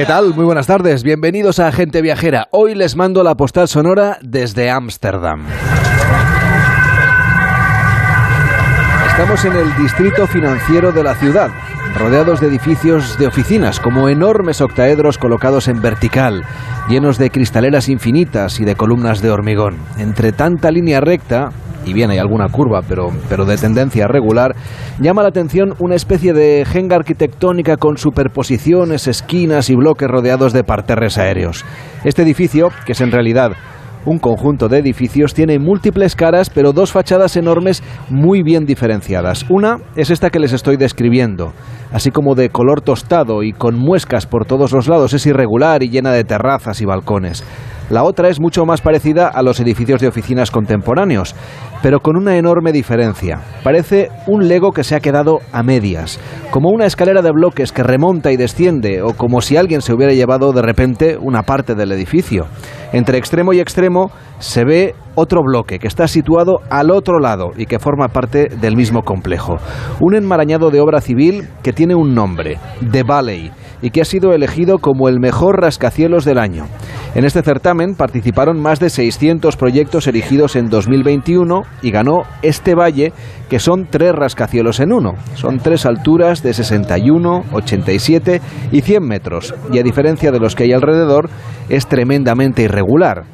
¿Qué tal? Muy buenas tardes. Bienvenidos a Gente Viajera. Hoy les mando la postal sonora desde Ámsterdam. Estamos en el distrito financiero de la ciudad, rodeados de edificios de oficinas, como enormes octaedros colocados en vertical, llenos de cristaleras infinitas y de columnas de hormigón. Entre tanta línea recta, y bien hay alguna curva, pero, pero de tendencia regular, llama la atención una especie de jenga arquitectónica con superposiciones, esquinas y bloques rodeados de parterres aéreos. Este edificio, que es en realidad un conjunto de edificios tiene múltiples caras, pero dos fachadas enormes muy bien diferenciadas. Una es esta que les estoy describiendo, así como de color tostado y con muescas por todos los lados, es irregular y llena de terrazas y balcones. La otra es mucho más parecida a los edificios de oficinas contemporáneos, pero con una enorme diferencia. Parece un Lego que se ha quedado a medias, como una escalera de bloques que remonta y desciende, o como si alguien se hubiera llevado de repente una parte del edificio. Entre extremo y extremo se ve otro bloque que está situado al otro lado y que forma parte del mismo complejo. Un enmarañado de obra civil que tiene un nombre, The Valley, y que ha sido elegido como el mejor rascacielos del año. En este certamen participaron más de 600 proyectos erigidos en 2021 y ganó este valle, que son tres rascacielos en uno. Son tres alturas de 61, 87 y 100 metros, y a diferencia de los que hay alrededor, es tremendamente irregular.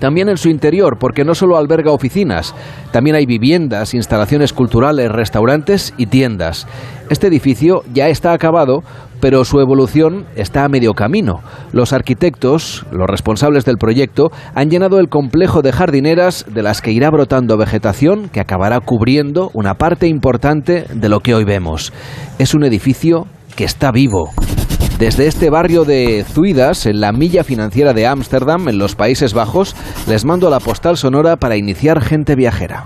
También en su interior, porque no solo alberga oficinas, también hay viviendas, instalaciones culturales, restaurantes y tiendas. Este edificio ya está acabado, pero su evolución está a medio camino. Los arquitectos, los responsables del proyecto, han llenado el complejo de jardineras de las que irá brotando vegetación que acabará cubriendo una parte importante de lo que hoy vemos. Es un edificio que está vivo. Desde este barrio de Zuidas, en la milla financiera de Ámsterdam, en los Países Bajos, les mando la postal sonora para iniciar gente viajera.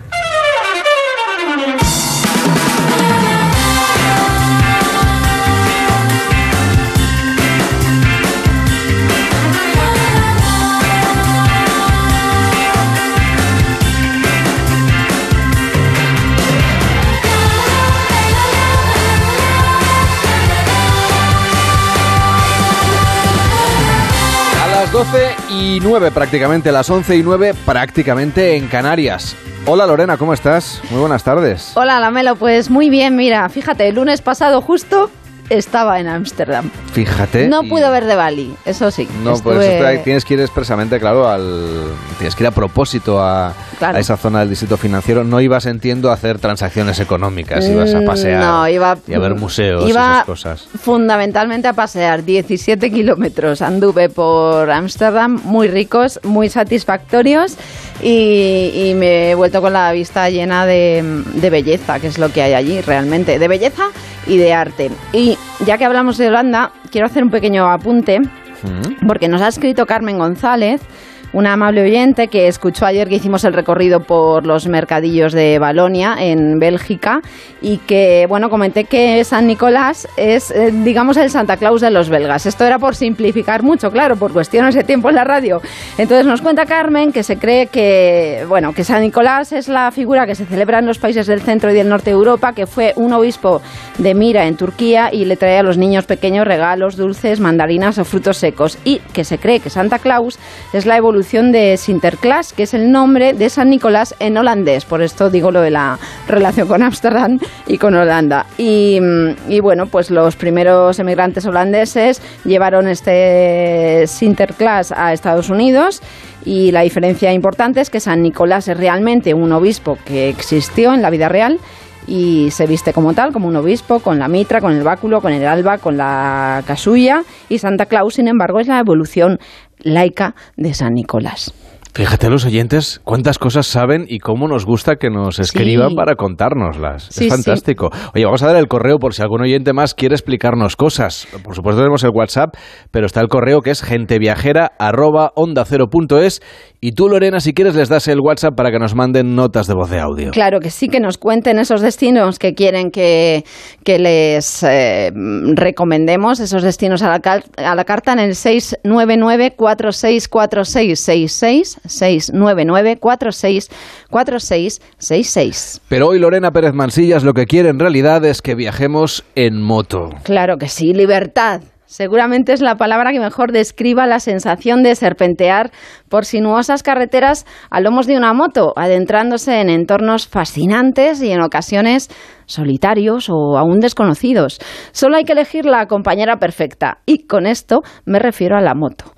12 y 9 prácticamente, las 11 y 9 prácticamente en Canarias. Hola Lorena, ¿cómo estás? Muy buenas tardes. Hola Lamelo, pues muy bien, mira, fíjate, el lunes pasado justo estaba en Ámsterdam. Fíjate. No pude ver de Bali, eso sí. No, estuve- eso te- tienes que ir expresamente, claro, al tienes que ir a propósito a, Claro. a esa zona del distrito financiero. No ibas, entiendo, a hacer transacciones económicas, ibas a Mm, pasear No, iba, y a ver museos iba esas cosas. fundamentalmente a pasear 17 kilómetros. Anduve por Ámsterdam, muy ricos, muy satisfactorios y, y me he vuelto con la vista llena de, de belleza, que es lo que hay allí realmente, de belleza y de arte. Y ya que hablamos de Holanda, quiero hacer un pequeño apunte Mm. porque nos ha escrito Carmen González, una amable oyente que escuchó ayer que hicimos el recorrido por los mercadillos de Balonia en Bélgica y que, bueno, comenté que San Nicolás es, eh, digamos, el Santa Claus de los belgas. Esto era por simplificar mucho, claro, por cuestiones de tiempo en la radio. Entonces nos cuenta Carmen que se cree que, bueno, que San Nicolás es la figura que se celebra en los países del centro y del norte de Europa, que fue un obispo de Mira en Turquía y le trae a los niños pequeños regalos, dulces, mandarinas o frutos secos. Y que se cree que Santa Claus es la evolución de Sinterklaas, que es el nombre de San Nicolás en holandés. Por esto digo lo de la relación con Ámsterdam y con Holanda. Y, mm, y bueno, pues los primeros emigrantes holandeses llevaron este Sinterklaas a Estados Unidos. Y la diferencia importante es que San Nicolás es realmente un obispo que existió en la vida real y se viste como tal, como un obispo, con la mitra, con el báculo, con el alba, con la casulla. Y Santa Claus, sin embargo, es la evolución laica de San Nicolás. Fíjate los oyentes cuántas cosas saben y cómo nos gusta que nos escriban Sí. para contárnoslas. Sí, es fantástico. Oye, vamos a dar el correo por si algún oyente más quiere explicarnos cosas. Por supuesto tenemos el WhatsApp, pero está el correo que es genteviajera@onda0.es y tú Lorena si quieres les das el WhatsApp para que nos manden notas de voz de audio. Claro que sí, que nos cuenten esos destinos que quieren que, que les eh, recomendemos, esos destinos a la, a la carta en el 699-464666, 699-464666. Pero hoy Lorena Pérez Mansillas lo que quiere en realidad es que viajemos en moto. Claro que sí, libertad. seguramente es la palabra que mejor describa la sensación de serpentear por sinuosas carreteras a lomos de una moto, adentrándose en entornos fascinantes y en ocasiones solitarios o aún desconocidos. Solo hay que elegir la compañera perfecta y con esto me refiero a la moto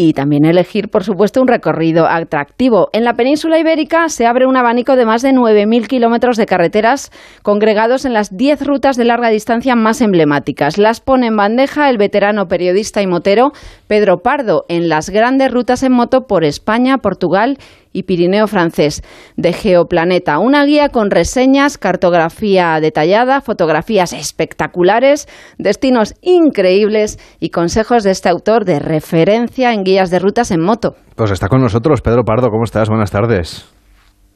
y también elegir, por supuesto, un recorrido atractivo. En la península ibérica se abre un abanico de más de 9.000 kilómetros de carreteras congregados en las 10 rutas de larga distancia más emblemáticas. Las pone en bandeja el veterano periodista y motero Pedro Pardo en las grandes rutas en moto por España, Portugal y Pirineo francés de Geoplaneta. Una guía con reseñas, cartografía detallada, fotografías espectaculares, destinos increíbles y consejos de este autor de referencia en guías de rutas en moto. Pues está con nosotros Pedro Pardo. ¿Cómo estás? Buenas tardes.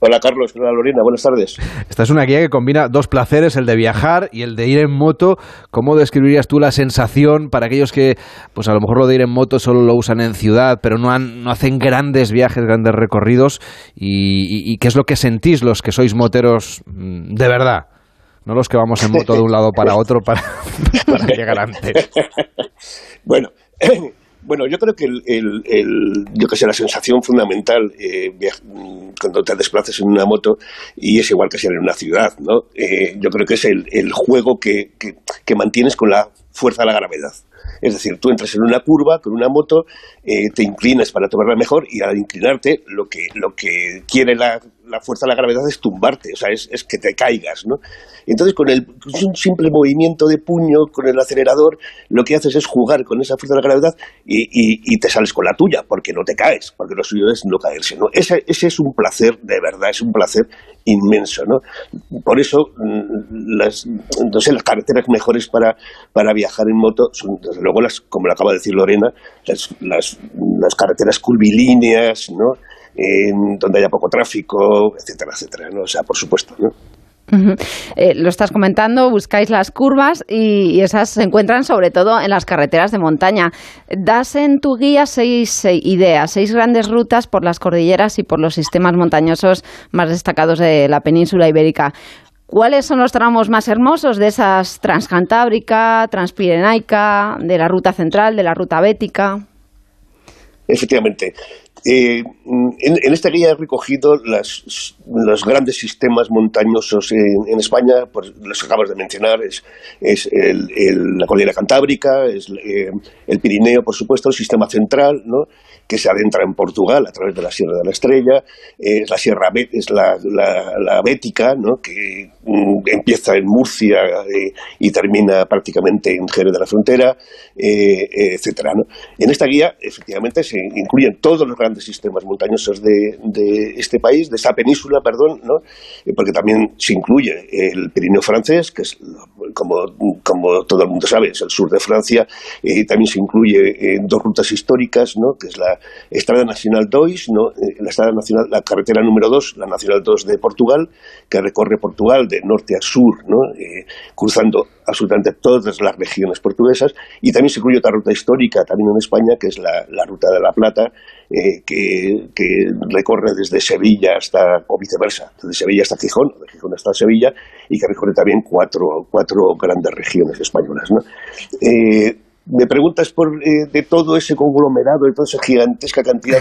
Hola Carlos, hola Lorena, buenas tardes. Esta es una guía que combina dos placeres, el de viajar y el de ir en moto. ¿Cómo describirías tú la sensación para aquellos que, pues a lo mejor lo de ir en moto solo lo usan en ciudad, pero no, no hacen grandes viajes, grandes recorridos? Y, qué es lo que sentís los que sois moteros mm, de verdad? No los que vamos en moto de un lado para otro para, para llegar antes. Bueno, Bueno, yo creo que el, yo que sé, la sensación fundamental eh, cuando te desplaces en una moto, y es igual que ser en una ciudad, ¿no? Eh, yo creo que es el, juego que, que, mantienes con la fuerza de la gravedad. Es decir, tú entras en una curva con una moto, eh, te inclinas para tomarla mejor y al inclinarte lo que, lo que quiere la, la fuerza de la gravedad es tumbarte, o sea, es, es que te caigas, ¿no? Entonces, con el, un simple movimiento de puño, con el acelerador, lo que haces es jugar con esa fuerza de la gravedad y, y, te sales con la tuya, porque no te caes, porque lo suyo es no caerse, ¿no? Ese, ese es un placer, de verdad, es un placer inmenso, ¿no? Por eso, mm, las, las carreteras mejores para, para viajar en moto son, desde luego, las, como lo acaba de decir Lorena, las, las, las carreteras curvilíneas, ¿no? Donde haya poco tráfico, etcétera, etcétera. ¿no? O sea, por supuesto, ¿no? Eh, lo estás comentando, buscáis las curvas y, esas se encuentran sobre todo en las carreteras de montaña. Das en tu guía seis, ideas, seis grandes rutas por las cordilleras y por los sistemas montañosos más destacados de la península ibérica. ¿Cuáles son los tramos más hermosos de esas transcantábrica, transpirenaica, de la ruta central, de la ruta bética? Efectivamente. Eh, en, esta guía he recogido los grandes sistemas montañosos en, España, pues los acabas de mencionar, es, la cordillera cantábrica, es eh, el Pirineo, por supuesto, el sistema central, que se adentra en Portugal a través de la Sierra de la Estrella, es la Sierra es la, Bética, que mm, empieza en Murcia eh, y termina prácticamente en Jerez de la Frontera, etcétera. En esta guía, efectivamente, se incluyen todos los grandes sistemas montañosos de, de este país, de esta península, perdón, ¿no? Eh, porque también se incluye el Pirineo francés, que es, como, como todo el mundo sabe, es el sur de Francia, y también se incluye dos rutas históricas, ¿no? que es la Estrada Nacional 2, ¿no? Eh, la Estrada Nacional, la carretera número 2, la Nacional 2 de Portugal, que recorre Portugal de norte a sur, ¿no? Eh, cruzando absolutamente todas las regiones portuguesas, y también se incluye otra ruta histórica también en España, que es la, Ruta de la Plata, eh, que, recorre desde Sevilla hasta, o viceversa, desde Sevilla hasta Gijón, de Gijón hasta Sevilla, y que recorre también cuatro, cuatro grandes regiones españolas. ¿no? Me preguntas por eh, de todo ese conglomerado, de toda esa gigantesca cantidad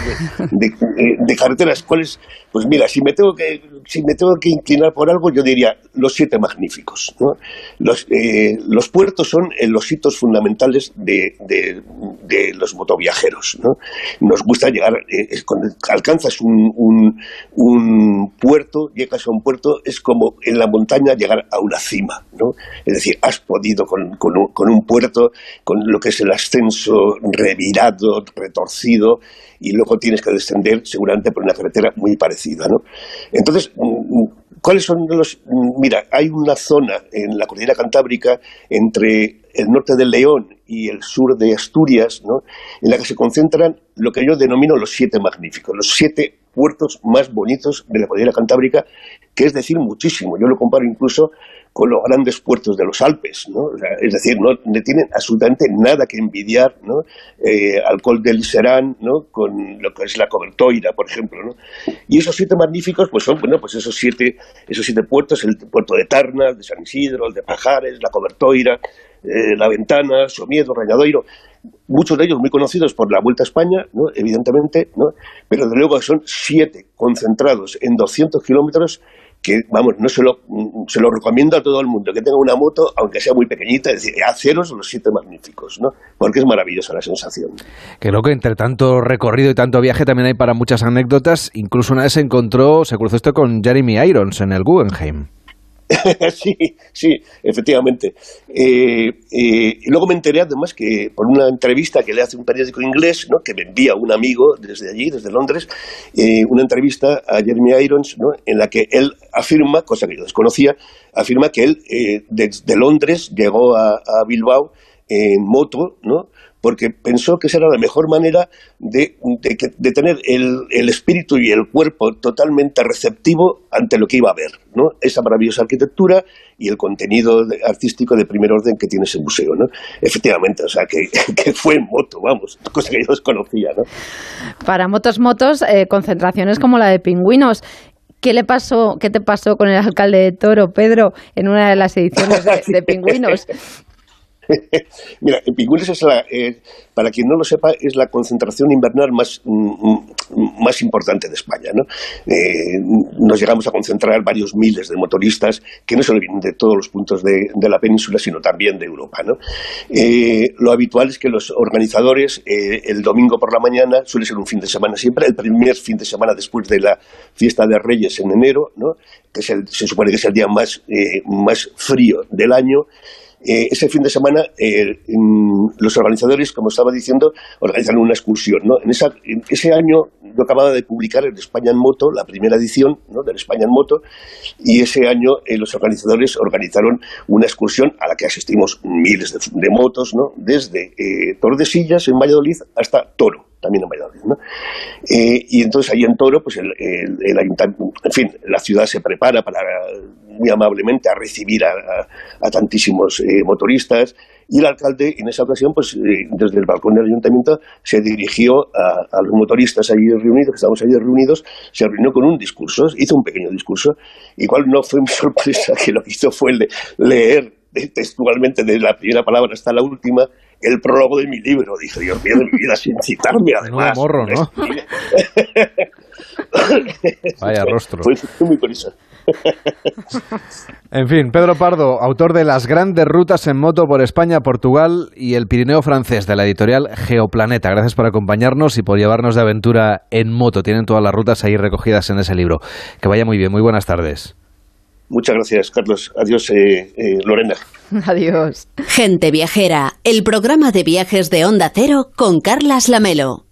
de, de, carreteras, ¿cuáles? Pues mira, si me tengo que si me tengo que inclinar por algo, yo diría los siete magníficos. ¿no? Los, eh, los puertos son los hitos fundamentales de, de, los motoviajeros. ¿no? Nos gusta llegar, eh, cuando alcanzas un, un, un, puerto, llegas a un puerto, es como en la montaña llegar a una cima. ¿no? Es decir, has podido con, con, un, con un puerto, con lo que es el ascenso revirado, retorcido, y luego tienes que descender seguramente por una carretera muy parecida. ¿no? Entonces, mm, ¿cuáles son los...? Mm, mira, hay una zona en la cordillera cantábrica entre el norte del León y el sur de Asturias, ¿no? en la que se concentran lo que yo denomino los siete magníficos, los siete puertos más bonitos de la cordillera cantábrica, que es decir muchísimo. Yo lo comparo incluso con los grandes puertos de los Alpes, ¿no? es decir, no, tienen absolutamente nada que envidiar ¿no? Eh, al Col del Serán ¿no? con lo que es la cobertoira, por ejemplo. ¿no? Y esos siete magníficos pues son bueno, pues esos siete, esos siete puertos, el puerto de Tarna, el de San Isidro, el de Pajares, la cobertoira, eh, La Ventana, Somiedo, Rañadoiro, muchos de ellos muy conocidos por la Vuelta a España, ¿no? evidentemente, ¿no? pero de luego son siete concentrados en 200 kilómetros que, vamos, no se lo, se lo recomiendo a todo el mundo, que tenga una moto, aunque sea muy pequeñita, es decir, aceros los siete magníficos, ¿no? Porque es maravillosa la sensación. Lo que entre tanto recorrido y tanto viaje también hay para muchas anécdotas. Incluso una vez se encontró, se cruzó esto con Jeremy Irons en el Guggenheim. sí, sí, efectivamente. Eh, eh, y luego me enteré además que por una entrevista que le hace un periódico inglés, que me envía un amigo desde allí, desde Londres, eh, una entrevista a Jeremy Irons, ¿no? en la que él afirma, cosa que yo desconocía, afirma que él desde Londres llegó a Bilbao en moto, ¿no? Porque pensó que esa era la mejor manera de, tener el, espíritu y el cuerpo totalmente receptivo ante lo que iba a ver, ¿no? esa maravillosa arquitectura y el contenido artístico de primer orden que tiene ese museo. ¿no? Efectivamente, o sea, que, fue en moto, vamos, cosa que yo desconocía. ¿no? Para motos, motos, eh, concentraciones como la de pingüinos. ¿Qué le pasó, qué te pasó con el alcalde de Toro, Pedro, en una de las ediciones de Pingüinos? Mira, Pingüines es la, eh, para quien no lo sepa, es la concentración invernal más, mm, mm, más importante de España. ¿no? Eh, nos llegamos a concentrar varios miles de motoristas que no solo vienen de todos los puntos de, la península, sino también de Europa. ¿no? Eh, lo habitual es que los organizadores, el domingo por la mañana, suele ser un fin de semana siempre, el primer fin de semana después de la fiesta de Reyes en enero, ¿no? que se supone que es el día más, más frío del año, eh, ese fin de semana eh, los organizadores, como estaba diciendo, organizan una excursión. ¿no? En, ese año yo acababa de publicar el España en Moto, la primera edición ¿no? del España en Moto, y ese año eh, los organizadores organizaron una excursión a la que asistimos miles de, motos, ¿no? desde Tordesillas en Valladolid hasta Toro también en Valladolid. ¿no? y entonces ahí en Toro, pues el, el, ayuntamiento, en fin, la ciudad se prepara para muy amablemente a recibir a, tantísimos eh, motoristas y el alcalde en esa ocasión, pues eh, desde el balcón del ayuntamiento se dirigió a, los motoristas allí reunidos, que estábamos allí reunidos, se reunió con un discurso, hizo un pequeño discurso, igual no fue mi sorpresa que lo que hizo fue leer textualmente de la primera palabra hasta la última el prólogo de mi libro. Dije, Dios mío, de mi vida, sin citarme además. morro, ¿no? Vaya rostro. Fue muy curioso. En fin, Pedro Pardo, autor de Las grandes rutas en moto por España, Portugal y el Pirineo francés de la editorial Geoplaneta. Gracias por acompañarnos y por llevarnos de aventura en moto. Tienen todas las rutas ahí recogidas en ese libro. Que vaya muy bien. Muy buenas tardes. Muchas gracias, Carlos. Adiós, eh, eh, Lorena. Adiós. Gente Viajera, el programa de viajes de Onda Cero con Carlas Lamelo.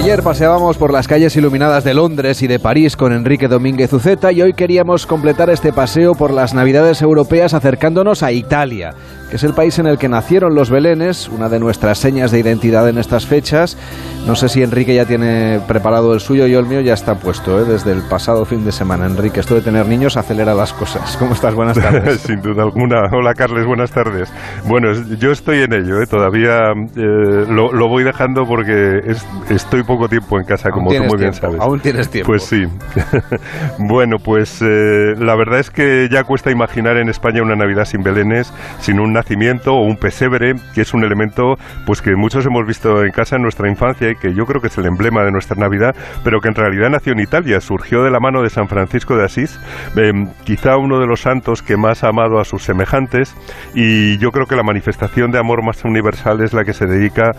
Ayer paseábamos por las calles iluminadas de Londres y de París con Enrique Domínguez Uceta y hoy queríamos completar este paseo por las Navidades europeas acercándonos a Italia, que es el país en el que nacieron los belenes, una de nuestras señas de identidad en estas fechas. No sé si Enrique ya tiene preparado el suyo, yo el mío ya está puesto, ¿eh? desde el pasado fin de semana. Enrique, esto de tener niños acelera las cosas. ¿Cómo estás? Buenas tardes. Sin duda alguna. Hola, Carles, buenas tardes. Bueno, yo estoy en ello, ¿eh? todavía eh, lo, voy dejando porque estoy poco tiempo en casa, como tú muy bien sabes. Aún tienes tiempo. Pues sí. bueno, pues eh, la verdad es que ya cuesta imaginar en España una Navidad sin belenes, sin un nacimiento o un pesebre, que es un elemento pues que muchos hemos visto en casa en nuestra infancia y que yo creo que es el emblema de nuestra Navidad, pero que en realidad nació en Italia, surgió de la mano de San Francisco de Asís, em, quizá uno de los santos que más ha amado a sus semejantes y yo creo que la manifestación de amor más universal es la que se dedica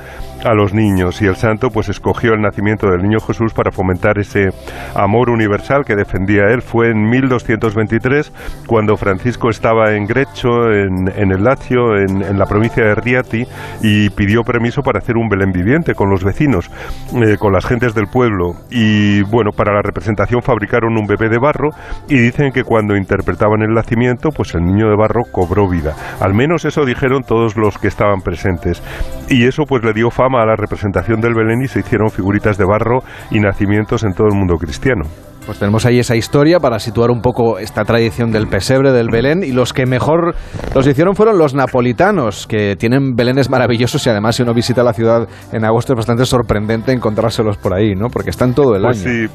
a los niños y el santo pues escogió el nacimiento del niño Jesús para fomentar ese amor universal que defendía él. Fue en 1223 cuando Francisco estaba en Grecho, en, en el Lazio, en, la provincia de Riati y pidió permiso para hacer un Belén viviente con los vecinos, eh, con las gentes del pueblo. Y bueno, para la representación fabricaron un bebé de barro y dicen que cuando interpretaban el nacimiento, pues el niño de barro cobró vida. Al menos eso dijeron todos los que estaban presentes. Y eso pues le dio fama a la representación del Belén y se hicieron figuritas de barro y nacimientos en todo el mundo cristiano. Pues tenemos ahí esa historia para situar un poco esta tradición del pesebre del Belén y los que mejor los hicieron fueron los napolitanos, que tienen belenes maravillosos y además si uno visita la ciudad en agosto es bastante sorprendente encontrárselos por ahí, ¿no? Porque están todo el pues año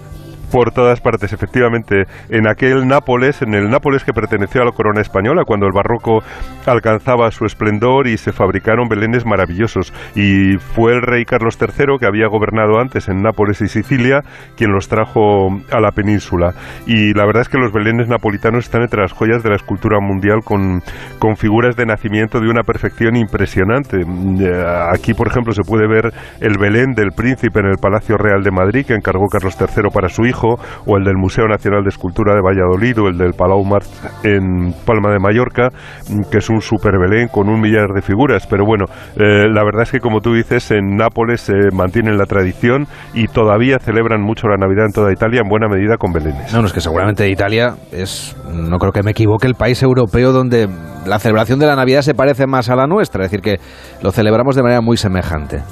por todas partes, efectivamente. En aquel Nápoles, en el Nápoles que perteneció a la corona española, cuando el barroco alcanzaba su esplendor y se fabricaron belenes maravillosos. Y fue el rey Carlos III, que había gobernado antes en Nápoles y Sicilia, quien los trajo a la península. Y la verdad es que los belenes napolitanos están entre las joyas de la escultura mundial con, con figuras de nacimiento de una perfección impresionante. Eh, aquí, por ejemplo, se puede ver el Belén del príncipe en el Palacio Real de Madrid, que encargó Carlos III para su hijo o el del Museo Nacional de Escultura de Valladolid, o el del Palau Mart en Palma de Mallorca, mm, que es un super Belén con un millar de figuras. Pero bueno, eh, la verdad es que como tú dices, en Nápoles se mantienen la tradición y todavía celebran mucho la Navidad en toda Italia, en buena medida con belenes. No, no, es que seguramente Italia es, no creo que me equivoque, el país europeo donde la celebración de la Navidad se parece más a la nuestra, es decir, que lo celebramos de manera muy semejante.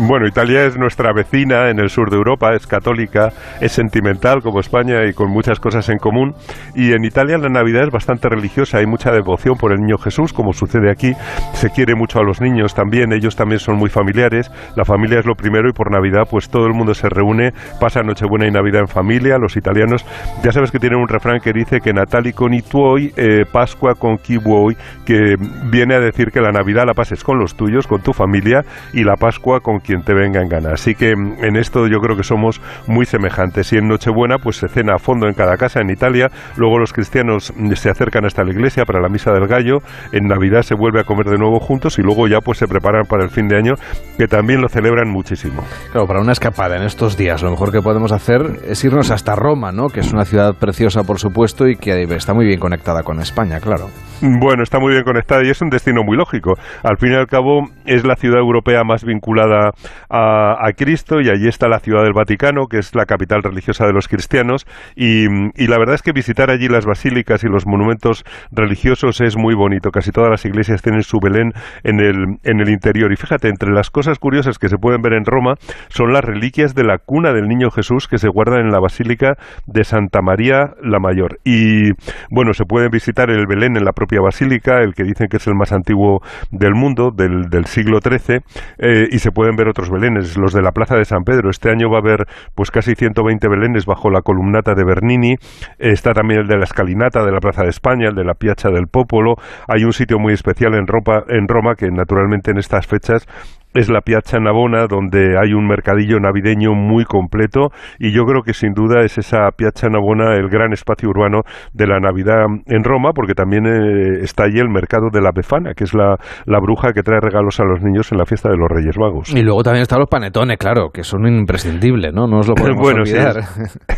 Bueno, Italia es nuestra vecina en el sur de Europa, es católica, es sentimental como España y con muchas cosas en común. Y en Italia la Navidad es bastante religiosa, hay mucha devoción por el niño Jesús, como sucede aquí. Se quiere mucho a los niños también, ellos también son muy familiares. La familia es lo primero y por Navidad pues todo el mundo se reúne, pasa Nochebuena y Navidad en familia. Los italianos ya sabes que tienen un refrán que dice que Natali con i tuoi, eh, Pascua con chi vuoi, que viene a decir que la Navidad la pases con los tuyos, con tu familia, y la Pascua con quien te venga en gana. Así que mm, en esto yo creo que somos muy semejantes. Y en Nochebuena pues se cena a fondo en cada casa en Italia, luego los cristianos mm, se acercan hasta la iglesia para la misa del gallo, en Navidad se vuelve a comer de nuevo juntos y luego ya pues se preparan para el fin de año, que también lo celebran muchísimo. Claro, para una escapada en estos días, lo mejor que podemos hacer es irnos hasta Roma, ¿no? Que es una ciudad preciosa, por supuesto, y que está muy bien conectada con España, claro. Bueno, está muy bien conectada y es un destino muy lógico. Al fin y al cabo es la ciudad europea más vinculada a, Cristo y allí está la ciudad del Vaticano, que es la capital religiosa de los cristianos. Y, la verdad es que visitar allí las basílicas y los monumentos religiosos es muy bonito. Casi todas las iglesias tienen su Belén en el, en el interior. Y fíjate, entre las cosas curiosas que se pueden ver en Roma son las reliquias de la cuna del niño Jesús que se guardan en la basílica de Santa María la Mayor. Y bueno, se pueden visitar el Belén en la propia basílica, el que dicen que es el más antiguo del mundo, del, del siglo XIII, eh, y se pueden ver otros belenes, los de la Plaza de San Pedro. Este año va a haber pues casi 120 belenes bajo la columnata de Bernini. Está también el de la escalinata de la Plaza de España, el de la Piazza del Popolo. Hay un sitio muy especial en, en Roma que naturalmente en estas fechas es la Piazza Navona, donde hay un mercadillo navideño muy completo y yo creo que sin duda es esa Piazza Navona el gran espacio urbano de la Navidad en Roma, porque también eh, está allí el mercado de la Befana, que es la, la, bruja que trae regalos a los niños en la fiesta de los Reyes Magos. Y luego también están los panetones, claro, que son imprescindibles, ¿no? No os lo podemos bueno, olvidar.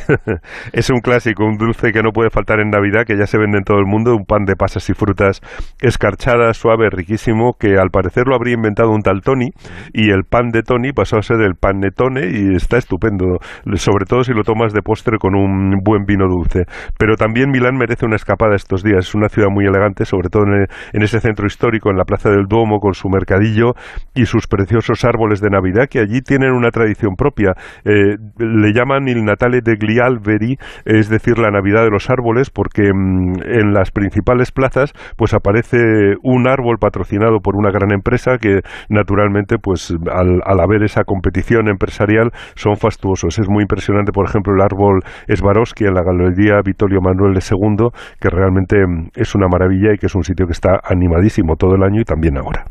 es un clásico, un dulce que no puede faltar en Navidad, que ya se vende en todo el mundo, un pan de pasas y frutas escarchadas, suave, riquísimo, que al parecer lo habría inventado un tal Tony, y el pan de Tony pasó a ser el panettone y está estupendo, sobre todo si lo tomas de postre con un buen vino dulce. Pero también Milán merece una escapada estos días, es una ciudad muy elegante, sobre todo en, ese centro histórico, en la Plaza del Duomo, con su mercadillo y sus preciosos árboles de Navidad, que allí tienen una tradición propia. Eh, le llaman il Natale degli Alberi, es decir, la Navidad de los árboles, porque mm, en las principales plazas pues aparece un árbol patrocinado por una gran empresa que naturalmente pues al, haber esa competición empresarial, son fastuosos. Es muy impresionante, por ejemplo, el árbol Swarovski en la Galería Vittorio Manuel II, que realmente es una maravilla y que es un sitio que está animadísimo todo el año y también ahora.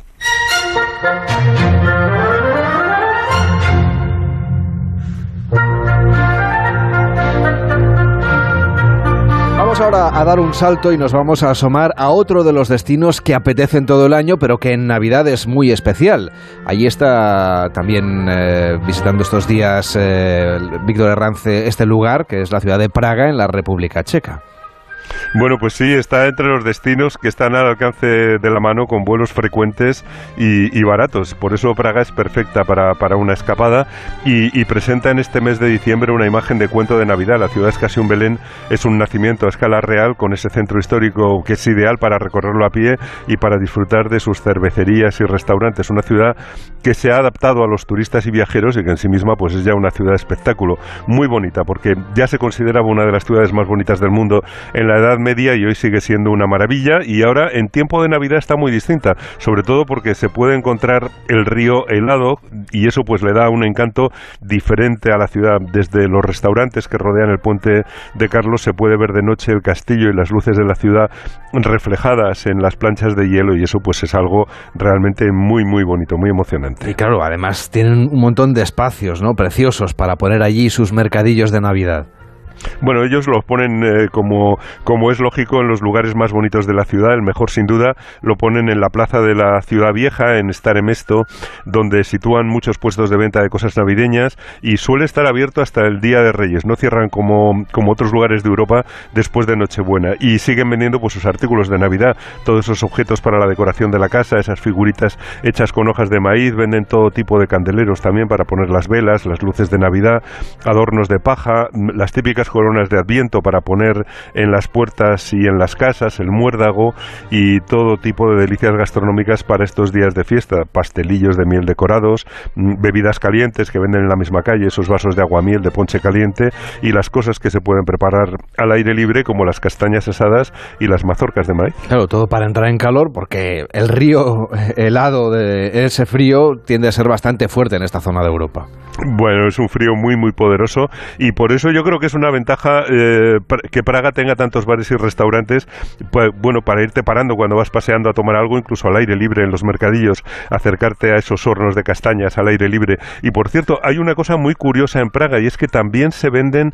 Ahora a dar un salto y nos vamos a asomar a otro de los destinos que apetecen todo el año, pero que en Navidad es muy especial. Allí está también eh, visitando estos días eh, Víctor Herrance este lugar, que es la ciudad de Praga, en la República Checa. Bueno, pues sí, está entre los destinos que están al alcance de la mano con vuelos frecuentes y, baratos. Por eso Praga es perfecta para, una escapada y, presenta en este mes de diciembre una imagen de cuento de Navidad. La ciudad es casi un Belén, es un nacimiento a escala real con ese centro histórico que es ideal para recorrerlo a pie y para disfrutar de sus cervecerías y restaurantes. Una ciudad que se ha adaptado a los turistas y viajeros y que en sí misma pues es ya una ciudad espectáculo. Muy bonita porque ya se consideraba una de las ciudades más bonitas del mundo en la Edad Media y hoy sigue siendo una maravilla y ahora en tiempo de Navidad está muy distinta, sobre todo porque se puede encontrar el río helado y eso pues le da un encanto diferente a la ciudad. Desde los restaurantes que rodean el puente de Carlos se puede ver de noche el castillo y las luces de la ciudad reflejadas en las planchas de hielo y eso pues es algo realmente muy muy bonito, muy emocionante. Y claro, además tienen un montón de espacios, ¿no? preciosos para poner allí sus mercadillos de Navidad. Bueno, ellos lo ponen eh, como, como es lógico en los lugares más bonitos de la ciudad. El mejor, sin duda, lo ponen en la plaza de la ciudad vieja, en Staremesto, donde sitúan muchos puestos de venta de cosas navideñas y suele estar abierto hasta el Día de Reyes. No cierran como, como otros lugares de Europa después de Nochebuena y siguen vendiendo pues, sus artículos de Navidad, todos esos objetos para la decoración de la casa, esas figuritas hechas con hojas de maíz, venden todo tipo de candeleros también para poner las velas, las luces de Navidad, adornos de paja, las típicas coronas de Adviento para poner en las puertas y en las casas, el muérdago y todo tipo de delicias gastronómicas para estos días de fiesta, pastelillos de miel decorados, mm, bebidas calientes que venden en la misma calle, esos vasos de aguamiel de ponche caliente y las cosas que se pueden preparar al aire libre como las castañas asadas y las mazorcas de maíz. Claro, todo para entrar en calor porque el río helado de ese frío tiende a ser bastante fuerte en esta zona de Europa. Bueno, es un frío muy muy poderoso y por eso yo creo que es una ventaja eh, que Praga tenga tantos bares y restaurantes, pues, bueno, para irte parando cuando vas paseando a tomar algo, incluso al aire libre en los mercadillos, acercarte a esos hornos de castañas al aire libre. Y por cierto, hay una cosa muy curiosa en Praga y es que también se venden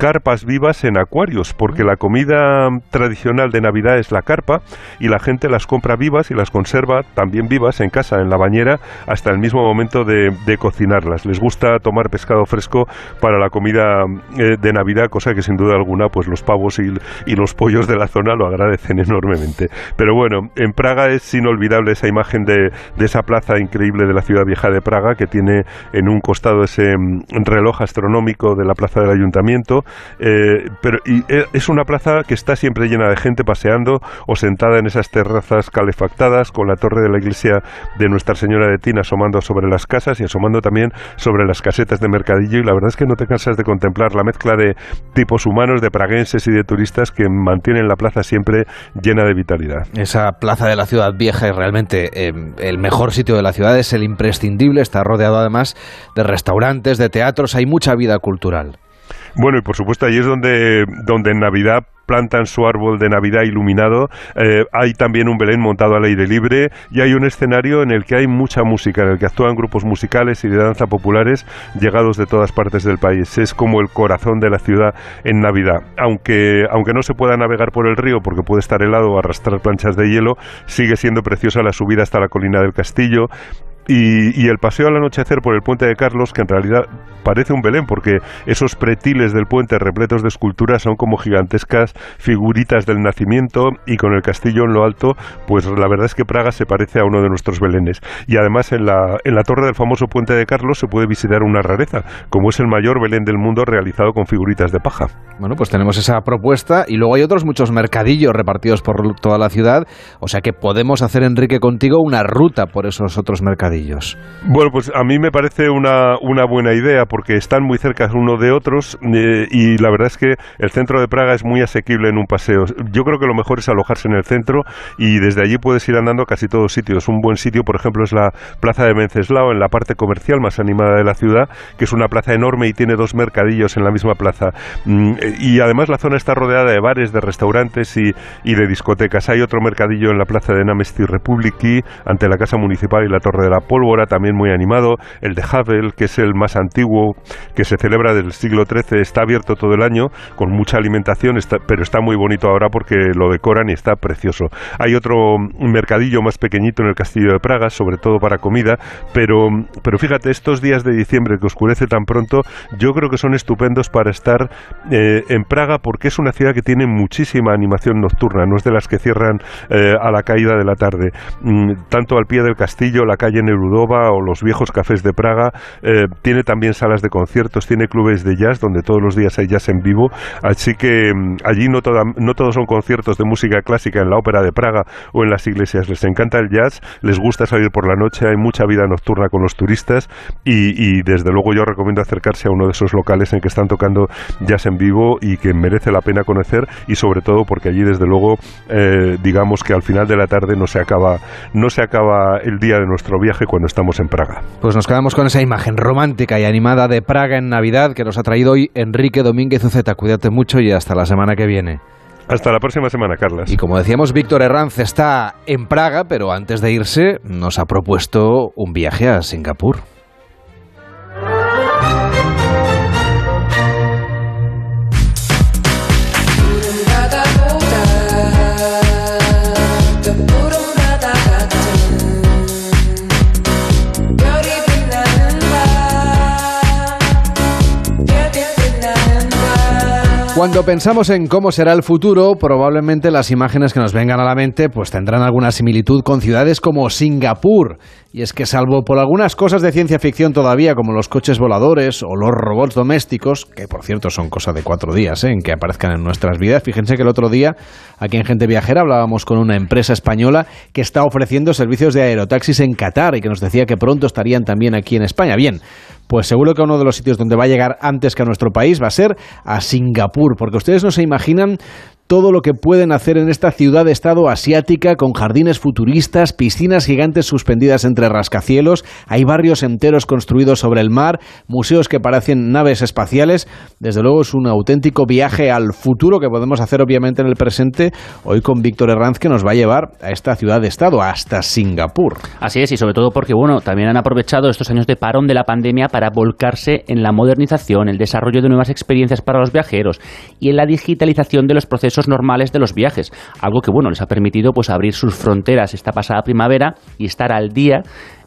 carpas vivas en acuarios, porque la comida tradicional de Navidad es la carpa y la gente las compra vivas y las conserva también vivas en casa, en la bañera, hasta el mismo momento de, cocinarlas. Les gusta tomar pescado fresco para la comida eh, de Navidad, cosa que sin duda alguna pues los pavos y, los pollos de la zona lo agradecen enormemente. Pero bueno, en Praga es inolvidable esa imagen de, esa plaza increíble de la ciudad vieja de Praga que tiene en un costado ese mm, reloj astronómico de la plaza del ayuntamiento eh, pero y eh, es una plaza que está siempre llena de gente paseando o sentada en esas terrazas calefactadas con la torre de la iglesia de Nuestra Señora de Tina asomando sobre las casas y asomando también sobre las casetas de mercadillo y la verdad es que no te cansas de contemplar la mezcla de tipos humanos, de praguenses y de turistas que mantienen la plaza siempre llena de vitalidad. Esa plaza de la ciudad vieja es realmente eh, el mejor sitio de la ciudad, es el imprescindible, está rodeado además de restaurantes, de teatros, hay mucha vida cultural. Bueno, y por supuesto ahí es donde, donde en Navidad plantan su árbol de Navidad iluminado, eh, hay también un Belén montado al aire libre y hay un escenario en el que hay mucha música, en el que actúan grupos musicales y de danza populares llegados de todas partes del país. Es como el corazón de la ciudad en Navidad. Aunque, aunque no se pueda navegar por el río porque puede estar helado o arrastrar planchas de hielo, sigue siendo preciosa la subida hasta la colina del castillo y, el paseo al anochecer por el puente de Carlos, que en realidad parece un Belén, porque esos pretiles del puente repletos de esculturas son como gigantescas figuritas del nacimiento y con el castillo en lo alto, pues la verdad es que Praga se parece a uno de nuestros Belenes. Y además en la, en la torre del famoso puente de Carlos se puede visitar una rareza, como es el mayor Belén del mundo realizado con figuritas de paja. Bueno, pues tenemos esa propuesta y luego hay otros muchos mercadillos repartidos por toda la ciudad, o sea que podemos hacer, Enrique, contigo una ruta por esos otros mercadillos. Bueno, pues a mí me parece una, una buena idea porque están muy cerca uno de otros eh, y la verdad es que el centro de Praga es muy asequible en un paseo. Yo creo que lo mejor es alojarse en el centro y desde allí puedes ir andando a casi todos sitios. Un buen sitio, por ejemplo, es la plaza de Menceslao, en la parte comercial más animada de la ciudad, que es una plaza enorme y tiene dos mercadillos en la misma plaza. Mm, y además la zona está rodeada de bares, de restaurantes y, y de discotecas. Hay otro mercadillo en la plaza de Namesti Republiki, ante la Casa Municipal y la Torre de la pólvora, también muy animado, el de Havel, que es el más antiguo, que se celebra del siglo XIII, está abierto todo el año, con mucha alimentación, pero está muy bonito ahora porque lo decoran y está precioso. Hay otro mercadillo más pequeñito en el Castillo de Praga, sobre todo para comida, pero, pero fíjate, estos días de diciembre que oscurece tan pronto, yo creo que son estupendos para estar eh, en Praga porque es una ciudad que tiene muchísima animación nocturna, no es de las que cierran eh, a la caída de la tarde. Mm, tanto al pie del castillo, la calle Nerudova o los viejos cafés de Praga, eh, tiene también salas de conciertos, tiene clubes de jazz donde todos los días hay jazz en vivo, así que mm, allí no, no todos son conciertos de música clásica en la ópera de Praga o en las iglesias, les encanta el jazz, les gusta salir por la noche, hay mucha vida nocturna con los turistas y, y desde luego yo recomiendo acercarse a uno de esos locales en que están tocando jazz en vivo y que merece la pena conocer y sobre todo porque allí desde luego eh, digamos que al final de la tarde no se acaba no se acaba el día de nuestro viaje cuando estamos en Praga. Pues nos quedamos con esa imagen romántica y animada de Praga en Navidad que nos ha traído hoy Enrique Domínguez Uceta. Cuídate mucho y hasta la semana que viene. Hasta la próxima semana, Carlas. Y como decíamos, Víctor Herranz está en Praga, pero antes de irse nos ha propuesto un viaje a Singapur. Cuando pensamos en cómo será el futuro, probablemente las imágenes que nos vengan a la mente pues tendrán alguna similitud con ciudades como Singapur. Y es que salvo por algunas cosas de ciencia ficción todavía, como los coches voladores o los robots domésticos, que por cierto son cosa de cuatro días ¿eh? en que aparezcan en nuestras vidas, fíjense que el otro día aquí en Gente Viajera hablábamos con una empresa española que está ofreciendo servicios de aerotaxis en Qatar y que nos decía que pronto estarían también aquí en España. Bien, pues seguro que uno de los sitios donde va a llegar antes que a nuestro país va a ser a Singapur, porque ustedes no se imaginan todo lo que pueden hacer en esta ciudad-estado asiática con jardines futuristas, piscinas gigantes suspendidas entre rascacielos, hay barrios enteros construidos sobre el mar, museos que parecen naves espaciales. Desde luego es un auténtico viaje al futuro que podemos hacer obviamente en el presente, hoy con Víctor Herranz que nos va a llevar a esta ciudad-estado, hasta Singapur. Así es, y sobre todo porque bueno, también han aprovechado estos años de parón de la pandemia para volcarse en la modernización, el desarrollo de nuevas experiencias para los viajeros y en la digitalización de los procesos normales de los viajes, algo que bueno les ha permitido pues abrir sus fronteras esta pasada primavera y estar al día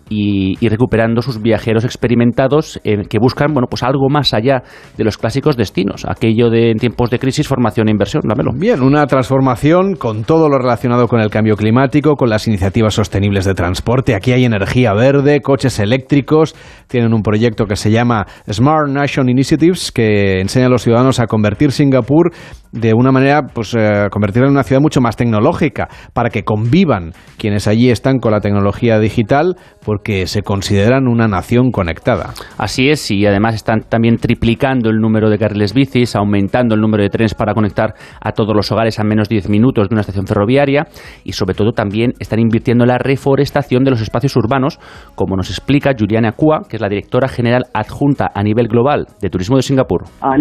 y, recuperando sus viajeros experimentados eh, que buscan bueno pues algo más allá de los clásicos destinos, aquello de en tiempos de crisis, formación e inversión. Dámelo. Bien, una transformación con todo lo relacionado con el cambio climático, con las iniciativas sostenibles de transporte. Aquí hay energía verde, coches eléctricos, tienen un proyecto que se llama Smart Nation Initiatives que enseña a los ciudadanos a convertir Singapur de una manera, pues eh, convertirla en una ciudad mucho más tecnológica, para que convivan quienes allí están con la tecnología digital, porque se consideran una nación conectada. Así es, y además están también triplicando el número de carriles bicis, aumentando el número de trenes para conectar a todos los hogares a menos de 10 minutos de una estación ferroviaria, y sobre todo también están invirtiendo en la reforestación de los espacios urbanos, como nos explica Juliana Kua, que es la directora general adjunta a nivel global de Turismo de Singapur. Uh,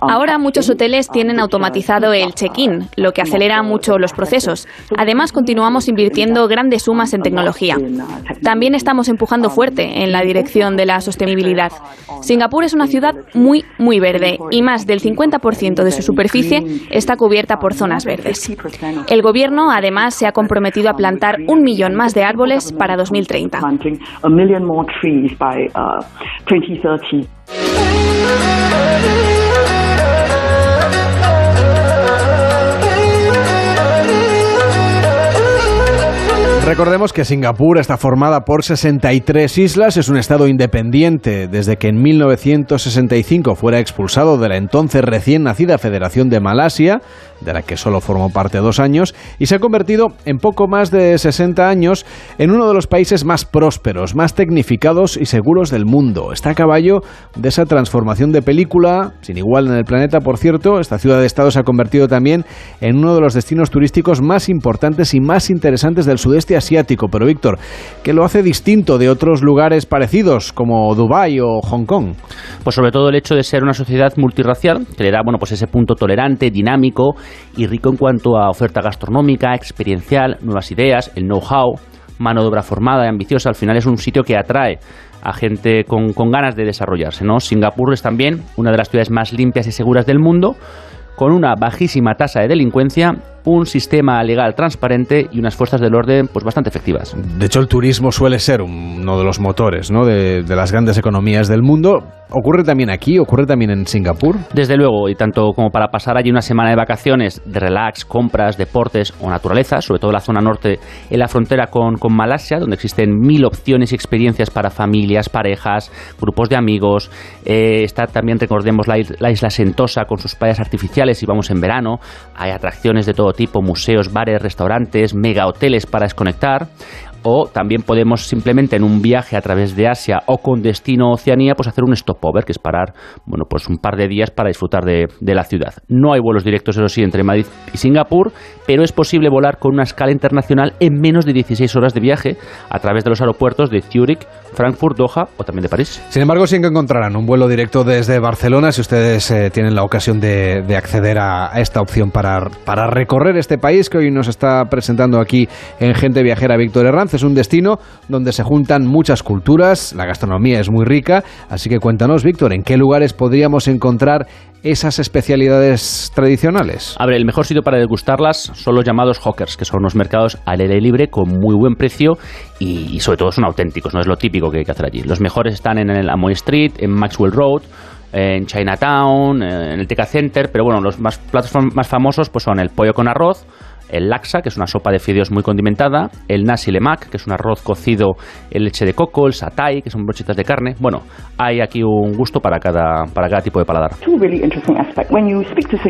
Ahora muchos hoteles tienen automatizado el check-in, lo que acelera mucho los procesos. Además, continuamos invirtiendo grandes sumas en tecnología. También estamos empujando fuerte en la dirección de la sostenibilidad. Singapur es una ciudad muy, muy verde y más del 50% de su superficie está cubierta por zonas verdes. El gobierno, además, se ha comprometido a plantar un millón más de árboles para 2030. Recordemos que Singapur está formada por 63 islas, es un estado independiente desde que en 1965 fuera expulsado de la entonces recién nacida Federación de Malasia, de la que solo formó parte dos años, y se ha convertido en poco más de 60 años en uno de los países más prósperos, más tecnificados y seguros del mundo. Está a caballo de esa transformación de película, sin igual en el planeta, por cierto, esta ciudad de estado se ha convertido también en uno de los destinos turísticos más importantes y más interesantes del sudeste asiático. Pero Víctor, ¿qué lo hace distinto de otros lugares parecidos como Dubái o Hong Kong? Pues sobre todo el hecho de ser una sociedad multirracial, que le da bueno, pues ese punto tolerante, dinámico y rico en cuanto a oferta gastronómica, experiencial, nuevas ideas, el know-how, mano de obra formada y ambiciosa. Al final es un sitio que atrae a gente con, con ganas de desarrollarse. ¿no? Singapur es también una de las ciudades más limpias y seguras del mundo, con una bajísima tasa de delincuencia un sistema legal transparente y unas fuerzas del orden pues bastante efectivas. De hecho, el turismo suele ser uno de los motores ¿no? de, de, las grandes economías del mundo. ¿Ocurre también aquí? ¿Ocurre también en Singapur? Desde luego, y tanto como para pasar allí una semana de vacaciones, de relax, compras, deportes o naturaleza, sobre todo la zona norte, en la frontera con, con Malasia, donde existen mil opciones y experiencias para familias, parejas, grupos de amigos. Eh, está también, recordemos, la, la isla Sentosa con sus playas artificiales y vamos en verano. Hay atracciones de todo tipo, museos, bares, restaurantes, mega hoteles para desconectar o también podemos simplemente en un viaje a través de Asia o con destino Oceanía, pues hacer un stopover, que es parar, bueno, pues un par de días para disfrutar de, de, la ciudad. No hay vuelos directos, eso sí, entre Madrid y Singapur, pero es posible volar con una escala internacional en menos de 16 horas de viaje a través de los aeropuertos de Zurich, Frankfurt, Doha o también de París. Sin embargo, sí que encontrarán un vuelo directo desde Barcelona si ustedes eh, tienen la ocasión de, de acceder a, esta opción para, para recorrer este país que hoy nos está presentando aquí en Gente Viajera Víctor Herranz. Es un destino donde se juntan muchas culturas, la gastronomía es muy rica, así que cuéntanos, Víctor, ¿en qué lugares podríamos encontrar esas especialidades tradicionales? A ver, el mejor sitio para degustarlas son los llamados hawkers, que son unos mercados al aire libre con muy buen precio y, sobre todo son auténticos, no es lo típico que hay que hacer allí. Los mejores están en el Amoy Street, en Maxwell Road, en Chinatown, en el Teca Center, pero bueno, los más, platos más famosos pues son el pollo con arroz, el laksa, que es una sopa de fideos muy condimentada, el nasi lemak, que es un arroz cocido en leche de coco, el satay, que son brochitas de carne. Bueno, hay aquí un gusto para cada, para cada tipo de paladar.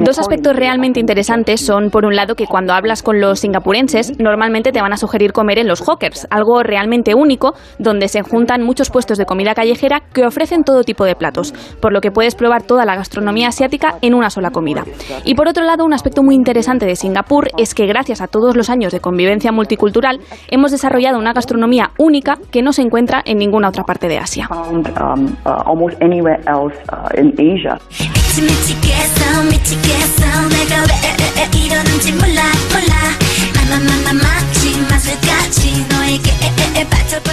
Dos aspectos realmente interesantes son, por un lado, que cuando hablas con los singapurenses, normalmente te van a sugerir comer en los hawkers, algo realmente único, donde se juntan muchos puestos de comida callejera que ofrecen todo tipo de platos, por lo que puedes probar toda la gastronomía asiática en una sola comida. Y por otro lado, un aspecto muy interesante de Singapur es que gracias a todos los años de convivencia multicultural hemos desarrollado una gastronomía única que no se encuentra en ninguna otra parte de Asia.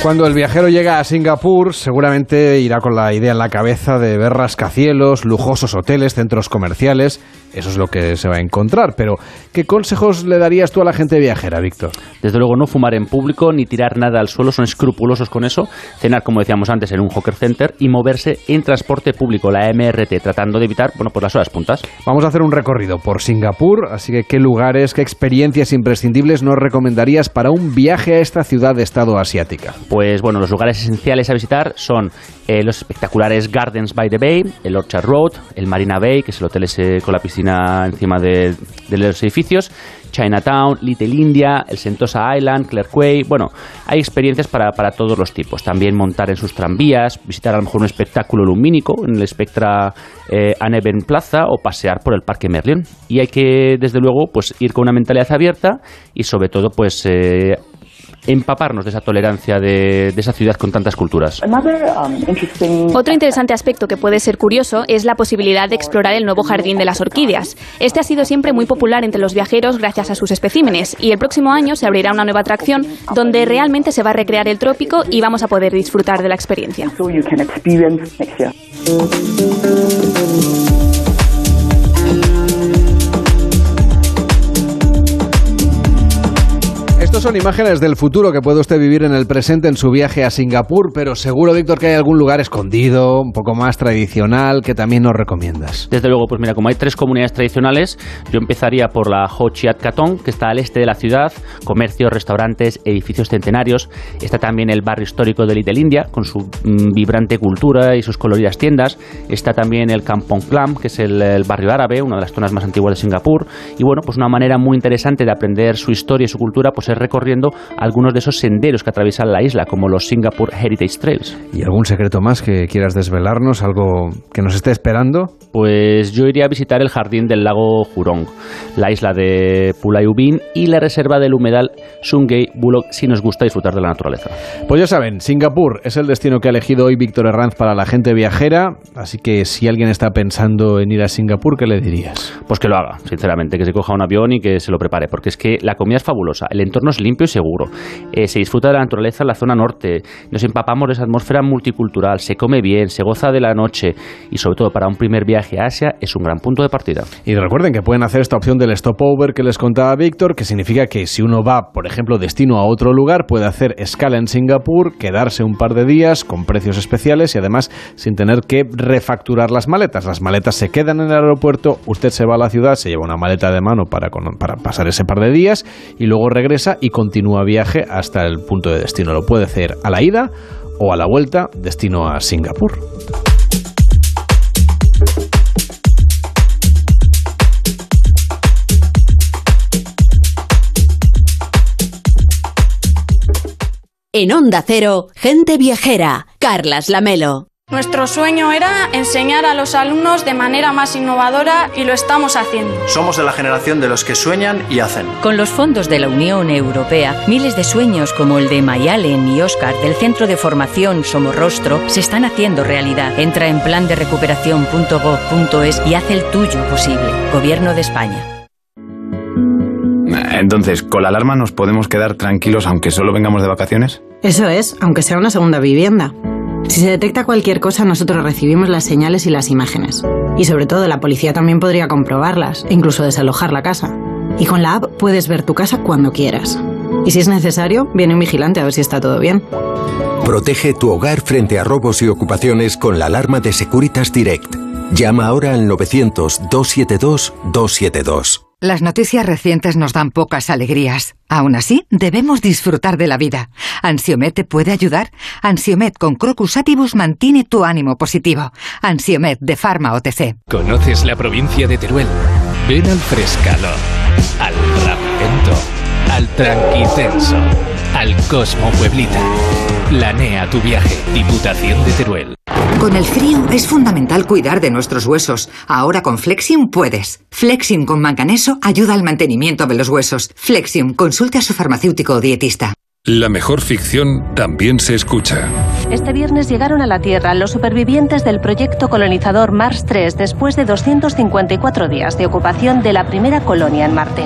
Cuando el viajero llega a Singapur, seguramente irá con la idea en la cabeza de ver rascacielos, lujosos hoteles, centros comerciales. Eso es lo que se va a encontrar. Pero, ¿qué consejos le darías tú a la gente viajera, Víctor? Desde luego, no fumar en público ni tirar nada al suelo, son escrupulosos con eso. Cenar, como decíamos antes, en un hawker center y moverse en transporte público, la MRT, tratando de evitar, bueno, pues las horas puntas. Vamos a hacer un recorrido por Singapur, así que ¿qué lugares, qué experiencias imprescindibles nos recomendarías para un viaje a esta ciudad-estado asiática? Pues bueno, los lugares esenciales a visitar son eh, los espectaculares Gardens by the Bay, el Orchard Road, el Marina Bay, que es el hotel con la piscina encima de, de los edificios, Chinatown, Little India, el Sentosa Island, Clare Quay. Bueno, hay experiencias para, para, todos los tipos. También montar en sus tranvías, visitar a lo mejor un espectáculo lumínico en el Spectra eh, Plaza o pasear por el Parque Merlion. Y hay que, desde luego, pues ir con una mentalidad abierta y sobre todo, pues eh, empaparnos de esa tolerancia de, de esa ciudad con tantas culturas. Otro interesante aspecto que puede ser curioso es la posibilidad de explorar el nuevo jardín de las orquídeas. Este ha sido siempre muy popular entre los viajeros gracias a sus especímenes y el próximo año se abrirá una nueva atracción donde realmente se va a recrear el trópico y vamos a poder disfrutar de la experiencia. Estos son imágenes del futuro que puede usted vivir en el presente en su viaje a Singapur, pero seguro, Víctor, que hay algún lugar escondido, un poco más tradicional, que también nos recomiendas. Desde luego, pues mira, como hay tres comunidades tradicionales, yo empezaría por la Ho Chiat Katong, que está al este de la ciudad, comercios, restaurantes, edificios centenarios. Está también el barrio histórico de Little India, con su mm, vibrante cultura y sus coloridas tiendas. Está también el Kampong Clam, que es el, el barrio árabe, una de las zonas más antiguas de Singapur. Y bueno, pues una manera muy interesante de aprender su historia y su cultura, pues es recorriendo algunos de esos senderos que atraviesan la isla, como los Singapore Heritage Trails. ¿Y algún secreto más que quieras desvelarnos? ¿Algo que nos esté esperando? Pues yo iría a visitar el jardín del lago Jurong, la isla de Pulayubin y la reserva del humedal Sungei Bullock si nos gusta disfrutar de la naturaleza. Pues ya saben, Singapur es el destino que ha elegido hoy Víctor Herranz para la gente viajera, así que si alguien está pensando en ir a Singapur, ¿qué le dirías? Pues que lo haga, sinceramente, que se coja un avión y que se lo prepare, porque es que la comida es fabulosa, el entorno es limpio y seguro, eh, se disfruta de la naturaleza en la zona norte, nos empapamos de esa atmósfera multicultural, se come bien, se goza de la noche y sobre todo para un primer viaje a Asia es un gran punto de partida. Y recuerden que pueden hacer esta opción del stopover que les contaba Víctor, que significa que si uno va, por ejemplo, destino a otro lugar, puede hacer escala en Singapur, quedarse un par de días con precios especiales y además sin tener que refacturar las maletas. Las maletas se quedan en el aeropuerto, usted se va a la ciudad, se lleva una maleta de mano para, para pasar ese par de días y luego regresa y continúa viaje hasta el punto de destino. Lo puede hacer a la ida o a la vuelta, destino a Singapur. En Onda Cero, gente viajera, Carlas Lamelo. Nuestro sueño era enseñar a los alumnos de manera más innovadora y lo estamos haciendo. Somos de la generación de los que sueñan y hacen. Con los fondos de la Unión Europea, miles de sueños como el de Mayalen y Oscar del Centro de Formación Somorrostro se están haciendo realidad. Entra en plan de recuperación.gov.es y haz el tuyo posible. Gobierno de España. Entonces, ¿con la alarma nos podemos quedar tranquilos aunque solo vengamos de vacaciones? Eso es, aunque sea una segunda vivienda. Si se detecta cualquier cosa, nosotros recibimos las señales y las imágenes. Y sobre todo, la policía también podría comprobarlas, incluso desalojar la casa. Y con la app puedes ver tu casa cuando quieras. Y si es necesario, viene un vigilante a ver si está todo bien. Protege tu hogar frente a robos y ocupaciones con la alarma de Securitas Direct. Llama ahora al 900-272-272. Las noticias recientes nos dan pocas alegrías. Aún así, debemos disfrutar de la vida. ¿Ansiomet te puede ayudar? Ansiomet con Crocus Atibus mantiene tu ánimo positivo. Ansiomet de Pharma OTC. ¿Conoces la provincia de Teruel? Ven al Frescalo, al Rapento, al Tranquitenso, al Cosmo Pueblita. Planea tu viaje. Diputación de Teruel. Con el frío es fundamental cuidar de nuestros huesos. Ahora con Flexium puedes. Flexium con manganeso ayuda al mantenimiento de los huesos. Flexium, consulte a su farmacéutico o dietista. La mejor ficción también se escucha. Este viernes llegaron a la Tierra los supervivientes del proyecto colonizador Mars 3 después de 254 días de ocupación de la primera colonia en Marte.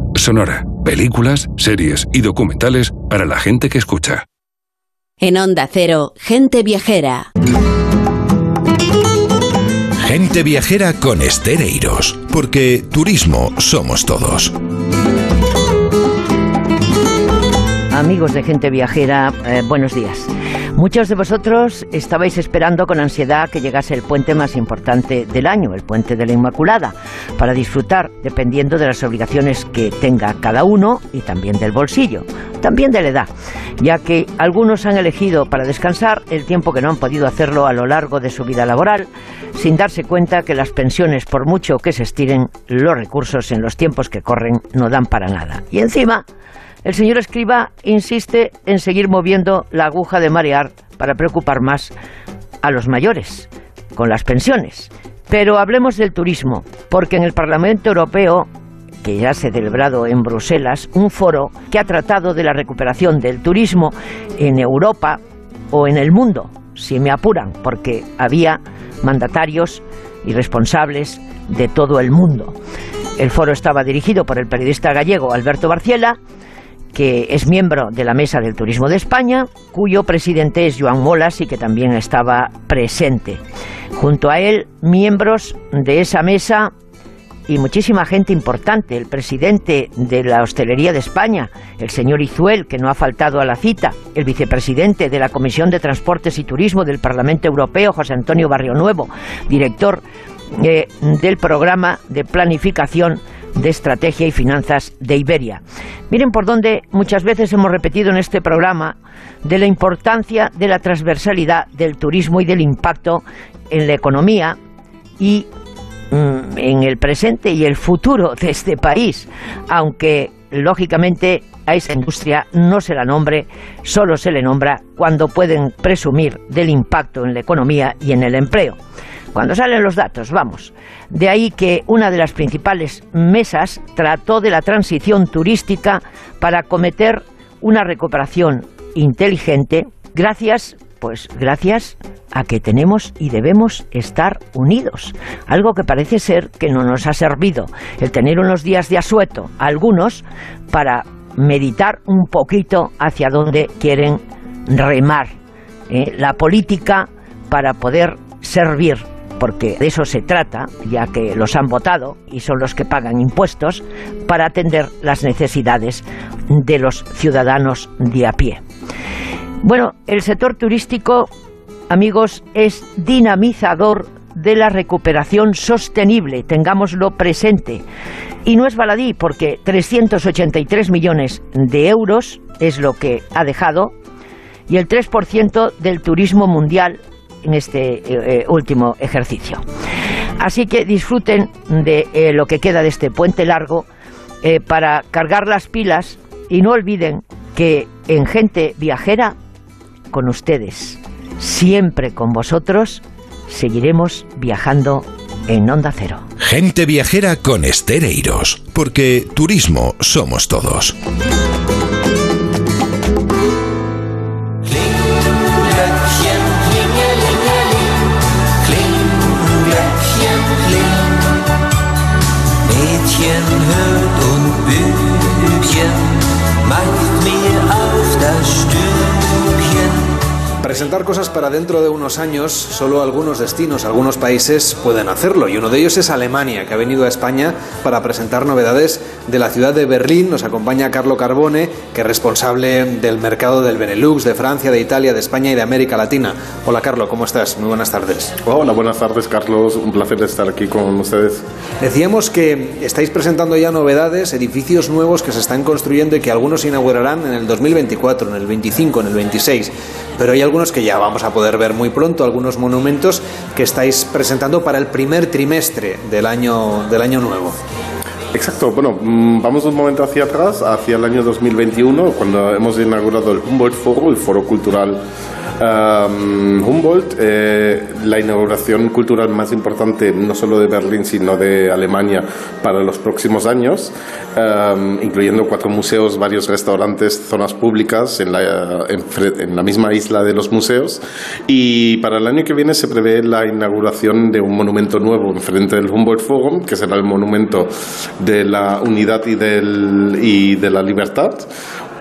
Sonora, películas, series y documentales para la gente que escucha. En Onda Cero, gente viajera. Gente viajera con Estereiros, porque turismo somos todos. Amigos de gente viajera, eh, buenos días. Muchos de vosotros estabais esperando con ansiedad que llegase el puente más importante del año, el puente de la Inmaculada, para disfrutar, dependiendo de las obligaciones que tenga cada uno y también del bolsillo, también de la edad, ya que algunos han elegido para descansar el tiempo que no han podido hacerlo a lo largo de su vida laboral, sin darse cuenta que las pensiones, por mucho que se estiren, los recursos en los tiempos que corren no dan para nada. Y encima, el señor escriba insiste en seguir moviendo la aguja de marear para preocupar más a los mayores con las pensiones. Pero hablemos del turismo, porque en el Parlamento Europeo, que ya se ha celebrado en Bruselas, un foro que ha tratado de la recuperación del turismo en Europa o en el mundo, si me apuran, porque había mandatarios y responsables de todo el mundo. El foro estaba dirigido por el periodista gallego Alberto Barciela, que es miembro de la Mesa del Turismo de España, cuyo presidente es Joan Molas y que también estaba presente. Junto a él, miembros de esa mesa y muchísima gente importante, el presidente de la Hostelería de España, el señor Izuel, que no ha faltado a la cita, el vicepresidente de la Comisión de Transportes y Turismo del Parlamento Europeo, José Antonio Barrio Nuevo, director eh, del programa de planificación de Estrategia y Finanzas de Iberia. Miren por dónde muchas veces hemos repetido en este programa de la importancia de la transversalidad del turismo y del impacto en la economía y mm, en el presente y el futuro de este país, aunque lógicamente a esa industria no se la nombre, solo se le nombra cuando pueden presumir del impacto en la economía y en el empleo. Cuando salen los datos, vamos. De ahí que una de las principales mesas trató de la transición turística para acometer una recuperación inteligente gracias pues gracias a que tenemos y debemos estar unidos. Algo que parece ser que no nos ha servido el tener unos días de asueto algunos para meditar un poquito hacia dónde quieren remar ¿eh? la política para poder servir porque de eso se trata, ya que los han votado y son los que pagan impuestos, para atender las necesidades de los ciudadanos de a pie. Bueno, el sector turístico, amigos, es dinamizador de la recuperación sostenible, tengámoslo presente. Y no es baladí, porque 383 millones de euros es lo que ha dejado y el 3% del turismo mundial en este eh, eh, último ejercicio. Así que disfruten de eh, lo que queda de este puente largo para cargar las pilas y no olviden que en gente viajera, con ustedes, siempre con vosotros, seguiremos viajando en Onda Cero. Gente viajera con Estereiros, porque turismo somos todos. Presentar cosas para dentro de unos años, solo algunos destinos, algunos países pueden hacerlo. Y uno de ellos es Alemania, que ha venido a España para presentar novedades de la ciudad de Berlín. Nos acompaña Carlo Carbone, que es responsable del mercado del Benelux, de Francia, de Italia, de España y de América Latina. Hola Carlo, ¿cómo estás? Muy buenas tardes. Hola, buenas tardes Carlos. Un placer estar aquí con ustedes. Decíamos que estáis presentando ya novedades, edificios nuevos que se están construyendo y que algunos inaugurarán en el 2024, en el 25, en el 26. Pero hay algunos que ya vamos a poder ver muy pronto, algunos monumentos que estáis presentando para el primer trimestre del año, del año nuevo. Exacto, bueno, mm, vamos un momento hacia atrás, hacia el año 2021, cuando hemos inaugurado el Humboldt Foro, el foro cultural Humboldt, eh, la inauguración cultural más importante no solo de Berlín, sino de Alemania para los próximos años, incluyendo cuatro museos, varios restaurantes, zonas públicas en la, en, la misma isla de los museos. Y para el año que viene se prevé la inauguración de un monumento nuevo enfrente del Humboldt Forum, que será el monumento de la unidad y, del, y de la libertad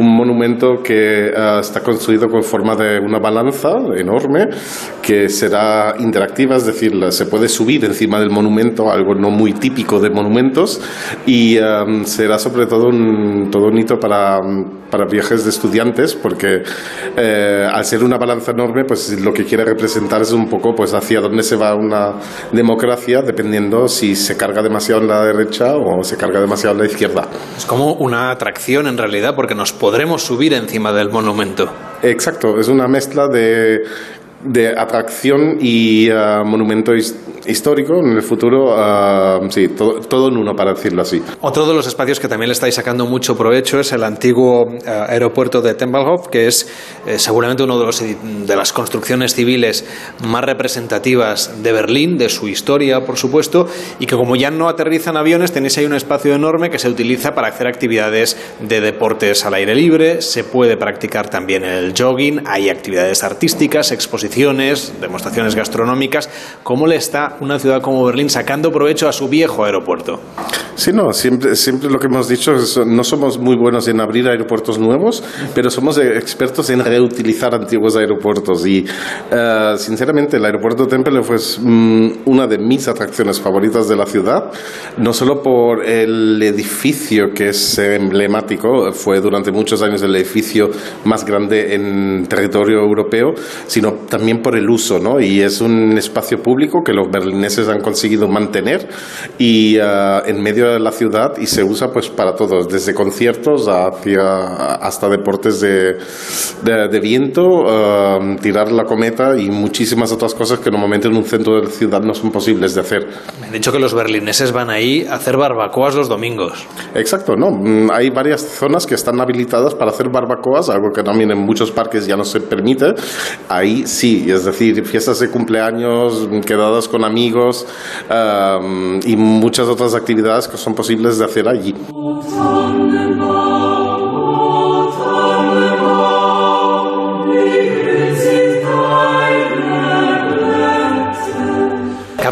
un monumento que eh, está construido con forma de una balanza enorme que será interactiva, es decir, se puede subir encima del monumento, algo no muy típico de monumentos, y em, será sobre todo un, todo un hito para, para viajes de estudiantes, porque eh, al ser una balanza enorme, pues lo que quiere representar es un poco pues hacia dónde se va una democracia, dependiendo si se carga demasiado en la derecha o se carga demasiado en la izquierda. Es como una atracción en realidad, porque nos podremos subir encima del monumento. Exacto, es una mezcla de de atracción y uh, monumento histórico en el futuro, uh, sí, todo, en uno, para decirlo así. Otro de los espacios que también le estáis sacando mucho provecho es el antiguo uh, aeropuerto de Tempelhof, que es eh, seguramente uno de, los, de las construcciones civiles más representativas de Berlín, de su historia, por supuesto, y que como ya no aterrizan aviones, tenéis ahí un espacio enorme que se utiliza para hacer actividades de deportes al aire libre, se puede practicar también el jogging, hay actividades artísticas, exposiciones demostraciones gastronómicas. ¿Cómo le está una ciudad como Berlín sacando provecho a su viejo aeropuerto? Sí, no, siempre, siempre lo que hemos dicho es no somos muy buenos en abrir aeropuertos nuevos, pero somos expertos en reutilizar antiguos aeropuertos. Y uh, sinceramente, el aeropuerto de Temple fue mm, una de mis atracciones favoritas de la ciudad, no solo por el edificio que es emblemático, fue durante muchos años el edificio más grande en territorio europeo, sino también por el uso, ¿no? Y es un espacio público que los berlineses han conseguido mantener y uh, en medio de la ciudad y se usa pues para todos, desde conciertos hacia, hasta deportes de, de, viento, um, tirar la cometa y muchísimas otras cosas que normalmente en un centro de la ciudad no son posibles de hacer. Me han dicho que los berlineses van ahí a hacer barbacoas los domingos. Exacto, no. Mm, hay varias zonas que están habilitadas para hacer barbacoas, algo que también en muchos parques ya no se permite. Ahí sí, es decir, fiestas de cumpleaños, quedadas con amigos um, y muchas otras actividades que son posibles de hacer allí.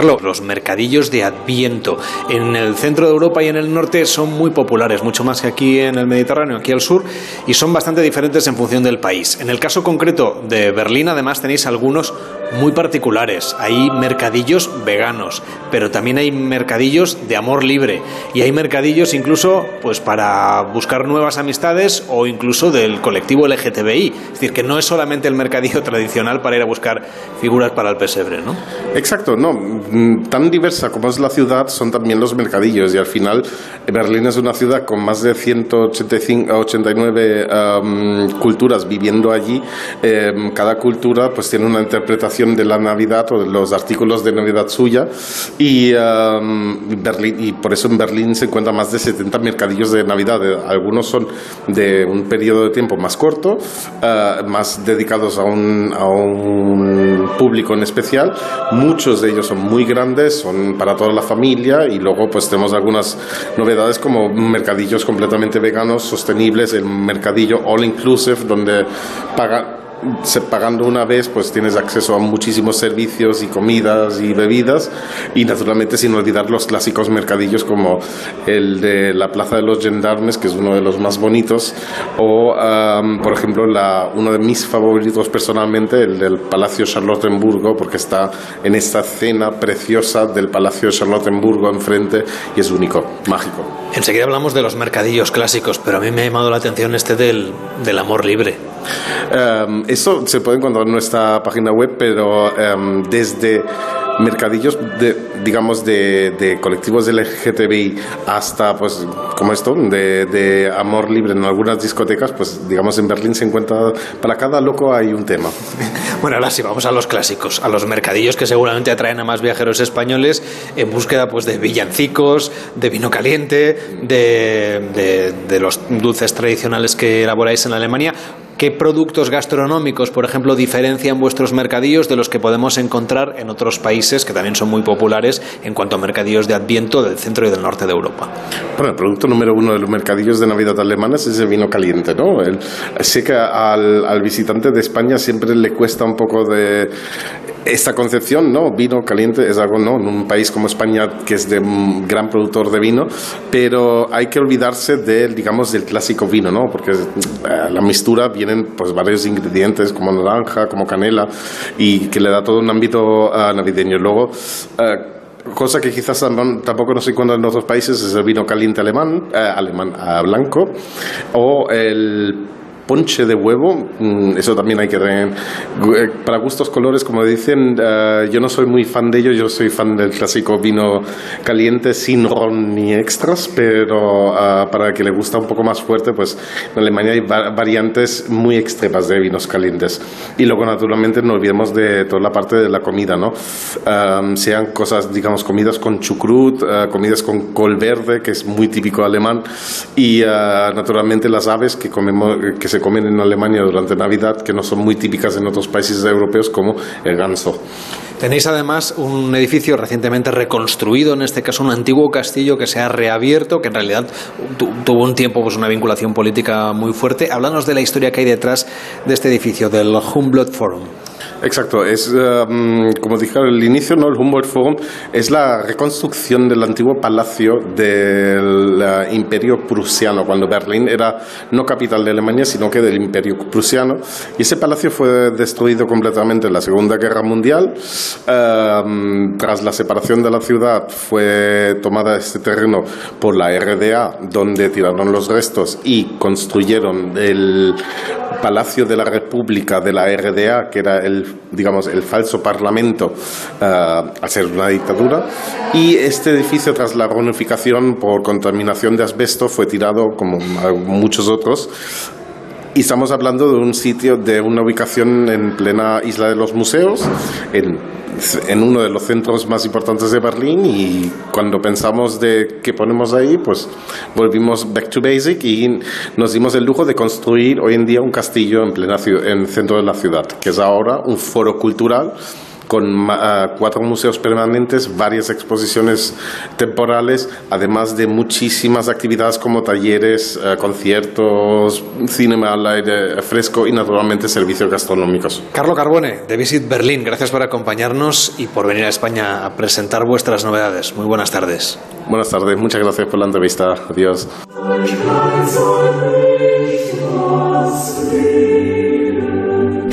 Los mercadillos de Adviento en el centro de Europa y en el norte son muy populares, mucho más que aquí en el Mediterráneo, aquí al sur, y son bastante diferentes en función del país. En el caso concreto de Berlín, además, tenéis algunos muy particulares. Hay mercadillos veganos, pero también hay mercadillos de amor libre y hay mercadillos incluso pues para buscar nuevas amistades o incluso del colectivo LGTBI. Es decir, que no es solamente el mercadillo tradicional para ir a buscar figuras para el pesebre, ¿no? Exacto, no. Mm, tan diversa como es la ciudad son también los mercadillos. Y al final Berlín es una ciudad con más de 185 89 culturas viviendo allí. Em, cada cultura pues tiene una interpretación de la Navidad o de los artículos de Navidad suya. Y, Berlín, y por eso en Berlín se encuentran más de 70 mercadillos de Navidad. Algunos son de un periodo de tiempo más corto eh, más dedicados a un, a un público en especial. Muchos de ellos son muy grandes, son para toda la familia y luego pues tenemos algunas novedades como mercadillos completamente veganos, sostenibles, el mercadillo all inclusive donde paga pagando una vez, pues tienes acceso a muchísimos servicios y comidas y bebidas y naturalmente sin olvidar los clásicos mercadillos como el de la Plaza de los Gendarmes, que es uno de los más bonitos, o por ejemplo uno de mis favoritos personalmente, el del Palacio Charlottenburgo, porque está en esta cena preciosa del Palacio Charlottenburgo enfrente y es único, mágico. Enseguida hablamos de los mercadillos clásicos, pero a mí me ha llamado la atención este del, del amor libre. Um, eso se puede encontrar en nuestra página web, pero um, desde mercadillos, de, digamos, de, de, colectivos LGTBI hasta, pues, como esto, de, de, amor libre en algunas discotecas, pues, digamos, en Berlín se encuentra, para cada loco hay un tema. Bueno, ahora sí, vamos a los clásicos, a los mercadillos que seguramente atraen a más viajeros españoles en búsqueda, pues, de villancicos, de vino caliente, de, de los dulces tradicionales que elaboráis en Alemania. ¿Qué productos gastronómicos, por ejemplo, diferencian vuestros mercadillos de los que podemos encontrar en otros países que también son muy populares en cuanto a mercadillos de Adviento del centro y del norte de Europa? Bueno, el producto número uno de los mercadillos de Navidad alemanes es el vino caliente, ¿no? sé que al, al visitante de España siempre le cuesta un poco de esta concepción, ¿no? Vino caliente es algo, ¿no? En un país como España, que es de un gran productor de vino, pero hay que olvidarse del, digamos, del clásico vino, ¿no? Porque eh, la mistura pues, varios ingredientes, como naranja, como canela, y que le da todo un ámbito uh, navideño. Luego, uh, cosa que quizás tampoco no se encuentra en otros países es el vino caliente alemán, eh, alemán blanco, o el ponche de huevo, mm, eso también hay que tener. Eh, para gustos colores, como dicen, eh, yo no soy muy fan de ello, yo soy fan del clásico vino caliente sin ron ni extras, pero eh, para el que le gusta un poco más fuerte, pues en Alemania hay variantes muy extremas de vinos calientes. Y luego, naturalmente, no olvidemos de toda la parte de la comida, ¿no? sean cosas, digamos, comidas con chucrut, comidas con col verde, que es muy típico alemán, y naturalmente las aves que comemos, que se comen en Alemania durante Navidad que no son muy típicas en otros países europeos como el ganso. Tenéis además un edificio recientemente reconstruido, en este caso un antiguo castillo que se ha reabierto, que en realidad tuvo un tiempo pues, una vinculación política muy fuerte. Háblanos de la historia que hay detrás de este edificio, del Humboldt Forum. Exacto, es um, como dije al inicio, ¿no? el Humboldt Forum es la reconstrucción del antiguo palacio del uh, Imperio Prusiano, cuando Berlín era no capital de Alemania, sino que del Imperio Prusiano. Y ese palacio fue destruido completamente en la Segunda Guerra Mundial. Um, tras la separación de la ciudad, fue tomada este terreno por la RDA, donde tiraron los restos y construyeron el Palacio de la República de la RDA, que era el, digamos, el falso parlamento uh, a ser una dictadura. Y este edificio, tras la reunificación por contaminación de asbesto, fue tirado, como muchos otros, y estamos hablando de un sitio, de una ubicación en plena isla de los museos, en, en, uno de los centros más importantes de Berlín. Y cuando pensamos de qué ponemos ahí, pues volvimos back to basic y nos dimos el lujo de construir hoy en día un castillo en plena en el centro de la ciudad, que es ahora un foro cultural con uh, cuatro museos permanentes, varias exposiciones temporales, además de muchísimas actividades como talleres, uh, conciertos, cinema al aire fresco y naturalmente servicios gastronómicos. Carlo Carbone, de Visit Berlín, gracias por acompañarnos y por venir a España a presentar vuestras novedades. Muy buenas tardes. Buenas tardes, muchas gracias por la entrevista. Adiós.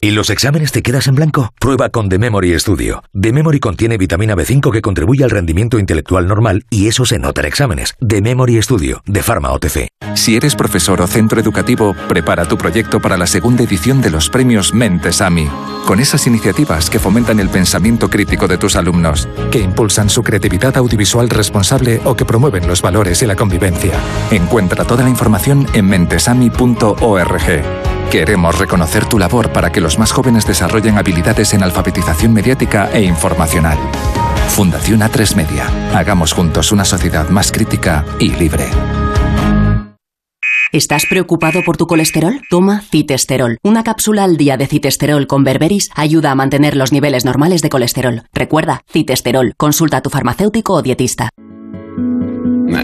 ¿Y los exámenes te quedas en blanco? Prueba con The Memory Studio. The Memory contiene vitamina B5 que contribuye al rendimiento intelectual normal y eso se nota en exámenes. The Memory Studio, de Pharma OTC. Si eres profesor o centro educativo, prepara tu proyecto para la segunda edición de los premios Mentes AMI. Con esas iniciativas que fomentan el pensamiento crítico de tus alumnos, que impulsan su creatividad audiovisual responsable o que promueven los valores y la convivencia. Encuentra toda la información en mentesami.org. Queremos reconocer tu labor para que los más jóvenes desarrollen habilidades en alfabetización mediática e informacional. Fundación A3 Media. Hagamos juntos una sociedad más crítica y libre. ¿Estás preocupado por tu colesterol? Toma citesterol. Una cápsula al día de citesterol con berberis ayuda a mantener los niveles normales de colesterol. Recuerda, citesterol. Consulta a tu farmacéutico o dietista.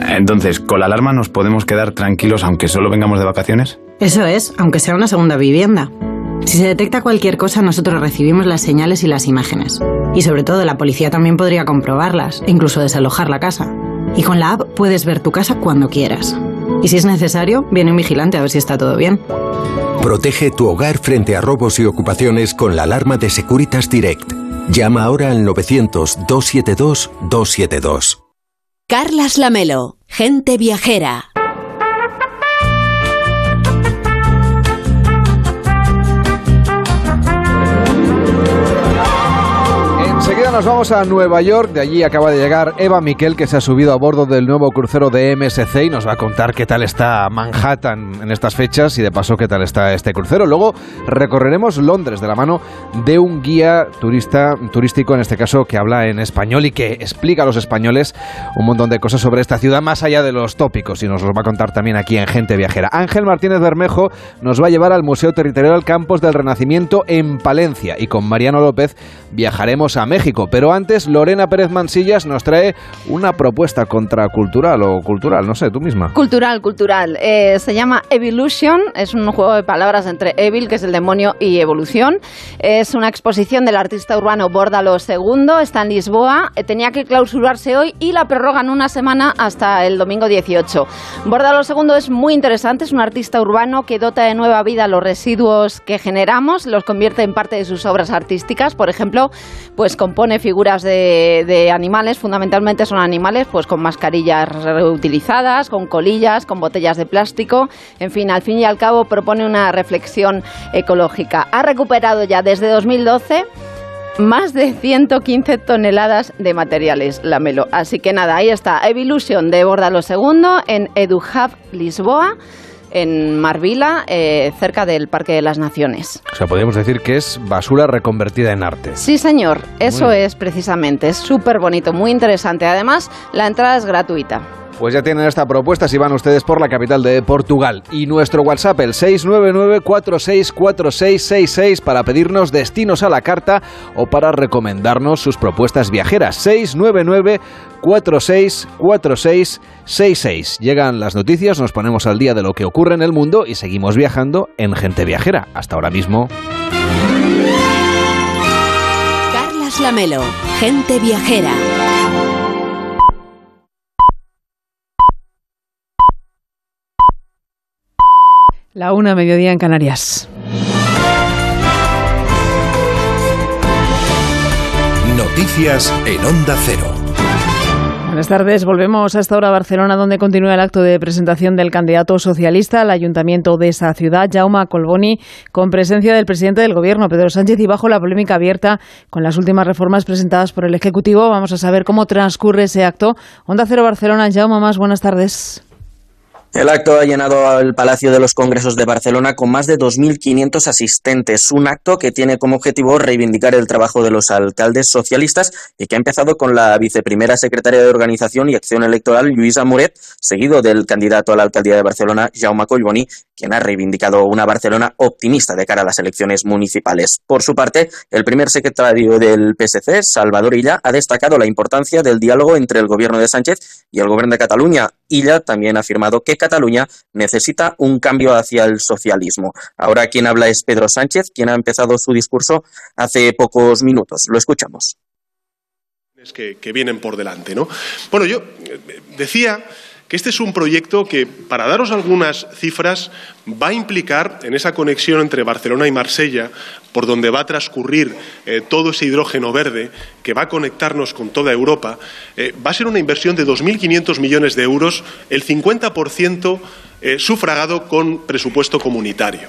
Entonces, ¿con la alarma nos podemos quedar tranquilos aunque solo vengamos de vacaciones? Eso es, aunque sea una segunda vivienda. Si se detecta cualquier cosa, nosotros recibimos las señales y las imágenes. Y sobre todo, la policía también podría comprobarlas, e incluso desalojar la casa. Y con la app puedes ver tu casa cuando quieras. Y si es necesario, viene un vigilante a ver si está todo bien. Protege tu hogar frente a robos y ocupaciones con la alarma de Securitas Direct. Llama ahora al 900-272-272. Carlas Lamelo, gente viajera. Nos vamos a Nueva York. De allí acaba de llegar Eva Miquel, que se ha subido a bordo del nuevo crucero de MSC y nos va a contar qué tal está Manhattan en estas fechas y de paso qué tal está este crucero. Luego recorreremos Londres de la mano de un guía turista, turístico, en este caso, que habla en español y que explica a los españoles un montón de cosas sobre esta ciudad, más allá de los tópicos, y nos los va a contar también aquí en Gente Viajera. Ángel Martínez Bermejo nos va a llevar al Museo Territorial Campos del Renacimiento en Palencia y con Mariano López viajaremos a México. Pero antes, Lorena Pérez Mansillas nos trae una propuesta contracultural o cultural, no sé, tú misma. Cultural, cultural. Eh, se llama Evolution, es un juego de palabras entre Evil, que es el demonio, y evolución. Es una exposición del artista urbano Bórdalo II, está en Lisboa, eh, tenía que clausurarse hoy y la prorrogan una semana hasta el domingo 18. Bórdalo II es muy interesante, es un artista urbano que dota de nueva vida los residuos que generamos, los convierte en parte de sus obras artísticas, por ejemplo, pues compone figuras de, animales, fundamentalmente son animales, pues con mascarillas reutilizadas, con colillas, con botellas de plástico, en fin, al fin y al cabo propone una reflexión ecológica. Ha recuperado ya desde 2012 más de 115 toneladas de materiales lamelo. Así que nada, ahí está, Evolution de Bórdalo II en EduHub Lisboa en Marvila, eh, cerca del Parque de las Naciones. O sea, podríamos decir que es basura reconvertida en arte. Sí, señor, eso es precisamente. Es súper bonito, muy interesante. Además, la entrada es gratuita. Pues ya tienen esta propuesta si van ustedes por la capital de Portugal. Y nuestro WhatsApp, el 699-464666, para pedirnos destinos a la carta o para recomendarnos sus propuestas viajeras. 699-464666. Llegan las noticias, nos ponemos al día de lo que ocurre en el mundo y seguimos viajando en Gente Viajera. Hasta ahora mismo. Carlas Lamelo, Gente Viajera. La una, mediodía en Canarias. Noticias en Onda Cero. Buenas tardes. Volvemos hasta ahora a Barcelona, donde continúa el acto de presentación del candidato socialista al ayuntamiento de esa ciudad, Jaume Colboni, con presencia del presidente del Gobierno, Pedro Sánchez, y bajo la polémica abierta con las últimas reformas presentadas por el Ejecutivo. Vamos a saber cómo transcurre ese acto. Onda Cero Barcelona, Jaume Más, buenas tardes. El acto ha llenado el Palacio de los Congresos de Barcelona con más de 2.500 asistentes, un acto que tiene como objetivo reivindicar el trabajo de los alcaldes socialistas y que ha empezado con la viceprimera secretaria de Organización y Acción Electoral, Luisa Moret, seguido del candidato a la alcaldía de Barcelona, Jaume Collboni, quien ha reivindicado una Barcelona optimista de cara a las elecciones municipales. Por su parte, el primer secretario del PSC, Salvador Illa, ha destacado la importancia del diálogo entre el gobierno de Sánchez y el gobierno de Cataluña. Illa también ha afirmado que Cataluña necesita un cambio hacia el socialismo. Ahora quien habla es Pedro Sánchez, quien ha empezado su discurso hace pocos minutos. Lo escuchamos. Que, que vienen por delante, ¿no? Bueno, yo decía que este es un proyecto que, para daros algunas cifras, va a implicar en esa conexión entre Barcelona y Marsella, por donde va a transcurrir eh, todo ese hidrógeno verde que va a conectarnos con toda Europa, eh, va a ser una inversión de 2.500 millones de euros, el 50% eh, sufragado con presupuesto comunitario.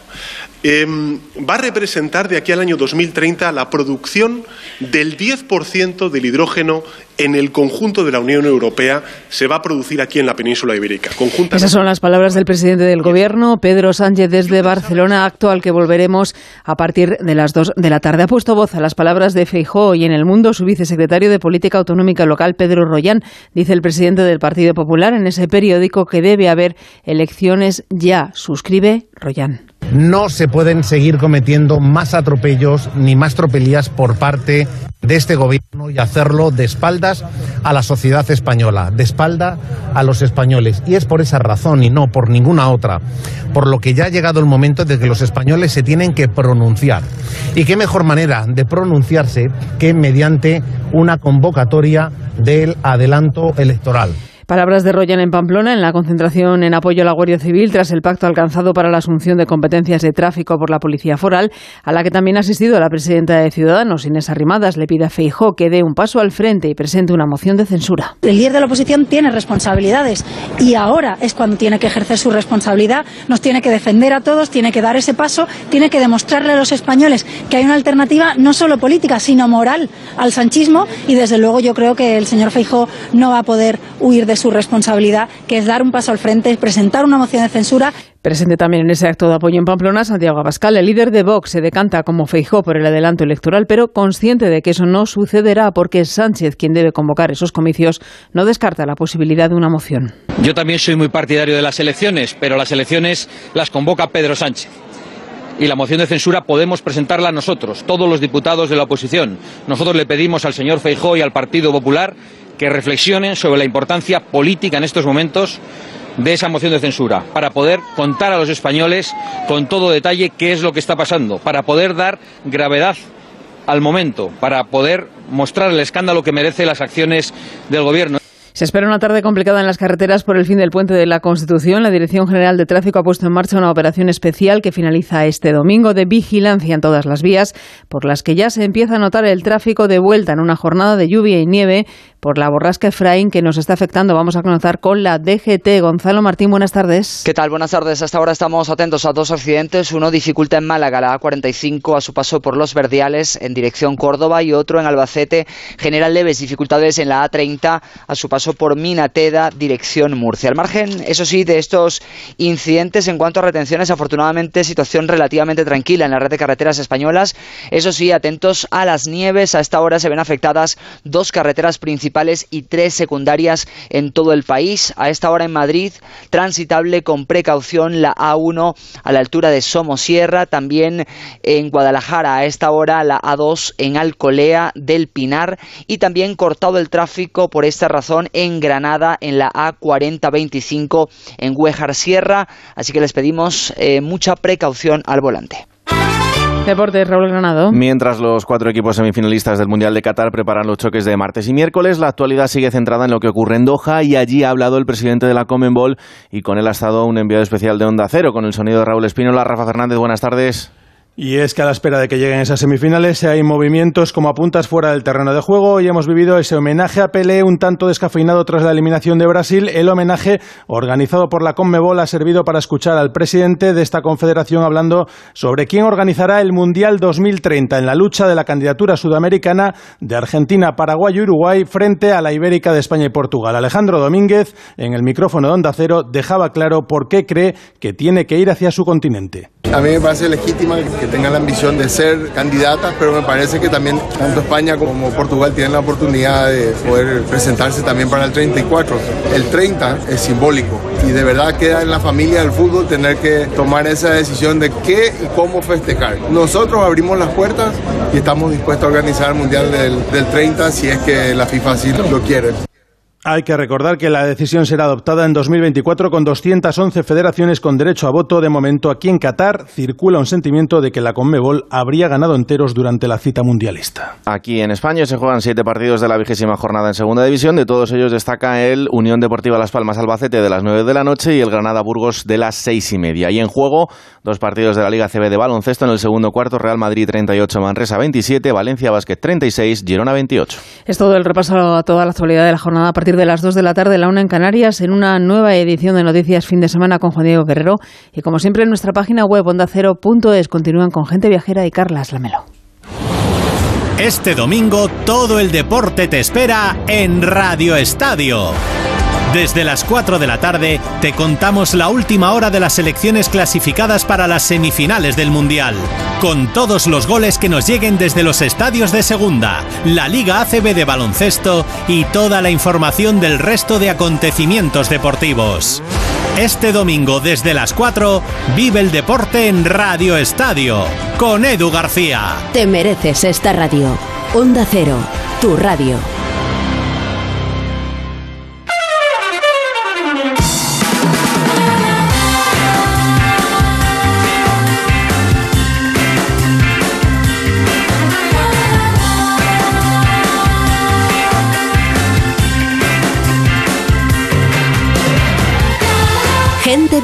Em, va a representar de aquí al año 2030 la producción del 10% del hidrógeno en el conjunto de la Unión Europea se va a producir aquí en la península ibérica. Esas son las palabras del presidente del Gobierno, Pedro Sánchez, desde Barcelona, acto al que volveremos a partir las 2 de la tarde. Ha puesto voz a las palabras de Feijóo y en el mundo su vicesecretario de Política Autonómica Local, Pedro Royán, dice el presidente del Partido Popular en ese periódico que debe haber elecciones ya. Suscribe Royán. No se pueden seguir cometiendo más atropellos ni más tropelías por parte de este gobierno y hacerlo de espaldas a la sociedad española, de espalda a los españoles. Y es por esa razón y no por ninguna otra, por lo que ya ha llegado el momento de que los españoles se tienen que pronunciar. Y qué mejor manera de pronunciarse que mediante una convocatoria del adelanto electoral. Palabras de Royan en Pamplona en la concentración en apoyo a la Guardia Civil tras el pacto alcanzado para la asunción de competencias de tráfico por la Policía Foral, a la que también ha asistido la presidenta de Ciudadanos, Inés Arrimadas, le pide a Feijó que dé un paso al frente y presente una moción de censura. El líder de la oposición tiene responsabilidades y ahora es cuando tiene que ejercer su responsabilidad, nos tiene que defender a todos, tiene que dar ese paso, tiene que demostrarle a los españoles que hay una alternativa no solo política, sino moral al sanchismo y desde luego yo creo que el señor Feijó no va a poder huir de su responsabilidad, que es dar un paso al frente, presentar una moción de censura. Presente también en ese acto de apoyo en Pamplona, Santiago Abascal, el líder de Vox, se decanta como Feijó por el adelanto electoral, pero consciente de que eso no sucederá porque es Sánchez quien debe convocar esos comicios, no descarta la posibilidad de una moción. Yo también soy muy partidario de las elecciones, pero las elecciones las convoca Pedro Sánchez y la moción de censura podemos presentarla nosotros, todos los diputados de la oposición. Nosotros le pedimos al señor Feijó y al Partido Popular que reflexionen sobre la importancia política en estos momentos de esa moción de censura, para poder contar a los españoles con todo detalle qué es lo que está pasando, para poder dar gravedad al momento, para poder mostrar el escándalo que merece las acciones del Gobierno. Se espera una tarde complicada en las carreteras por el fin del puente de la Constitución. La Dirección General de Tráfico ha puesto en marcha una operación especial que finaliza este domingo de vigilancia en todas las vías, por las que ya se empieza a notar el tráfico de vuelta en una jornada de lluvia y nieve por la borrasca Efraín que nos está afectando. Vamos a conectar con la DGT. Gonzalo Martín, buenas tardes. ¿Qué tal? Buenas tardes. Hasta ahora estamos atentos a dos accidentes. Uno dificulta en Málaga la A45 a su paso por los Verdiales en dirección Córdoba y otro en Albacete genera leves dificultades en la A30 a su paso por Minateda, dirección Murcia. Al margen, eso sí, de estos incidentes en cuanto a retenciones, afortunadamente situación relativamente tranquila en la red de carreteras españolas. Eso sí, atentos a las nieves. A esta hora se ven afectadas dos carreteras principales y tres secundarias en todo el país. A esta hora en Madrid, transitable con precaución la A1 a la altura de Somosierra. También en Guadalajara, a esta hora la A2 en Alcolea del Pinar. Y también cortado el tráfico por esta razón en Granada, en la A4025 en Huejar Sierra. Así que les pedimos eh, mucha precaución al volante. Deportes, Raúl Granado. Mientras los cuatro equipos semifinalistas del Mundial de Qatar preparan los choques de martes y miércoles, la actualidad sigue centrada en lo que ocurre en Doha y allí ha hablado el presidente de la Comenbol y con él ha estado un enviado especial de Onda Cero con el sonido de Raúl Espínola. Rafa Fernández, buenas tardes. Y es que a la espera de que lleguen esas semifinales hay movimientos como apuntas fuera del terreno de juego y hemos vivido ese homenaje a Pelé un tanto descafeinado tras la eliminación de Brasil. El homenaje organizado por la Conmebol ha servido para escuchar al presidente de esta confederación hablando sobre quién organizará el Mundial 2030 en la lucha de la candidatura sudamericana de Argentina, Paraguay y Uruguay frente a la Ibérica de España y Portugal. Alejandro Domínguez, en el micrófono de Onda Cero, dejaba claro por qué cree que tiene que ir hacia su continente. A mí me parece legítima tengan la ambición de ser candidatas, pero me parece que también tanto España como Portugal tienen la oportunidad de poder presentarse también para el 34. El 30 es simbólico y de verdad queda en la familia del fútbol tener que tomar esa decisión de qué y cómo festejar. Nosotros abrimos las puertas y estamos dispuestos a organizar el Mundial del, del 30 si es que la FIFA así lo quiere. Hay que recordar que la decisión será adoptada en 2024 con 211 federaciones con derecho a voto. De momento, aquí en Qatar circula un sentimiento de que la Conmebol habría ganado enteros durante la cita mundialista. Aquí en España se juegan siete partidos de la vigésima jornada en segunda división. De todos ellos destaca el Unión Deportiva Las Palmas Albacete de las 9 de la noche y el Granada Burgos de las seis y media. Y en juego, dos partidos de la Liga CB de baloncesto en el segundo cuarto: Real Madrid 38, Manresa 27, Valencia Basket 36, Girona 28. Es todo el repaso a toda la actualidad de la jornada a partir de las 2 de la tarde, la una en Canarias, en una nueva edición de Noticias Fin de Semana con Juan Diego Guerrero. Y como siempre, en nuestra página web ondacero.es continúan con Gente Viajera y Carlas Lamelo. Este domingo todo el deporte te espera en Radio Estadio. Desde las 4 de la tarde te contamos la última hora de las selecciones clasificadas para las semifinales del Mundial, con todos los goles que nos lleguen desde los estadios de segunda, la Liga ACB de baloncesto y toda la información del resto de acontecimientos deportivos. Este domingo desde las 4 vive el deporte en Radio Estadio con Edu García. Te mereces esta radio. Onda Cero, tu radio.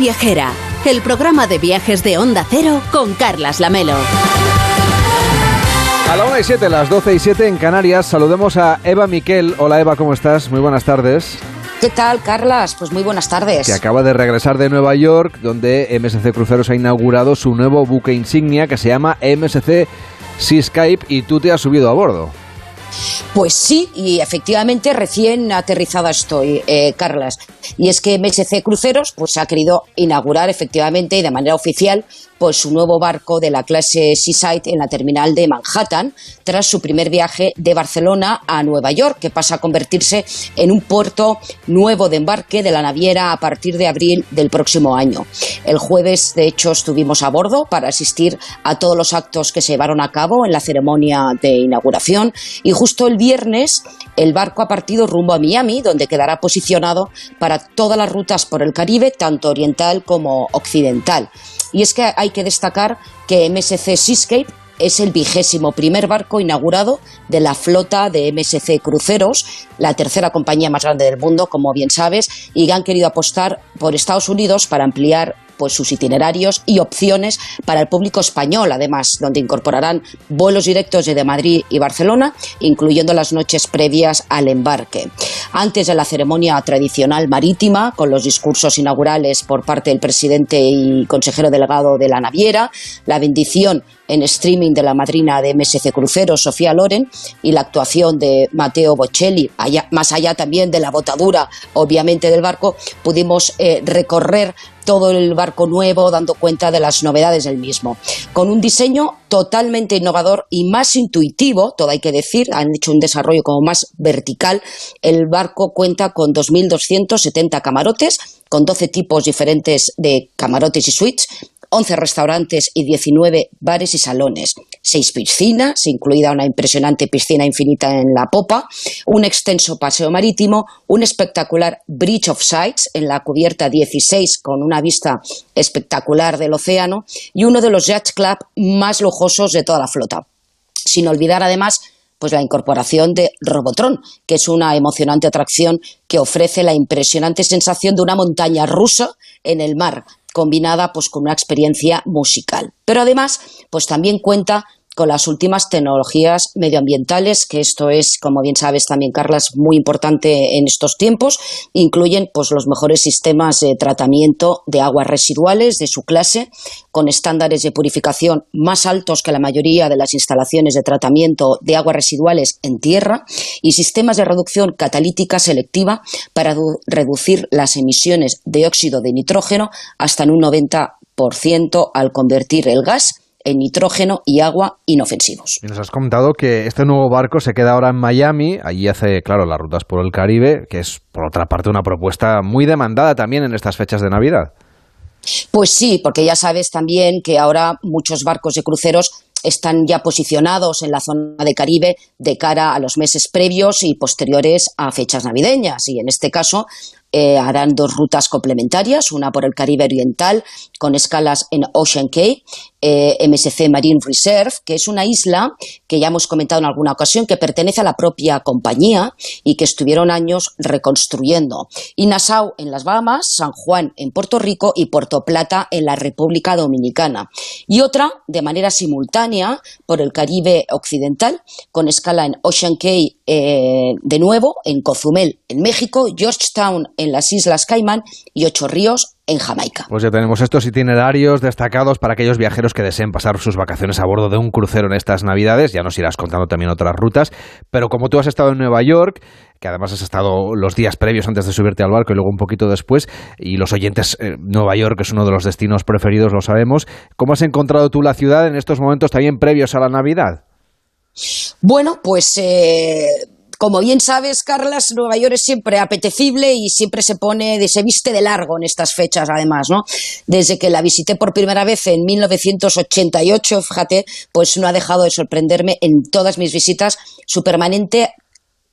Viajera, el programa de viajes de Onda Cero con Carlas Lamelo. A la 1 y 7, las 12 y 7 en Canarias, saludemos a Eva Miquel. Hola Eva, ¿cómo estás? Muy buenas tardes. ¿Qué tal, Carlas? Pues muy buenas tardes. Que acaba de regresar de Nueva York, donde MSC Cruceros ha inaugurado su nuevo buque insignia que se llama MSC Seascape y tú te has subido a bordo. Pues sí, y efectivamente recién aterrizada estoy, eh, Carlas. Y es que MSC Cruceros pues, ha querido inaugurar efectivamente y de manera oficial pues, su nuevo barco de la clase Seaside en la terminal de Manhattan, tras su primer viaje de Barcelona a Nueva York, que pasa a convertirse en un puerto nuevo de embarque de la naviera a partir de abril del próximo año. El jueves, de hecho, estuvimos a bordo para asistir a todos los actos que se llevaron a cabo en la ceremonia de inauguración y justo el viernes el barco ha partido rumbo a Miami, donde quedará posicionado para todas las rutas por el Caribe, tanto oriental como occidental. Y es que hay que destacar que MSC Seascape es el vigésimo primer barco inaugurado de la flota de MSC Cruceros, la tercera compañía más grande del mundo, como bien sabes, y han querido apostar por Estados Unidos para ampliar pues sus itinerarios y opciones para el público español, además, donde incorporarán vuelos directos de Madrid y Barcelona, incluyendo las noches previas al embarque. Antes de la ceremonia tradicional marítima, con los discursos inaugurales por parte del presidente y consejero delegado de la naviera, la bendición en streaming de la madrina de MSC Crucero, Sofía Loren, y la actuación de Mateo Bocelli, más allá también de la botadura, obviamente, del barco, pudimos eh, recorrer todo el barco nuevo, dando cuenta de las novedades del mismo. Con un diseño totalmente innovador y más intuitivo, todo hay que decir, han hecho un desarrollo como más vertical. El barco cuenta con 2.270 camarotes, con 12 tipos diferentes de camarotes y suites, 11 restaurantes y 19 bares y salones, 6 piscinas, incluida una impresionante piscina infinita en la popa, un extenso paseo marítimo, un espectacular Bridge of Sights en la cubierta 16 con una vista espectacular del océano y uno de los yacht club más lujosos de toda la flota. Sin olvidar además pues la incorporación de Robotron, que es una emocionante atracción que ofrece la impresionante sensación de una montaña rusa en el mar, combinada pues con una experiencia musical. Pero además, pues también cuenta con las últimas tecnologías medioambientales, que esto es, como bien sabes también, Carlas, muy importante en estos tiempos. Incluyen pues, los mejores sistemas de tratamiento de aguas residuales de su clase, con estándares de purificación más altos que la mayoría de las instalaciones de tratamiento de aguas residuales en tierra, y sistemas de reducción catalítica selectiva para reducir las emisiones de óxido de nitrógeno hasta en un 90% al convertir el gas en nitrógeno y agua inofensivos. Y nos has contado que este nuevo barco se queda ahora en Miami, allí hace, claro, las rutas por el Caribe, que es, por otra parte, una propuesta muy demandada también en estas fechas de Navidad. Pues sí, porque ya sabes también que ahora muchos barcos de cruceros están ya posicionados en la zona de Caribe de cara a los meses previos y posteriores a fechas navideñas. Y en este caso eh, harán dos rutas complementarias, una por el Caribe Oriental con escalas en Ocean Cay, eh, MSC Marine Reserve, que es una isla que ya hemos comentado en alguna ocasión, que pertenece a la propia compañía y que estuvieron años reconstruyendo. Y Nassau en las Bahamas, San Juan en Puerto Rico y Puerto Plata en la República Dominicana. Y otra, de manera simultánea, por el Caribe Occidental, con escala en Ocean Cay eh, de nuevo, en Cozumel en México, Georgetown en las Islas Caimán y Ocho Ríos en Jamaica. Pues ya tenemos estos itinerarios destacados para aquellos viajeros que deseen pasar sus vacaciones a bordo de un crucero en estas Navidades. Ya nos irás contando también otras rutas. Pero como tú has estado en Nueva York, que además has estado los días previos antes de subirte al barco y luego un poquito después, y los oyentes, eh, Nueva York es uno de los destinos preferidos, lo sabemos. ¿Cómo has encontrado tú la ciudad en estos momentos también previos a la Navidad? Bueno, pues eh, como bien sabes, Carlas, Nueva York es siempre apetecible y siempre se pone, se viste de largo en estas fechas, además, ¿no? Desde que la visité por primera vez en 1988, fíjate, pues no ha dejado de sorprenderme en todas mis visitas su permanente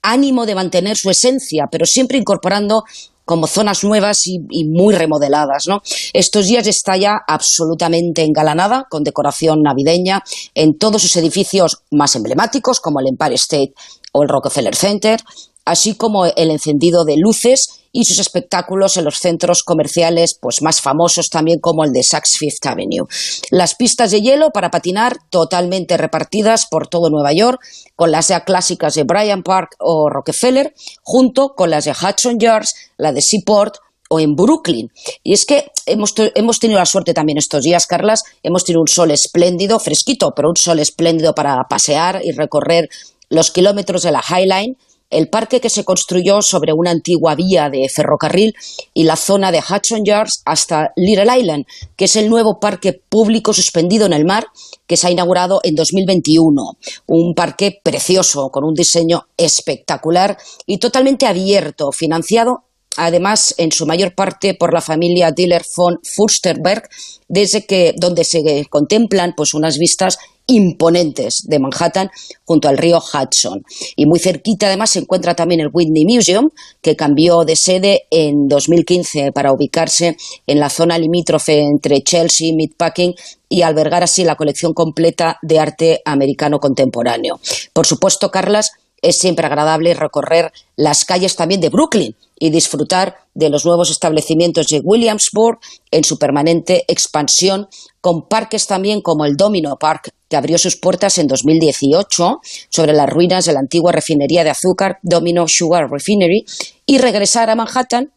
ánimo de mantener su esencia, pero siempre incorporando como zonas nuevas y, muy remodeladas. ¿no? Estos días está ya absolutamente engalanada con decoración navideña en todos sus edificios más emblemáticos, como el Empire State o el Rockefeller Center, así como el encendido de luces y sus espectáculos en los centros comerciales pues más famosos también como el de Saks Fifth Avenue. Las pistas de hielo para patinar totalmente repartidas por todo Nueva York, con las ya clásicas de Bryant Park o Rockefeller, junto con las de Hudson Yards, la de Seaport o en Brooklyn. Y es que hemos, hemos, tenido la suerte también estos días, Carlas, hemos tenido un sol espléndido, fresquito, pero un sol espléndido para pasear y recorrer los kilómetros de la High Line, el parque que se construyó sobre una antigua vía de ferrocarril y la zona de Hudson Yards hasta Little Island, que es el nuevo parque público suspendido en el mar que se ha inaugurado en 2021. Un parque precioso, con un diseño espectacular y totalmente abierto, financiado además en su mayor parte por la familia Diller von Fursterberg, desde que donde se contemplan pues unas vistas imponentes de Manhattan junto al río Hudson. Y muy cerquita además se encuentra también el Whitney Museum, que cambió de sede en 2015 para ubicarse en la zona limítrofe entre Chelsea y Meatpacking y albergar así la colección completa de arte americano contemporáneo. Por supuesto, Carlas, es siempre agradable recorrer las calles también de Brooklyn y disfrutar de los nuevos establecimientos de Williamsburg en su permanente expansión, con parques también como el Domino Park, que abrió sus puertas en 2018 sobre las ruinas de la antigua refinería de azúcar Domino Sugar Refinery, y regresar a Manhattan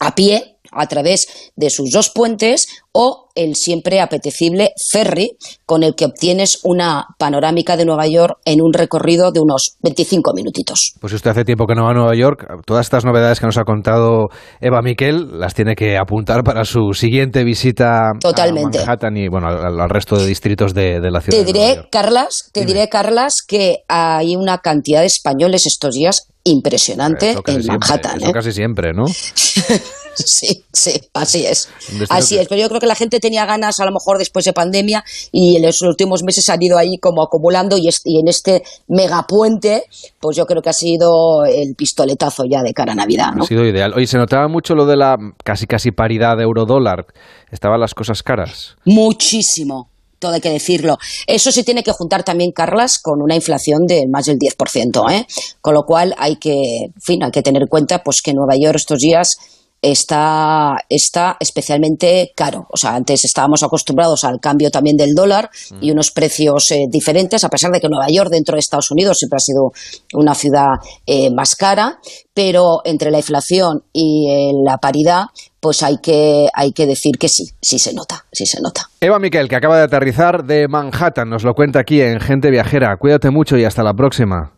a pie a través de sus dos puentes o el siempre apetecible ferry con el que obtienes una panorámica de Nueva York en un recorrido de unos 25 minutitos. Pues si usted hace tiempo que no va a Nueva York, todas estas novedades que nos ha contado Eva Miquel las tiene que apuntar para su siguiente visita Totalmente. a Manhattan y bueno, al, resto de distritos de, la ciudad. Te diré, Carlas, te diré, Carlas, que hay una cantidad de españoles estos días impresionante en Manhattan. ¿eh? casi siempre, ¿no? sí, sí, así es. Así es, pero yo creo que la gente tenía ganas, a lo mejor después de pandemia, y en los últimos meses han ido ahí como acumulando, y, en este megapuente, pues yo creo que ha sido el pistoletazo ya de cara a Navidad. ¿no? Ha sido ideal. Oye, se notaba mucho lo de la casi casi paridad de euro-dólar. Estaban las cosas caras. Muchísimo todo hay que decirlo. Eso se tiene que juntar también, Carlas, con una inflación de más del 10%, ¿eh? Con lo cual hay que, en fin, hay que tener en cuenta pues que Nueva York estos días está, está especialmente caro. O sea, antes estábamos acostumbrados al cambio también del dólar y unos precios eh, diferentes, a pesar de que Nueva York dentro de Estados Unidos siempre ha sido una ciudad eh, más cara, pero entre la inflación y eh, la paridad, pues hay que, hay que decir que sí, sí se nota, sí se nota. Eva Miquel, que acaba de aterrizar de Manhattan, nos lo cuenta aquí en Gente Viajera. Cuídate mucho y hasta la próxima.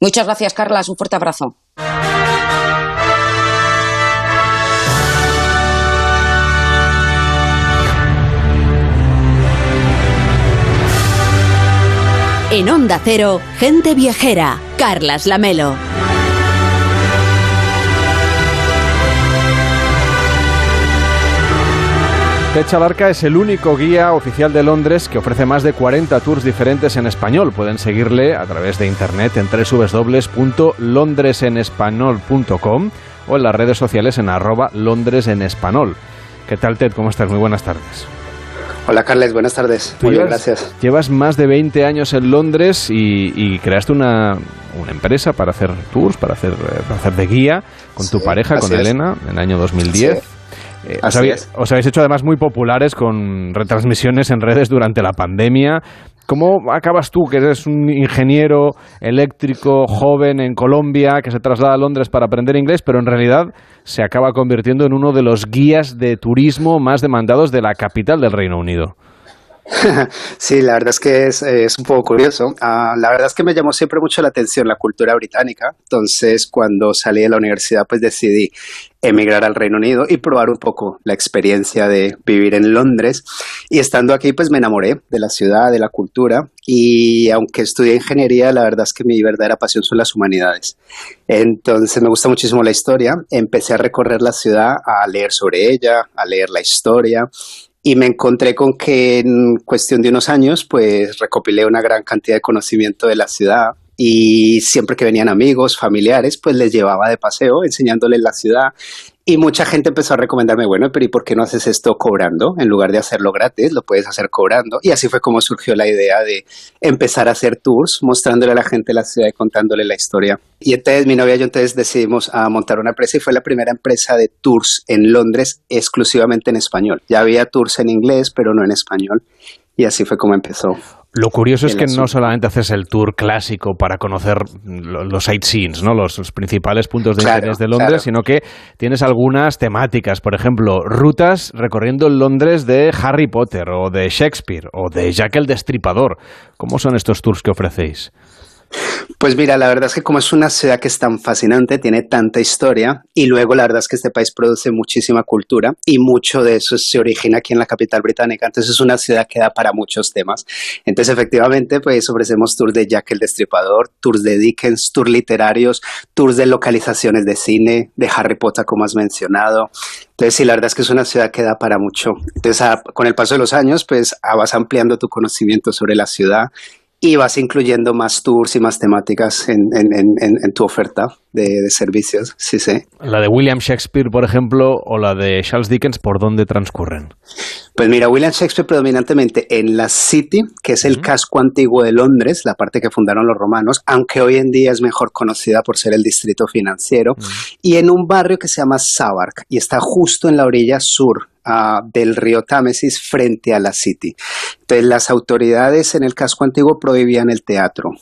Muchas gracias, Carlas. Un fuerte abrazo. En Onda Cero, Gente Viajera, Carlas Lamelo. Techa Barca es el único guía oficial de Londres que ofrece más de 40 tours diferentes en español. Pueden seguirle a través de internet en www.londresenespanol.com o en las redes sociales en arroba Londres en Español. ¿Qué tal, Ted? ¿Cómo estás? Muy buenas tardes. Hola Carles, buenas tardes. Muy bien, gracias. Llevas más de 20 años en Londres y, creaste una, empresa para hacer tours, para hacer, eh, para hacer de guía con tu pareja, con Elena, en el año 2010. Eh, os, habéis, hecho además muy populares con retransmisiones en redes durante la pandemia. ¿Cómo acabas tú, que eres un ingeniero eléctrico joven en Colombia, que se traslada a Londres para aprender inglés, pero en realidad se acaba convirtiendo en uno de los guías de turismo más demandados de la capital del Reino Unido? Sí, la verdad es que es, un poco curioso. Ah, la verdad es que me llamó siempre mucho la atención la cultura británica. Entonces, cuando salí de la universidad, pues decidí emigrar al Reino Unido y probar un poco la experiencia de vivir en Londres. Y estando aquí, pues me enamoré de la ciudad, de la cultura. Y aunque estudié ingeniería, la verdad es que mi verdadera pasión son las humanidades. Entonces me gusta muchísimo la historia. Empecé a recorrer la ciudad, a leer sobre ella, a leer la historia y me encontré con que en cuestión de unos años pues recopilé una gran cantidad de conocimiento de la ciudad y siempre que venían amigos, familiares, pues les llevaba de paseo enseñándoles la ciudad y mucha gente empezó a recomendarme, bueno, pero ¿y por qué no haces esto cobrando? En lugar de hacerlo gratis, lo puedes hacer cobrando. Y así fue como surgió la idea de empezar a hacer tours, mostrándole a la gente la ciudad y contándole la historia. Y entonces mi novia y yo entonces decidimos a montar una empresa y fue la primera empresa de tours en Londres exclusivamente en español. Ya había tours en inglés, pero no en español. Y así fue como empezó. Lo curioso es que no solamente haces el tour clásico para conocer los sightseeing, ¿no? los, principales puntos de interés de Londres, sino que tienes algunas temáticas, por ejemplo, rutas recorriendo el Londres de Harry Potter o de Shakespeare o de Jack el Destripador. ¿Cómo son estos tours que ofrecéis? Pues mira, la verdad es que como es una ciudad que es tan fascinante, tiene tanta historia y luego la verdad es que este país produce muchísima cultura y mucho de eso se origina aquí en la capital británica. Entonces es una ciudad que da para muchos temas. Entonces efectivamente pues ofrecemos tours de Jack el Destripador, tours de Dickens, tours literarios, tours de localizaciones de cine, de Harry Potter como has mencionado. Entonces sí, la verdad es que es una ciudad que da para mucho. Entonces con el paso de los años pues vas ampliando tu conocimiento sobre la ciudad y vas incluyendo más tours y más temáticas en, tu oferta de, servicios. Sí, sí. La de William Shakespeare, por ejemplo, o la de Charles Dickens, ¿por dónde transcurren? Pues mira, William Shakespeare predominantemente en la City, que es el casco antiguo de Londres, la parte que fundaron los romanos, aunque hoy en día es mejor conocida por ser el distrito financiero, y en un barrio que se llama Southwark, y está justo en la orilla sur ah, del río Támesis frente a la City. Entonces las autoridades en el casco antiguo prohibían el teatro,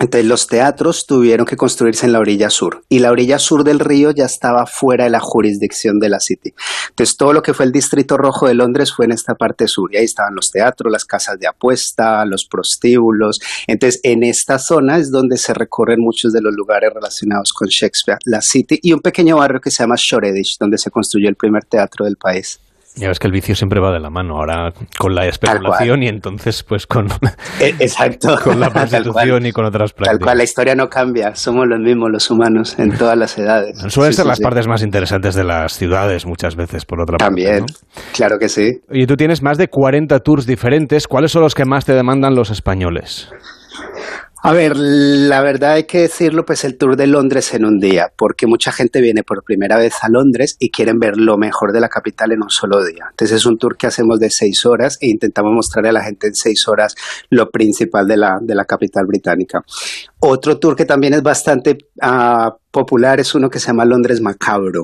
entonces los teatros tuvieron que construirse en la orilla sur y la orilla sur del río ya estaba fuera de la jurisdicción de la City. Entonces todo lo que fue el distrito rojo de Londres fue en esta parte sur y ahí estaban los teatros, las casas de apuesta, los prostíbulos. Entonces en esta zona es donde se recorren muchos de los lugares relacionados con Shakespeare, la City y un pequeño barrio que se llama Shoreditch, donde se construyó el primer teatro del país. Ya ves que el vicio siempre va de la mano, ahora con la especulación y entonces pues con, E- Exacto. con la Tal prostitución y con otras Tal prácticas. cual, la historia no cambia, somos los mismos los humanos en todas las edades. Suelen Sí, ser sí, las sí. partes más interesantes de las ciudades muchas veces, por otra También, parte. claro que sí. Y tú tienes más de 40 tours diferentes. ¿Cuáles son los que más te demandan los españoles? A ver, la verdad hay que decirlo, pues el Tour de Londres en un día, porque mucha gente viene por primera vez a Londres y quieren ver lo mejor de la capital en un solo día. Entonces es un tour que hacemos de seis horas e intentamos mostrarle a la gente en seis horas lo principal de la, de la capital británica. Otro tour que también es bastante ah, popular es uno que se llama Londres Macabro.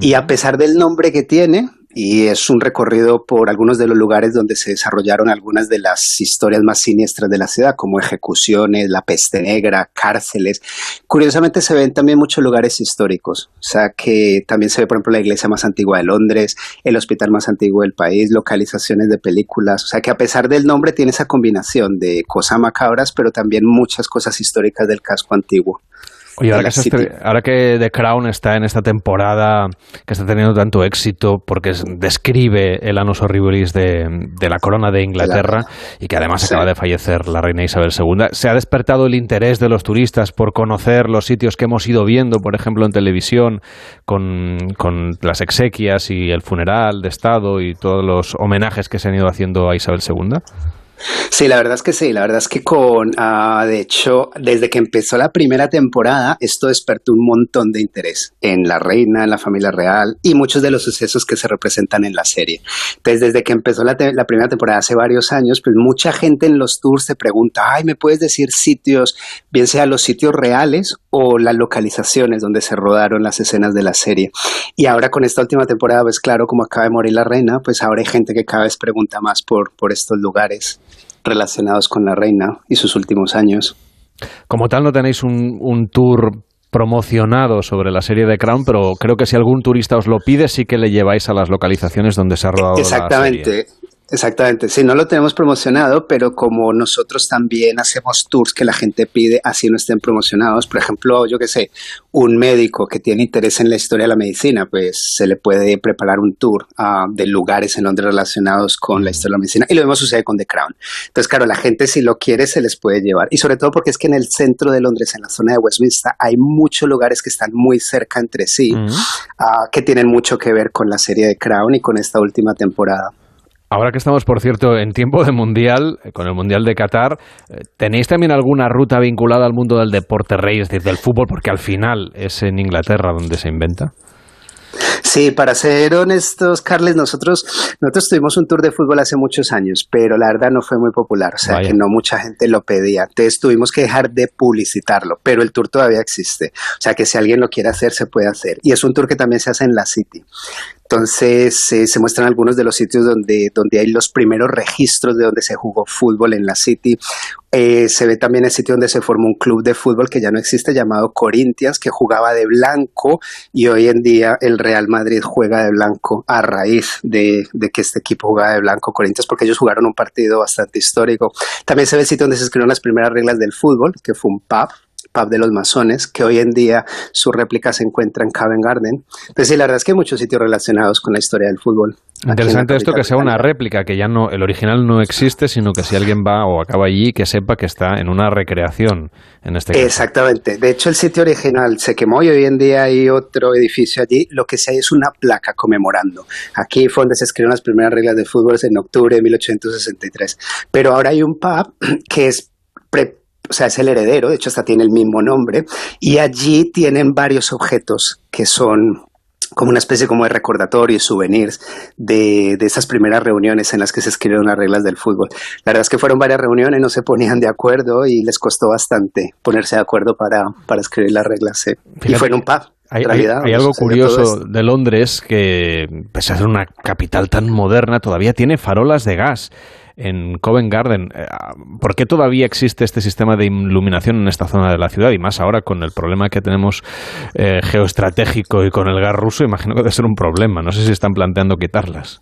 Y a pesar del nombre que tiene, y es un recorrido por algunos de los lugares donde se desarrollaron algunas de las historias más siniestras de la ciudad, como ejecuciones, la peste negra, cárceles. Curiosamente se ven también muchos lugares históricos, o sea que también se ve, por ejemplo, la iglesia más antigua de Londres, el hospital más antiguo del país, localizaciones de películas, o sea que a pesar del nombre tiene esa combinación de cosas macabras, pero también muchas cosas históricas del casco antiguo. Oye, ahora que, estre- ahora que The Crown está en esta temporada que está teniendo tanto éxito porque es- describe el Anus Horribilis de, de la corona de Inglaterra y que además acaba de fallecer la reina Isabel II, ¿se ha despertado el interés de los turistas por conocer los sitios que hemos ido viendo, por ejemplo, en televisión, con, con las exequias y el funeral de Estado y todos los homenajes que se han ido haciendo a Isabel II? Sí, la verdad es que sí, la verdad es que con, ah, de hecho, desde que empezó la primera temporada, esto despertó un montón de interés en la reina, en la familia real y muchos de los sucesos que se representan en la serie. Entonces, desde que empezó la, la primera temporada hace varios años, pues mucha gente en los tours se pregunta, ay, ¿me puedes decir sitios, bien sea los sitios reales o las localizaciones donde se rodaron las escenas de la serie? Y ahora con esta última temporada, pues claro, como acaba de morir la reina, pues ahora hay gente que cada vez pregunta más por, por estos lugares relacionados con la reina y sus últimos años. Como tal, no tenéis un, un tour promocionado sobre la serie de Crown, pero creo que si algún turista os lo pide, sí que le lleváis a las localizaciones donde se ha rodado la serie. Exactamente. Sí, no lo tenemos promocionado, pero como nosotros también hacemos tours que la gente pide, así no estén promocionados, por ejemplo, yo que sé, un médico que tiene interés en la historia de la medicina, pues se le puede preparar un tour ah, de lugares en Londres relacionados con la historia de la medicina, y lo mismo sucede con The Crown. Entonces, claro, la gente si lo quiere se les puede llevar, y sobre todo porque es que en el centro de Londres, en la zona de Westminster, hay muchos lugares que están muy cerca entre sí, ah, que tienen mucho que ver con la serie de Crown y con esta última temporada. Ahora que estamos, por cierto, en tiempo de Mundial, eh, con el Mundial de Qatar, eh, ¿tenéis también alguna ruta vinculada al mundo del deporte rey, es decir, del fútbol? Porque al final es en Inglaterra donde se inventa. Sí, para ser honestos, Carles, nosotros, nosotros tuvimos un tour de fútbol hace muchos años, pero la verdad no fue muy popular, o sea Vaya. que no mucha gente lo pedía. Entonces tuvimos que dejar de publicitarlo, pero el tour todavía existe. O sea que si alguien lo quiere hacer, se puede hacer. Y es un tour que también se hace en la City. Entonces eh, se muestran algunos de los sitios donde, donde hay los primeros registros de donde se jugó fútbol en la City. Eh, se ve también el sitio donde se formó un club de fútbol que ya no existe llamado Corinthians, que jugaba de blanco y hoy en día el Real Madrid juega de blanco a raíz de, de que este equipo jugaba de blanco Corinthians porque ellos jugaron un partido bastante histórico. También se ve el sitio donde se escribieron las primeras reglas del fútbol, que fue un pub pub de los masones, que hoy en día su réplica se encuentra en Covent Garden. Entonces, sí, la verdad es que hay muchos sitios relacionados con la historia del fútbol. Interesante esto que sea una réplica, que ya no, el original no existe, sino que si alguien va o acaba allí, que sepa que está en una recreación, en este caso. Exactamente. De hecho, el sitio original se quemó y hoy en día hay otro edificio allí. Lo que sí hay es una placa conmemorando. Aquí fue donde se escribieron las primeras reglas de fútbol en octubre de 1863. Pero ahora hay un pub que es pre- o sea, es el heredero, de hecho hasta tiene el mismo nombre, y allí tienen varios objetos que son como una especie como de recordatorio y souvenirs de, de esas primeras reuniones en las que se escribieron las reglas del fútbol. La verdad es que fueron varias reuniones, no se ponían de acuerdo y les costó bastante ponerse de acuerdo para, para escribir las reglas. Y fue en un pub. Hay, hay, algo curioso de Londres que, pese a ser una capital tan moderna, todavía tiene farolas de gas en Covent Garden. Eh, ¿Por qué todavía existe este sistema de iluminación en esta zona de la ciudad? Y más ahora con el problema que tenemos eh, geoestratégico y con el gas ruso, imagino que debe ser un problema. No sé si están planteando quitarlas.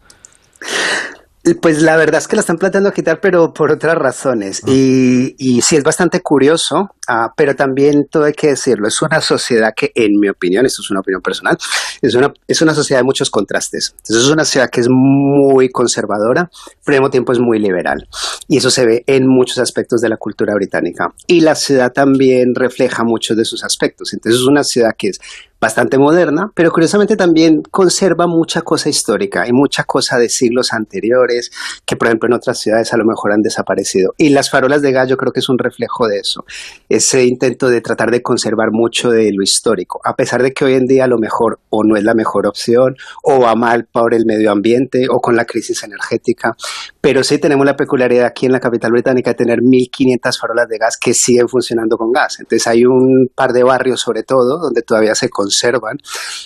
Pues la verdad es que la están planteando quitar, pero por otras razones. Ah. Y, y sí, es bastante curioso, uh, pero también todo hay que decirlo, es una sociedad que, en mi opinión, esto es una opinión personal, es una, es una sociedad de muchos contrastes. Entonces es una sociedad que es muy conservadora, pero al mismo tiempo es muy liberal. Y eso se ve en muchos aspectos de la cultura británica. Y la ciudad también refleja muchos de esos aspectos. Entonces es una ciudad que es bastante moderna, pero curiosamente también conserva mucha cosa histórica y mucha cosa de siglos anteriores que, por ejemplo, en otras ciudades a lo mejor han desaparecido. Y las farolas de gallo creo que es un reflejo de eso, ese intento de tratar de conservar mucho de lo histórico, a pesar de que hoy en día a lo mejor o no es la mejor opción, o va mal por el medio ambiente, o con la crisis energética, pero sí tenemos la peculiaridad aquí en la capital británica de tener 1.500 farolas de gas que siguen funcionando con gas. Entonces hay un par de barrios sobre todo donde todavía se conserva observan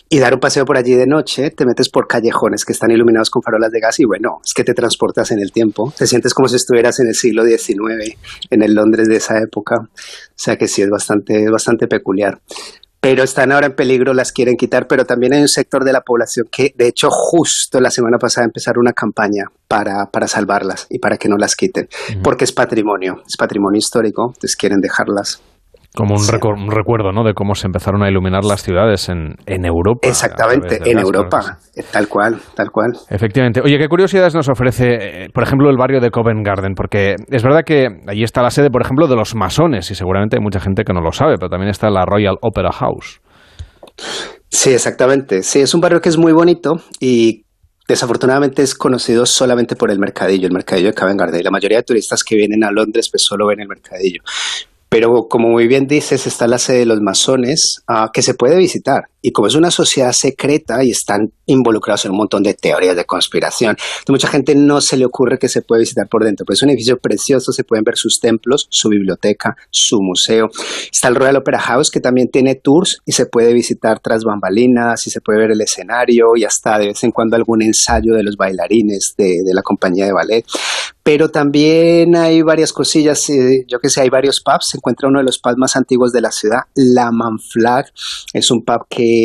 y dar un paseo por allí de noche, te metes por callejones que están iluminados con farolas de gas y bueno, es que te transportas en el tiempo, te sientes como si estuvieras en el siglo XIX, en el Londres de esa época, o sea que sí es bastante, bastante peculiar. Pero están ahora en peligro, las quieren quitar, pero también hay un sector de la población que, de hecho, justo la semana pasada empezaron una campaña para, para salvarlas y para que no las quiten, porque es patrimonio, es patrimonio histórico, entonces quieren dejarlas. Como un, recuerdo, ¿no? De cómo se empezaron a iluminar las ciudades en, en Europa. Exactamente, en Europa, tal cual, tal cual. Efectivamente. Oye, ¿qué curiosidades nos ofrece, eh, por ejemplo, el barrio de Covent Garden? Porque es verdad que allí está la sede, por ejemplo, de los masones, y seguramente hay mucha gente que no lo sabe, pero también está la Royal Opera House. Sí, exactamente. Sí, es un barrio que es muy bonito y Desafortunadamente es conocido solamente por el mercadillo, el mercadillo de Covent Garden. La mayoría de turistas que vienen a Londres pues solo ven el mercadillo. Pero como muy bien dices, está la sede de los masones uh, que se puede visitar. Y como es una sociedad secreta y están involucrados en un montón de teorías de conspiración, mucha gente no se le ocurre que se puede visitar por dentro. Pues es un edificio precioso, se pueden ver sus templos, su biblioteca, su museo. Está el Royal Opera House que también tiene tours y se puede visitar tras bambalinas y se puede ver el escenario y hasta de vez en cuando algún ensayo de los bailarines de, de la compañía de ballet pero también hay varias cosillas, eh, yo que sé, hay varios pubs, se encuentra uno de los pubs más antiguos de la ciudad, La Manflag, es un pub que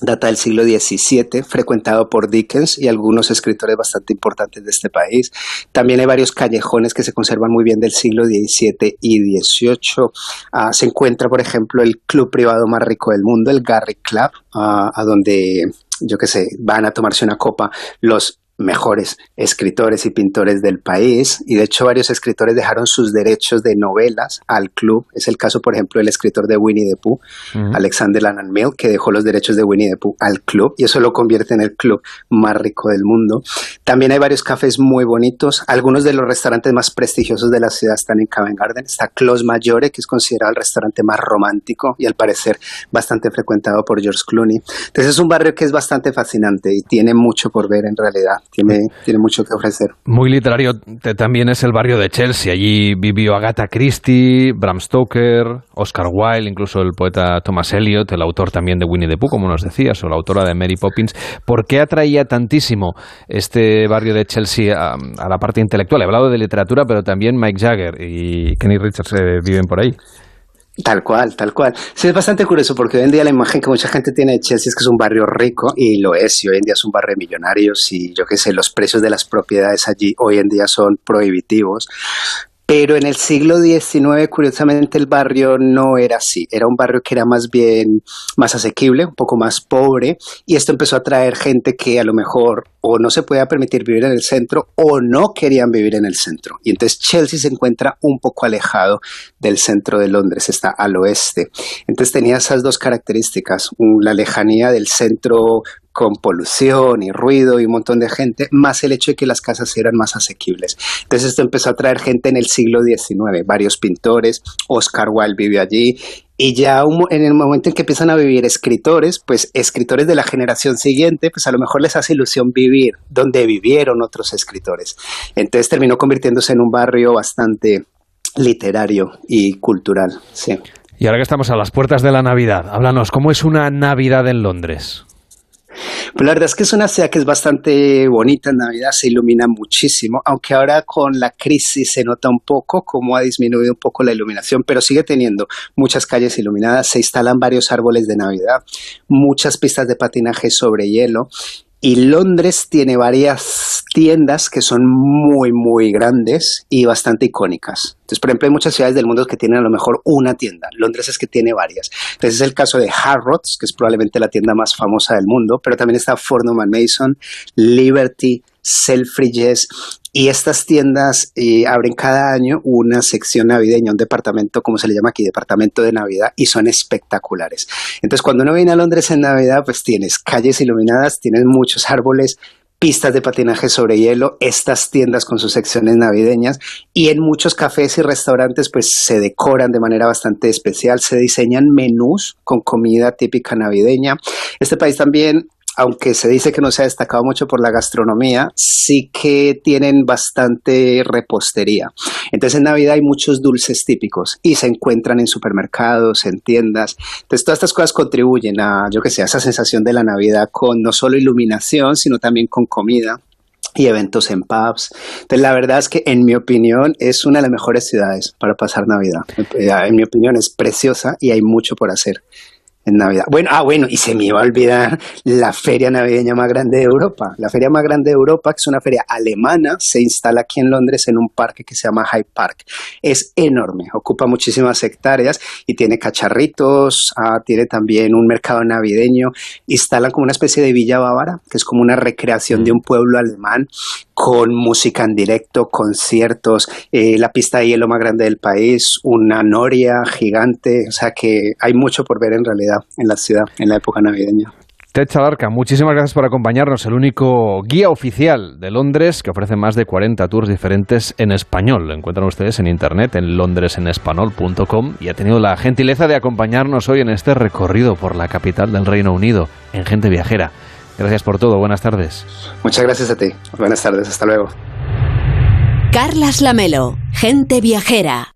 data del siglo XVII, frecuentado por Dickens y algunos escritores bastante importantes de este país. También hay varios callejones que se conservan muy bien del siglo XVII y XVIII. Ah, se encuentra, por ejemplo, el club privado más rico del mundo, el Garrick Club, ah, a donde yo que sé, van a tomarse una copa los mejores escritores y pintores del país y de hecho varios escritores dejaron sus derechos de novelas al club. Es el caso, por ejemplo, del escritor de Winnie the Pooh, Alexander Lannan Mill, que dejó los derechos de Winnie the Pooh al club y eso lo convierte en el club más rico del mundo. También hay varios cafés muy bonitos. Algunos de los restaurantes más prestigiosos de la ciudad están en Covent Garden. Está Clos Maggiore, que es considerado el restaurante más romántico y al parecer bastante frecuentado por George Clooney. Entonces es un barrio que es bastante fascinante y tiene mucho por ver en realidad tiene, tiene mucho que ofrecer. Muy literario también es el barrio de Chelsea. Allí vivió Agatha Christie, Bram Stoker, Oscar Wilde, incluso el poeta Thomas Eliot, el autor también de Winnie the Pooh, como nos decías, o la autora de Mary Poppins. ¿Por qué atraía tantísimo este barrio de Chelsea a, la parte intelectual? He hablado de literatura, pero también Mike Jagger y Kenny Richards eh, viven por ahí. Tal cual, tal cual. Sí, es bastante curioso porque hoy en día la imagen que mucha gente tiene de Chelsea es que es un barrio rico y lo es, y hoy en día es un barrio de millonarios y yo qué sé, los precios de las propiedades allí hoy en día son prohibitivos. Pero en el siglo XIX, curiosamente, el barrio no era así. Era un barrio que era más bien más asequible, un poco más pobre, y esto empezó a atraer gente que a lo mejor o no se podía permitir vivir en el centro o no querían vivir en el centro. Y entonces Chelsea se encuentra un poco alejado del centro de Londres, está al oeste. Entonces tenía esas dos características, la lejanía del centro con polución y ruido y un montón de gente, más el hecho de que las casas eran más asequibles. Entonces esto empezó a traer gente en el siglo XIX, varios pintores, Oscar Wilde vivió allí Y ya en el momento en que empiezan a vivir escritores, pues escritores de la generación siguiente, pues a lo mejor les hace ilusión vivir donde vivieron otros escritores. Entonces terminó convirtiéndose en un barrio bastante literario y cultural, sí. Y ahora que estamos a las puertas de la Navidad, háblanos, ¿cómo es una Navidad en Londres? Pues la verdad es que es una ciudad que es bastante bonita en Navidad, se ilumina muchísimo, aunque ahora con la crisis se nota un poco cómo ha disminuido un poco la iluminación, pero sigue teniendo muchas calles iluminadas, se instalan varios árboles de Navidad, muchas pistas de patinaje sobre hielo y Londres tiene varias tiendas que son muy, muy grandes y bastante icónicas. Entonces, por ejemplo, hay muchas ciudades del mundo que tienen a lo mejor una tienda. Londres es que tiene varias. Entonces, es el caso de Harrods, que es probablemente la tienda más famosa del mundo, pero también está Fordham Mason, Liberty, Selfridges y estas tiendas eh, abren cada año una sección navideña, un departamento, como se le llama aquí, departamento de Navidad, y son espectaculares. Entonces, cuando uno viene a Londres en Navidad, pues tienes calles iluminadas, tienes muchos árboles, pistas de patinaje sobre hielo, estas tiendas con sus secciones navideñas y en muchos cafés y restaurantes pues se decoran de manera bastante especial, se diseñan menús con comida típica navideña. Este país también aunque se dice que no se ha destacado mucho por la gastronomía, sí que tienen bastante repostería. Entonces en Navidad hay muchos dulces típicos y se encuentran en supermercados, en tiendas. Entonces todas estas cosas contribuyen a, yo que sé, a esa sensación de la Navidad con no solo iluminación, sino también con comida y eventos en pubs. Entonces, la verdad es que, en mi opinión, es una de las mejores ciudades para pasar Navidad. En mi opinión, es preciosa y hay mucho por hacer en Navidad. Bueno, ah, bueno, y se me iba a olvidar la feria navideña más grande de Europa. La feria más grande de Europa, que es una feria alemana, se instala aquí en Londres en un parque que se llama Hyde Park. Es enorme, ocupa muchísimas hectáreas y tiene cacharritos, ah, tiene también un mercado navideño. Instalan como una especie de villa bávara, que es como una recreación de un pueblo alemán con música en directo, conciertos, eh, la pista de hielo más grande del país, una noria gigante, o sea que hay mucho por ver en realidad en la ciudad en la época navideña. Ted Chalarca, muchísimas gracias por acompañarnos, el único guía oficial de Londres que ofrece más de 40 tours diferentes en español. Lo encuentran ustedes en internet en londresenespanol.com y ha tenido la gentileza de acompañarnos hoy en este recorrido por la capital del Reino Unido en Gente Viajera. Gracias por todo. Buenas tardes. Muchas gracias a ti. Buenas tardes. Hasta luego. Carlas Lamelo, gente viajera.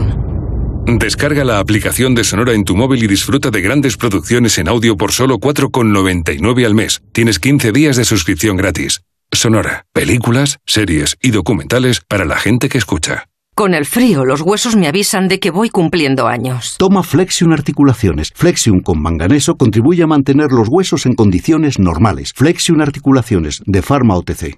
Descarga la aplicación de Sonora en tu móvil y disfruta de grandes producciones en audio por solo 4,99 al mes. Tienes 15 días de suscripción gratis. Sonora, películas, series y documentales para la gente que escucha. Con el frío, los huesos me avisan de que voy cumpliendo años. Toma Flexion Articulaciones. Flexion con manganeso contribuye a mantener los huesos en condiciones normales. Flexion Articulaciones, de Pharma OTC.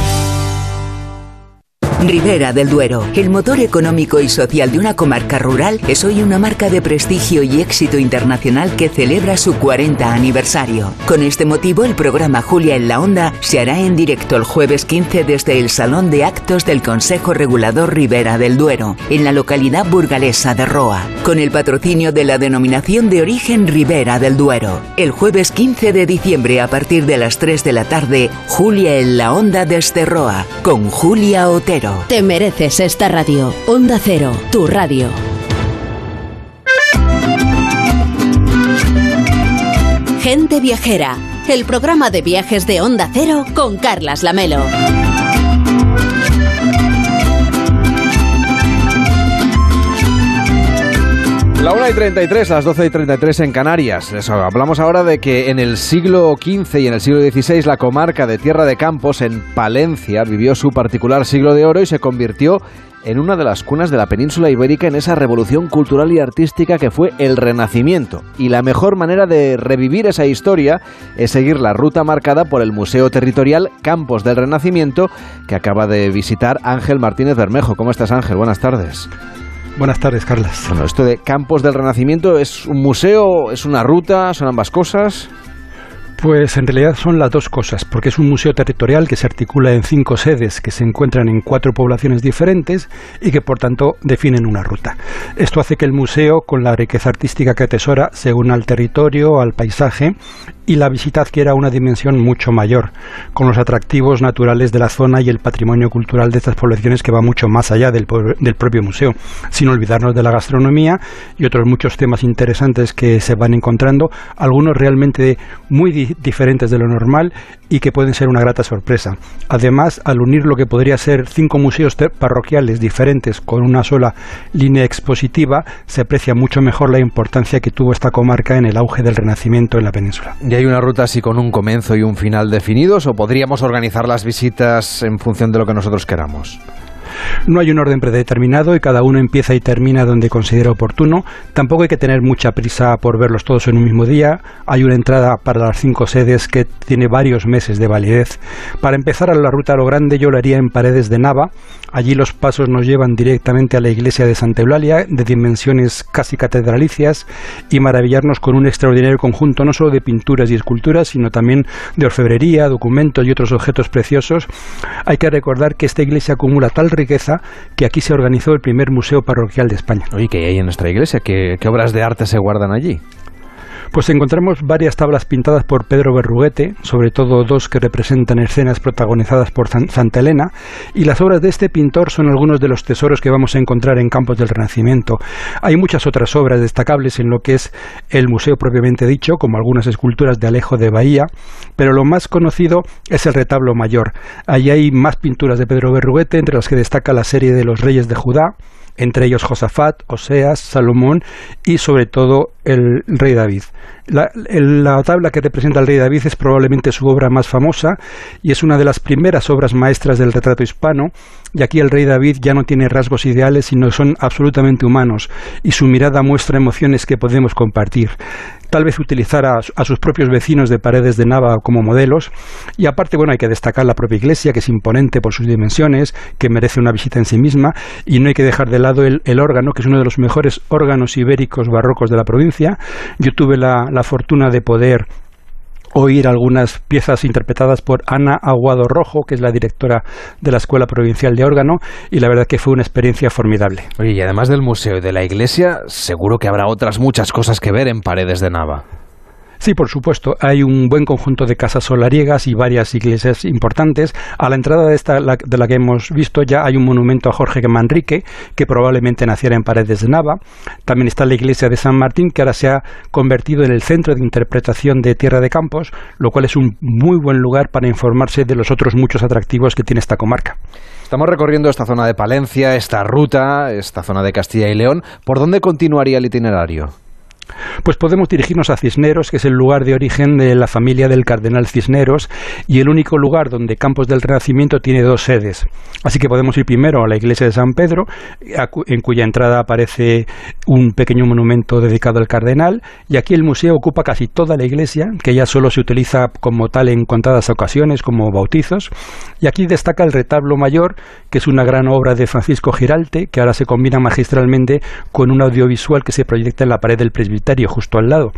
Ribera del Duero, el motor económico y social de una comarca rural, es hoy una marca de prestigio y éxito internacional que celebra su 40 aniversario. Con este motivo, el programa Julia en la Onda se hará en directo el jueves 15 desde el Salón de Actos del Consejo Regulador Ribera del Duero, en la localidad burgalesa de Roa, con el patrocinio de la denominación de origen Ribera del Duero. El jueves 15 de diciembre a partir de las 3 de la tarde, Julia en la Onda desde Roa, con Julia Otero. Te mereces esta radio. Onda Cero, tu radio. Gente Viajera, el programa de viajes de Onda Cero con Carlas Lamelo. La 1 y 33, las 12 y 33 en Canarias. Hablamos ahora de que en el siglo XV y en el siglo XVI la comarca de Tierra de Campos, en Palencia, vivió su particular siglo de oro y se convirtió en una de las cunas de la península ibérica en esa revolución cultural y artística que fue el Renacimiento. Y la mejor manera de revivir esa historia es seguir la ruta marcada por el Museo Territorial Campos del Renacimiento que acaba de visitar Ángel Martínez Bermejo. ¿Cómo estás Ángel? Buenas tardes. Buenas tardes, Carlas. Bueno, esto de Campos del Renacimiento es un museo, es una ruta, son ambas cosas. Pues en realidad son las dos cosas, porque es un museo territorial que se articula en cinco sedes que se encuentran en cuatro poblaciones diferentes y que por tanto definen una ruta. Esto hace que el museo, con la riqueza artística que atesora, se una al territorio, al paisaje y la visita adquiera una dimensión mucho mayor, con los atractivos naturales de la zona y el patrimonio cultural de estas poblaciones que va mucho más allá del, del propio museo, sin olvidarnos de la gastronomía y otros muchos temas interesantes que se van encontrando, algunos realmente muy diferentes de lo normal y que pueden ser una grata sorpresa. Además, al unir lo que podría ser cinco museos parroquiales diferentes con una sola línea expositiva, se aprecia mucho mejor la importancia que tuvo esta comarca en el auge del Renacimiento en la península. ¿Y hay una ruta así con un comienzo y un final definidos o podríamos organizar las visitas en función de lo que nosotros queramos? No hay un orden predeterminado y cada uno empieza y termina donde considera oportuno. Tampoco hay que tener mucha prisa por verlos todos en un mismo día. Hay una entrada para las cinco sedes que tiene varios meses de validez. Para empezar a la ruta a lo grande yo lo haría en Paredes de Nava. Allí los pasos nos llevan directamente a la iglesia de Santa Eulalia, de dimensiones casi catedralicias, y maravillarnos con un extraordinario conjunto no solo de pinturas y esculturas, sino también de orfebrería, documentos y otros objetos preciosos. Hay que recordar que esta iglesia acumula tal riqueza que aquí se organizó el primer museo parroquial de España. Oye, ¿qué hay en nuestra iglesia? ¿Qué, qué obras de arte se guardan allí? Pues encontramos varias tablas pintadas por Pedro Berruguete, sobre todo dos que representan escenas protagonizadas por Santa Elena, y las obras de este pintor son algunos de los tesoros que vamos a encontrar en Campos del Renacimiento. Hay muchas otras obras destacables en lo que es el museo propiamente dicho, como algunas esculturas de Alejo de Bahía, pero lo más conocido es el retablo mayor. Allí hay más pinturas de Pedro Berruguete, entre las que destaca la serie de los reyes de Judá, entre ellos Josafat, Oseas, Salomón y sobre todo el rey David. La, la, tabla que representa al rey David es probablemente su obra más famosa y es una de las primeras obras maestras del retrato hispano, y aquí el rey David ya no tiene rasgos ideales, sino son absolutamente humanos, y su mirada muestra emociones que podemos compartir tal vez utilizar a, sus propios vecinos de Paredes de Nava como modelos. Y aparte, bueno, hay que destacar la propia iglesia, que es imponente por sus dimensiones, que merece una visita en sí misma, y no hay que dejar de lado el órgano, que es uno de los mejores órganos ibéricos barrocos de la provincia. Yo tuve la, la fortuna de poder oír algunas piezas interpretadas por Ana Aguado Rojo, que es la directora de la Escuela Provincial de Órgano, y la verdad que fue una experiencia formidable. Oye, y además del museo y de la iglesia, seguro que habrá otras muchas cosas que ver en Paredes de Nava. Sí, por supuesto. Hay un buen conjunto de casas solariegas y varias iglesias importantes. A la entrada de esta de la que hemos visto ya hay un monumento a Jorge Manrique, que probablemente naciera en Paredes de Nava. También está la iglesia de San Martín, que ahora se ha convertido en el centro de interpretación de Tierra de Campos, lo cual es un muy buen lugar para informarse de los otros muchos atractivos que tiene esta comarca. Estamos recorriendo esta zona de Palencia, esta ruta, esta zona de Castilla y León. ¿Por dónde continuaría el itinerario? Pues podemos dirigirnos a Cisneros, que es el lugar de origen de la familia del cardenal Cisneros y el único lugar donde Campos del Renacimiento tiene dos sedes. Así que podemos ir primero a la iglesia de San Pedro, en cuya entrada aparece un pequeño monumento dedicado al cardenal, y aquí el museo ocupa casi toda la iglesia, que ya solo se utiliza como tal en contadas ocasiones, como bautizos, y aquí destaca el retablo mayor, que es una gran obra de Francisco Giralte, que ahora se combina magistralmente con un audiovisual que se proyecta en la pared del presbiterio, justo al lado.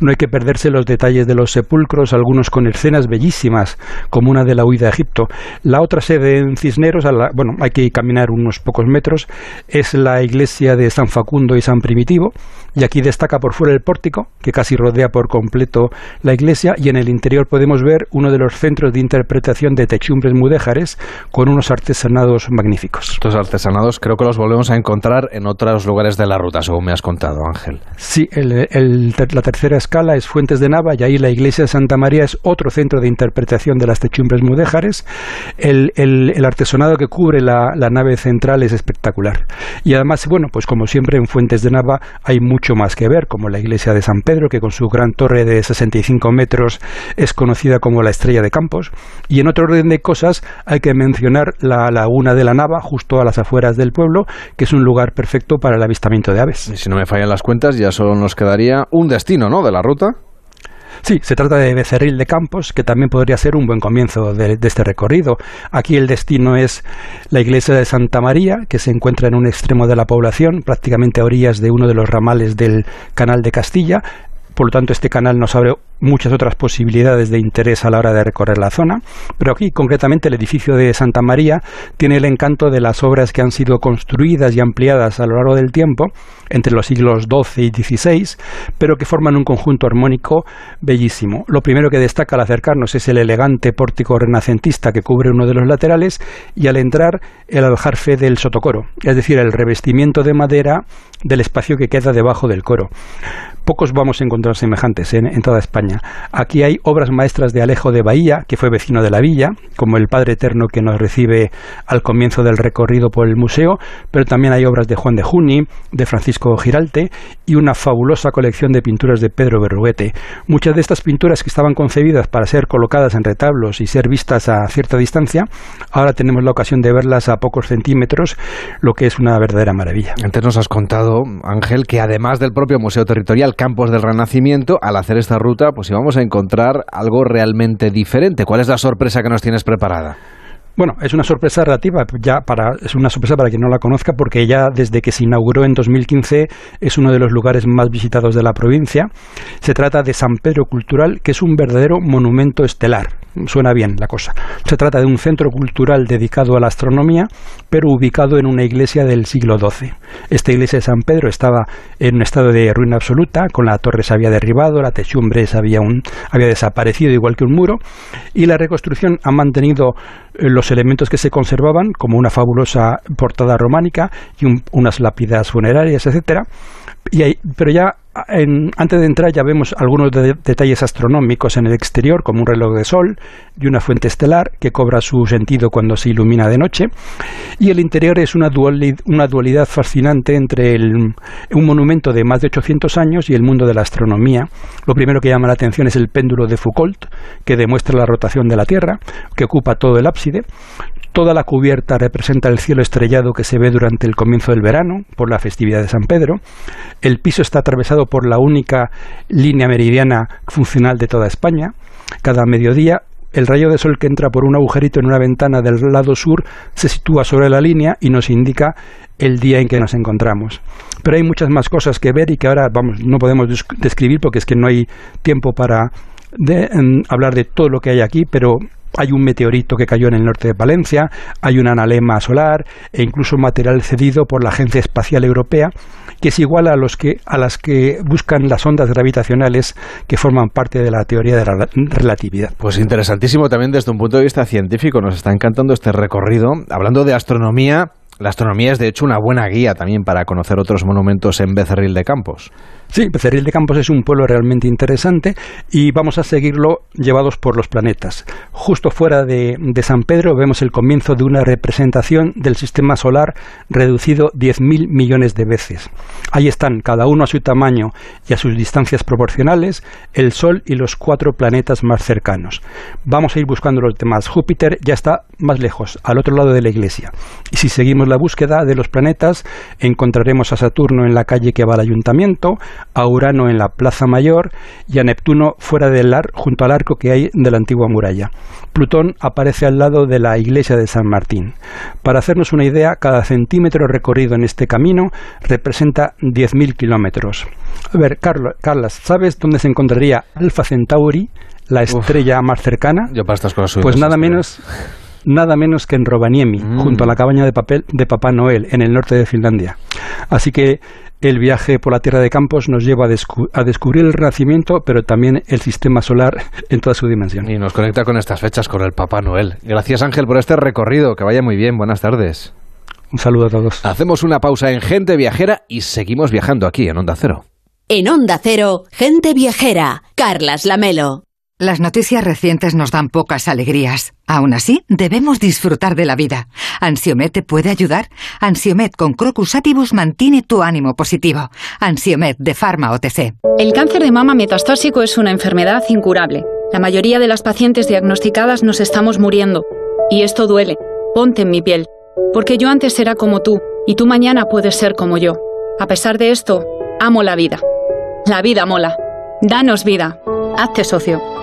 No hay que perderse los detalles de los sepulcros, algunos con escenas bellísimas, como una de la huida a Egipto. La otra sede en Cisneros, bueno, hay que caminar unos pocos metros, es la iglesia de San Facundo y San Primitivo, y aquí destaca por fuera el pórtico, que casi rodea por completo la iglesia, y en el interior podemos ver uno de los centros de interpretación de techumbres mudéjares con unos artesanados magníficos. Estos artesanados creo que los volvemos a encontrar en otros lugares de la ruta, según me has contado, Ángel. Sí, la tercera escala es Fuentes de Nava, y ahí la iglesia de Santa María es otro centro de interpretación de las techumbres mudéjares. El, artesonado que cubre la, la nave central es espectacular. Y además, bueno, pues como siempre en Fuentes de Nava hay mucho más que ver, como la iglesia de San Pedro, que con su gran torre de 65 metros es conocida como la Estrella de Campos. Y en otro orden de cosas hay que mencionar la laguna de la Nava, justo a las afueras del pueblo, que es un lugar perfecto para el avistamiento de aves. si no me fallan las cuentas, ya nos quedaría un destino, ¿no?, de la ruta. Sí, se trata de Becerril de Campos, que también podría ser un buen comienzo de, de, este recorrido. Aquí el destino es la iglesia de Santa María, que se encuentra en un extremo de la población, prácticamente a orillas de uno de los ramales del Canal de Castilla. Por lo tanto, este canal nos abre muchas otras posibilidades de interés a la hora de recorrer la zona, pero aquí concretamente el edificio de Santa María tiene el encanto de las obras que han sido construidas y ampliadas a lo largo del tiempo, entre los siglos XII y XVI, pero que forman un conjunto armónico bellísimo. Lo primero que destaca al acercarnos es el elegante pórtico renacentista que cubre uno de los laterales y al entrar el aljarfe del sotocoro, es decir, el revestimiento de madera del espacio que queda debajo del coro. Pocos vamos a encontrar semejantes en, toda España. Aquí hay obras maestras de Alejo de Bahía, que fue vecino de la villa, como el Padre Eterno que nos recibe al comienzo del recorrido por el museo, pero también hay obras de Juan de Juni, de Francisco Giralte y una fabulosa colección de pinturas de Pedro Berruguete. Muchas de estas pinturas que estaban concebidas para ser colocadas en retablos y ser vistas a cierta distancia, ahora tenemos la ocasión de verlas a pocos centímetros, lo que es una verdadera maravilla. Antes nos has contado, Ángel, que además del propio Museo Territorial, campos del Renacimiento, al hacer esta ruta, pues íbamos a encontrar algo realmente diferente. ¿Cuál es la sorpresa que nos tienes preparada? Bueno, es una sorpresa relativa, ya para, es una sorpresa para quien no la conozca, porque ya desde que se inauguró en 2015 es uno de los lugares más visitados de la provincia. Se trata de San Pedro Cultural, que es un verdadero monumento estelar. Suena bien la cosa. Se trata de un centro cultural dedicado a la astronomía, pero ubicado en una iglesia del siglo XII. Esta iglesia de San Pedro estaba en un estado de ruina absoluta, con la torre se había derribado, la techumbre había, un, había desaparecido igual que un muro, y la reconstrucción ha mantenido eh, los elementos que se conservaban, como una fabulosa portada románica y unas lápidas funerarias, etcétera. Y pero ya antes de entrar ya vemos algunos detalles astronómicos en el exterior, como un reloj de sol y una fuente estelar que cobra su sentido cuando se ilumina de noche. Y el interior es una, dualidad fascinante entre un monumento de más de 800 años y el mundo de la astronomía. Lo primero que llama la atención es el péndulo de Foucault, que demuestra la rotación de la Tierra, que ocupa todo el ábside. Toda la cubierta representa el cielo estrellado que se ve durante el comienzo del verano, por la festividad de San Pedro. El piso está atravesado por la única línea meridiana funcional de toda España. Cada mediodía el rayo de sol que entra por un agujerito en una ventana del lado sur se sitúa sobre la línea y nos indica el día en que nos encontramos. Pero hay muchas más cosas que ver y que ahora vamos, no podemos describir porque es que no hay tiempo para hablar de todo lo que hay aquí, pero hay un meteorito que cayó en el norte de Valencia, hay un analema solar e incluso material cedido por la Agencia Espacial Europea que es igual a los que a las que buscan las ondas gravitacionales que forman parte de la teoría de la relatividad. Pues interesantísimo también desde un punto de vista científico, nos está encantando este recorrido. Hablando de astronomía, la astronomía es de hecho una buena guía también para conocer otros monumentos en Becerril de Campos. Sí, Becerril de Campos es un pueblo realmente interesante y vamos a seguirlo llevados por los planetas. Justo fuera de, de San Pedro vemos el comienzo de una representación del sistema solar reducido 10.000 millones de veces. Ahí están, cada uno a su tamaño y a sus distancias proporcionales, el Sol y los cuatro planetas más cercanos. Vamos a ir buscando los demás. Júpiter ya está más lejos, al otro lado de la iglesia. Y si seguimos la búsqueda de los planetas, encontraremos a Saturno en la calle que va al ayuntamiento, a Urano en la Plaza Mayor y a Neptuno fuera del ar, junto al arco que hay de la antigua muralla. Plutón aparece al lado de la iglesia de San Martín. Para hacernos una idea, cada centímetro recorrido en este camino representa 10.000 kilómetros. A ver, Carlos, Carlas, ¿sabes dónde se encontraría Alfa Centauri, la estrella más cercana? Yo para estas cosas Pues nada menos nada menos que en Rovaniemi, Mm. junto a la cabaña de papel de Papá Noel, en el norte de Finlandia. Así que el viaje por la Tierra de Campos nos lleva a, descu- a descubrir el Renacimiento, pero también el sistema solar en toda su dimensión. Y nos conecta con estas fechas, con el Papá Noel. Gracias Ángel por este recorrido, que vaya muy bien, buenas tardes. Un saludo a todos. Hacemos una pausa en Gente Viajera y seguimos viajando aquí en Onda Cero. En Onda Cero, gente viajera, Carlas Lamelo. Las noticias recientes nos dan pocas alegrías. Aún así, debemos disfrutar de la vida. ¿Ansiomet te puede ayudar? Ansiomet con Crocus Atibus mantiene tu ánimo positivo. Ansiomet de Pharma OTC. El cáncer de mama metastásico es una enfermedad incurable. La mayoría de las pacientes diagnosticadas nos estamos muriendo. Y esto duele. Ponte en mi piel. Porque yo antes era como tú, y tú mañana puedes ser como yo. A pesar de esto, amo la vida. La vida mola. Danos vida. Hazte socio.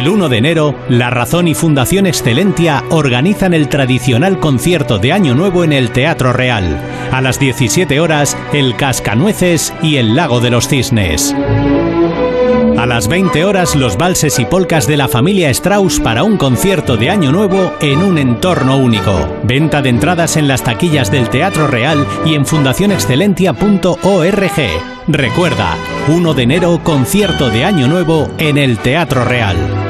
El 1 de enero, La Razón y Fundación Excelentia organizan el tradicional concierto de Año Nuevo en el Teatro Real. A las 17 horas, El Cascanueces y El Lago de los Cisnes. A las 20 horas, los valses y polcas de la familia Strauss para un concierto de Año Nuevo en un entorno único. Venta de entradas en las taquillas del Teatro Real y en fundacionexcelentia.org. Recuerda, 1 de enero, concierto de Año Nuevo en el Teatro Real.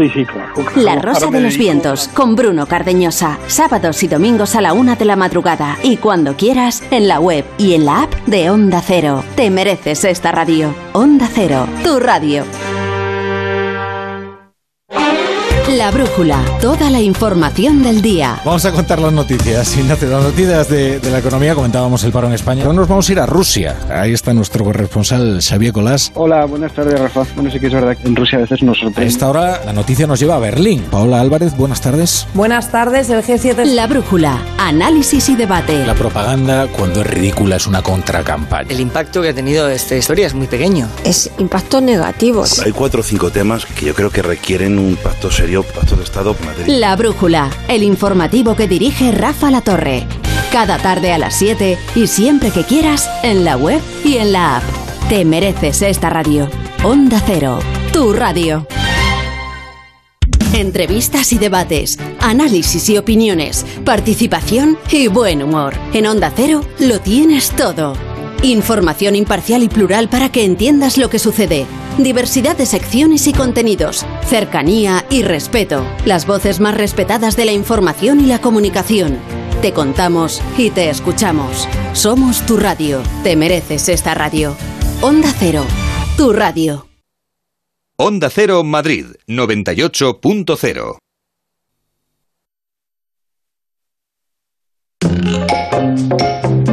Sí, sí, claro. La Rosa de los Vientos, con Bruno Cardeñosa. Sábados y domingos a la una de la madrugada. Y cuando quieras, en la web y en la app de Onda Cero. Te mereces esta radio. Onda Cero, tu radio. La Brújula, toda la información del día. Vamos a contar las noticias. Ignacio, las noticias de, de la economía, comentábamos el paro en España. Ahora nos vamos a ir a Rusia. Ahí está nuestro corresponsal Xavier Colás. Hola, buenas tardes, Rafa. Bueno, sí que es verdad que en Rusia a veces nos A sorprende. esta hora la noticia nos lleva a Berlín. Paola Álvarez, buenas tardes. Buenas tardes, el G7. La Brújula, análisis y debate. La propaganda, cuando es ridícula, es una contracampaña. El impacto que ha tenido esta historia es muy pequeño. Es impacto negativo. Hay cuatro o cinco temas que yo creo que requieren un pacto serio, La Brújula, el informativo que dirige Rafa La Torre. Cada tarde a las 7 y siempre que quieras en la web y en la app. Te mereces esta radio. Onda Cero, tu radio. Entrevistas y debates, análisis y opiniones, participación y buen humor. En Onda Cero lo tienes todo. Información imparcial y plural para que entiendas lo que sucede. Diversidad de secciones y contenidos. Cercanía y respeto. Las voces más respetadas de la información y la comunicación. Te contamos y te escuchamos. Somos tu radio. Te mereces esta radio. Onda Cero. Tu radio. Onda Cero Madrid 98.0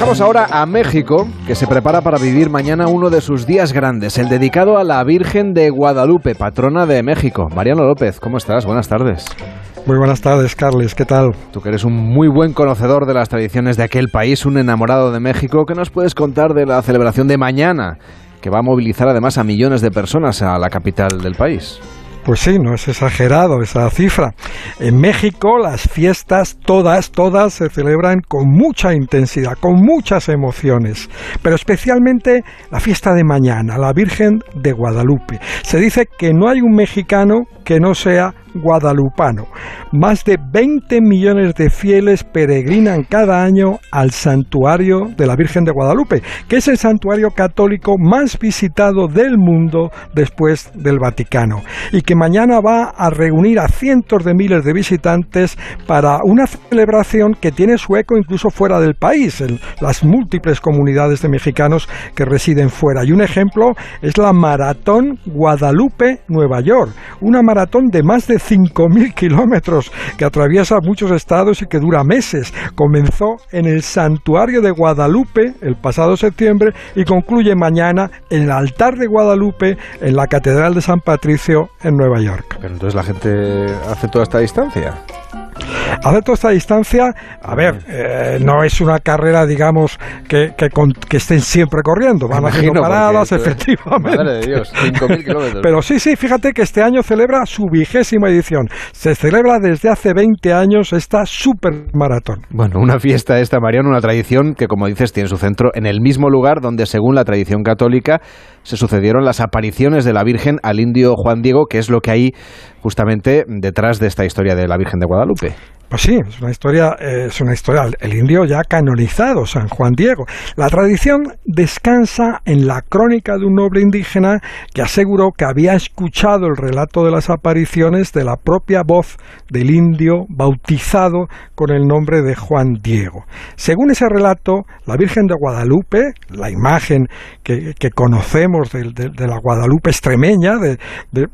Viajamos ahora a México, que se prepara para vivir mañana uno de sus días grandes, el dedicado a la Virgen de Guadalupe, patrona de México. Mariano López, ¿cómo estás? Buenas tardes. Muy buenas tardes, Carles, ¿qué tal? Tú que eres un muy buen conocedor de las tradiciones de aquel país, un enamorado de México, ¿qué nos puedes contar de la celebración de mañana, que va a movilizar además a millones de personas a la capital del país? Pues sí, no es exagerado esa cifra. En México las fiestas todas, todas se celebran con mucha intensidad, con muchas emociones, pero especialmente la fiesta de mañana, la Virgen de Guadalupe. Se dice que no hay un mexicano que no sea guadalupano. Más de 20 millones de fieles peregrinan cada año al santuario de la Virgen de Guadalupe, que es el santuario católico más visitado del mundo después del Vaticano, y que mañana va a reunir a cientos de miles de visitantes para una celebración que tiene su eco incluso fuera del país, en las múltiples comunidades de mexicanos que residen fuera. Y un ejemplo es la Maratón Guadalupe Nueva York, una maratón de más de 5.000 kilómetros que atraviesa muchos estados y que dura meses. Comenzó en el santuario de Guadalupe el pasado septiembre y concluye mañana en el altar de Guadalupe en la Catedral de San Patricio en Nueva York. Pero entonces la gente hace toda esta distancia. Hacer toda esta distancia, a ver, eh, no es una carrera, digamos, que, que, con- que estén siempre corriendo. Van haciendo paradas, efectivamente. Madre de Dios, 5.000 kilómetros. Pero sí, sí, fíjate que este año celebra su vigésima edición. Se celebra desde hace 20 años esta supermaratón. Bueno, una fiesta esta, Mariano, una tradición que, como dices, tiene su centro en el mismo lugar donde, según la tradición católica, se sucedieron las apariciones de la Virgen al indio Juan Diego, que es lo que hay justamente detrás de esta historia de la Virgen de Guadalupe. Pues sí, es una historia, eh, es una historia, el indio ya canonizado, San Juan Diego. La tradición descansa en la crónica de un noble indígena que aseguró que había escuchado el relato de las apariciones de la propia voz del indio bautizado con el nombre de Juan Diego. Según ese relato, la Virgen de Guadalupe, la imagen que, conocemos de, de- la Guadalupe extremeña, de-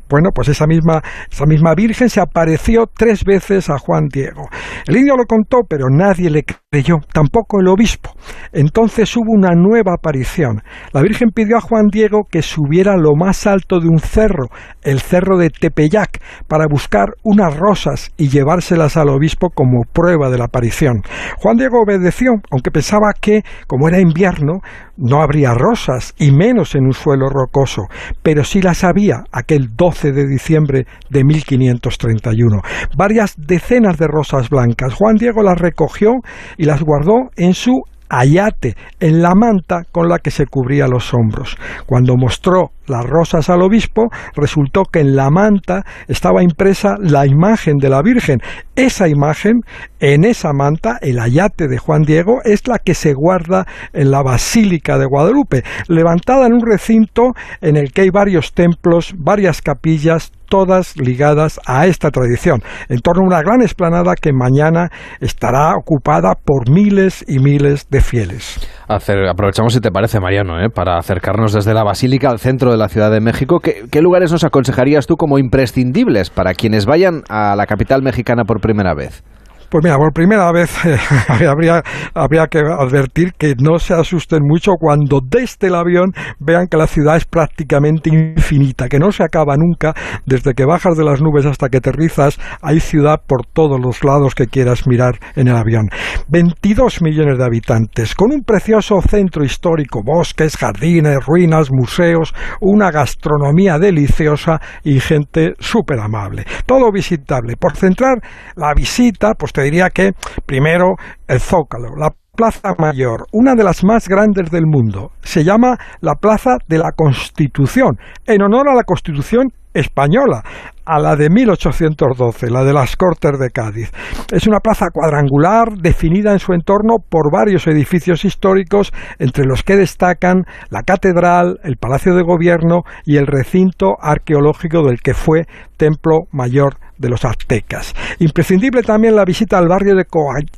bueno, pues esa misma, esa misma Virgen se apareció tres veces a Juan Diego. El indio lo contó, pero nadie le creyó, tampoco el obispo. Entonces hubo una nueva aparición. La Virgen pidió a Juan Diego que subiera lo más alto de un cerro, el cerro de Tepeyac, para buscar unas rosas y llevárselas al obispo como prueba de la aparición. Juan Diego obedeció, aunque pensaba que, como era invierno, no habría rosas, y menos en un suelo rocoso, pero sí las había aquel 12 de diciembre de 1531. Varias decenas de rosas blancas. Juan Diego las recogió y las guardó en su ayate, en la manta con la que se cubría los hombros. Cuando mostró las rosas al obispo, resultó que en la manta estaba impresa la imagen de la Virgen. Esa imagen, en esa manta, el ayate de Juan Diego, es la que se guarda en la Basílica de Guadalupe, levantada en un recinto en el que hay varios templos, varias capillas, todas ligadas a esta tradición, en torno a una gran explanada que mañana estará ocupada por miles y miles de fieles. Aprovechamos, si te parece, Mariano, ¿eh? para acercarnos desde la Basílica al centro de la Ciudad de México. ¿Qué, qué lugares nos aconsejarías tú como imprescindibles para quienes vayan a la capital mexicana por primera vez? Pues mira, por primera vez eh, habría, habría que advertir que no se asusten mucho cuando desde el avión vean que la ciudad es prácticamente infinita, que no se acaba nunca, desde que bajas de las nubes hasta que aterrizas, hay ciudad por todos los lados que quieras mirar en el avión. 22 millones de habitantes, con un precioso centro histórico, bosques, jardines, ruinas, museos, una gastronomía deliciosa y gente súper amable. Todo visitable. Por centrar la visita, pues te diría que primero el Zócalo, la plaza mayor, una de las más grandes del mundo. Se llama la Plaza de la Constitución, en honor a la Constitución española, a la de 1812, la de las Cortes de Cádiz. Es una plaza cuadrangular definida en su entorno por varios edificios históricos, entre los que destacan la catedral, el Palacio de Gobierno y el recinto arqueológico del que fue Templo Mayor de los aztecas. Imprescindible también la visita al barrio de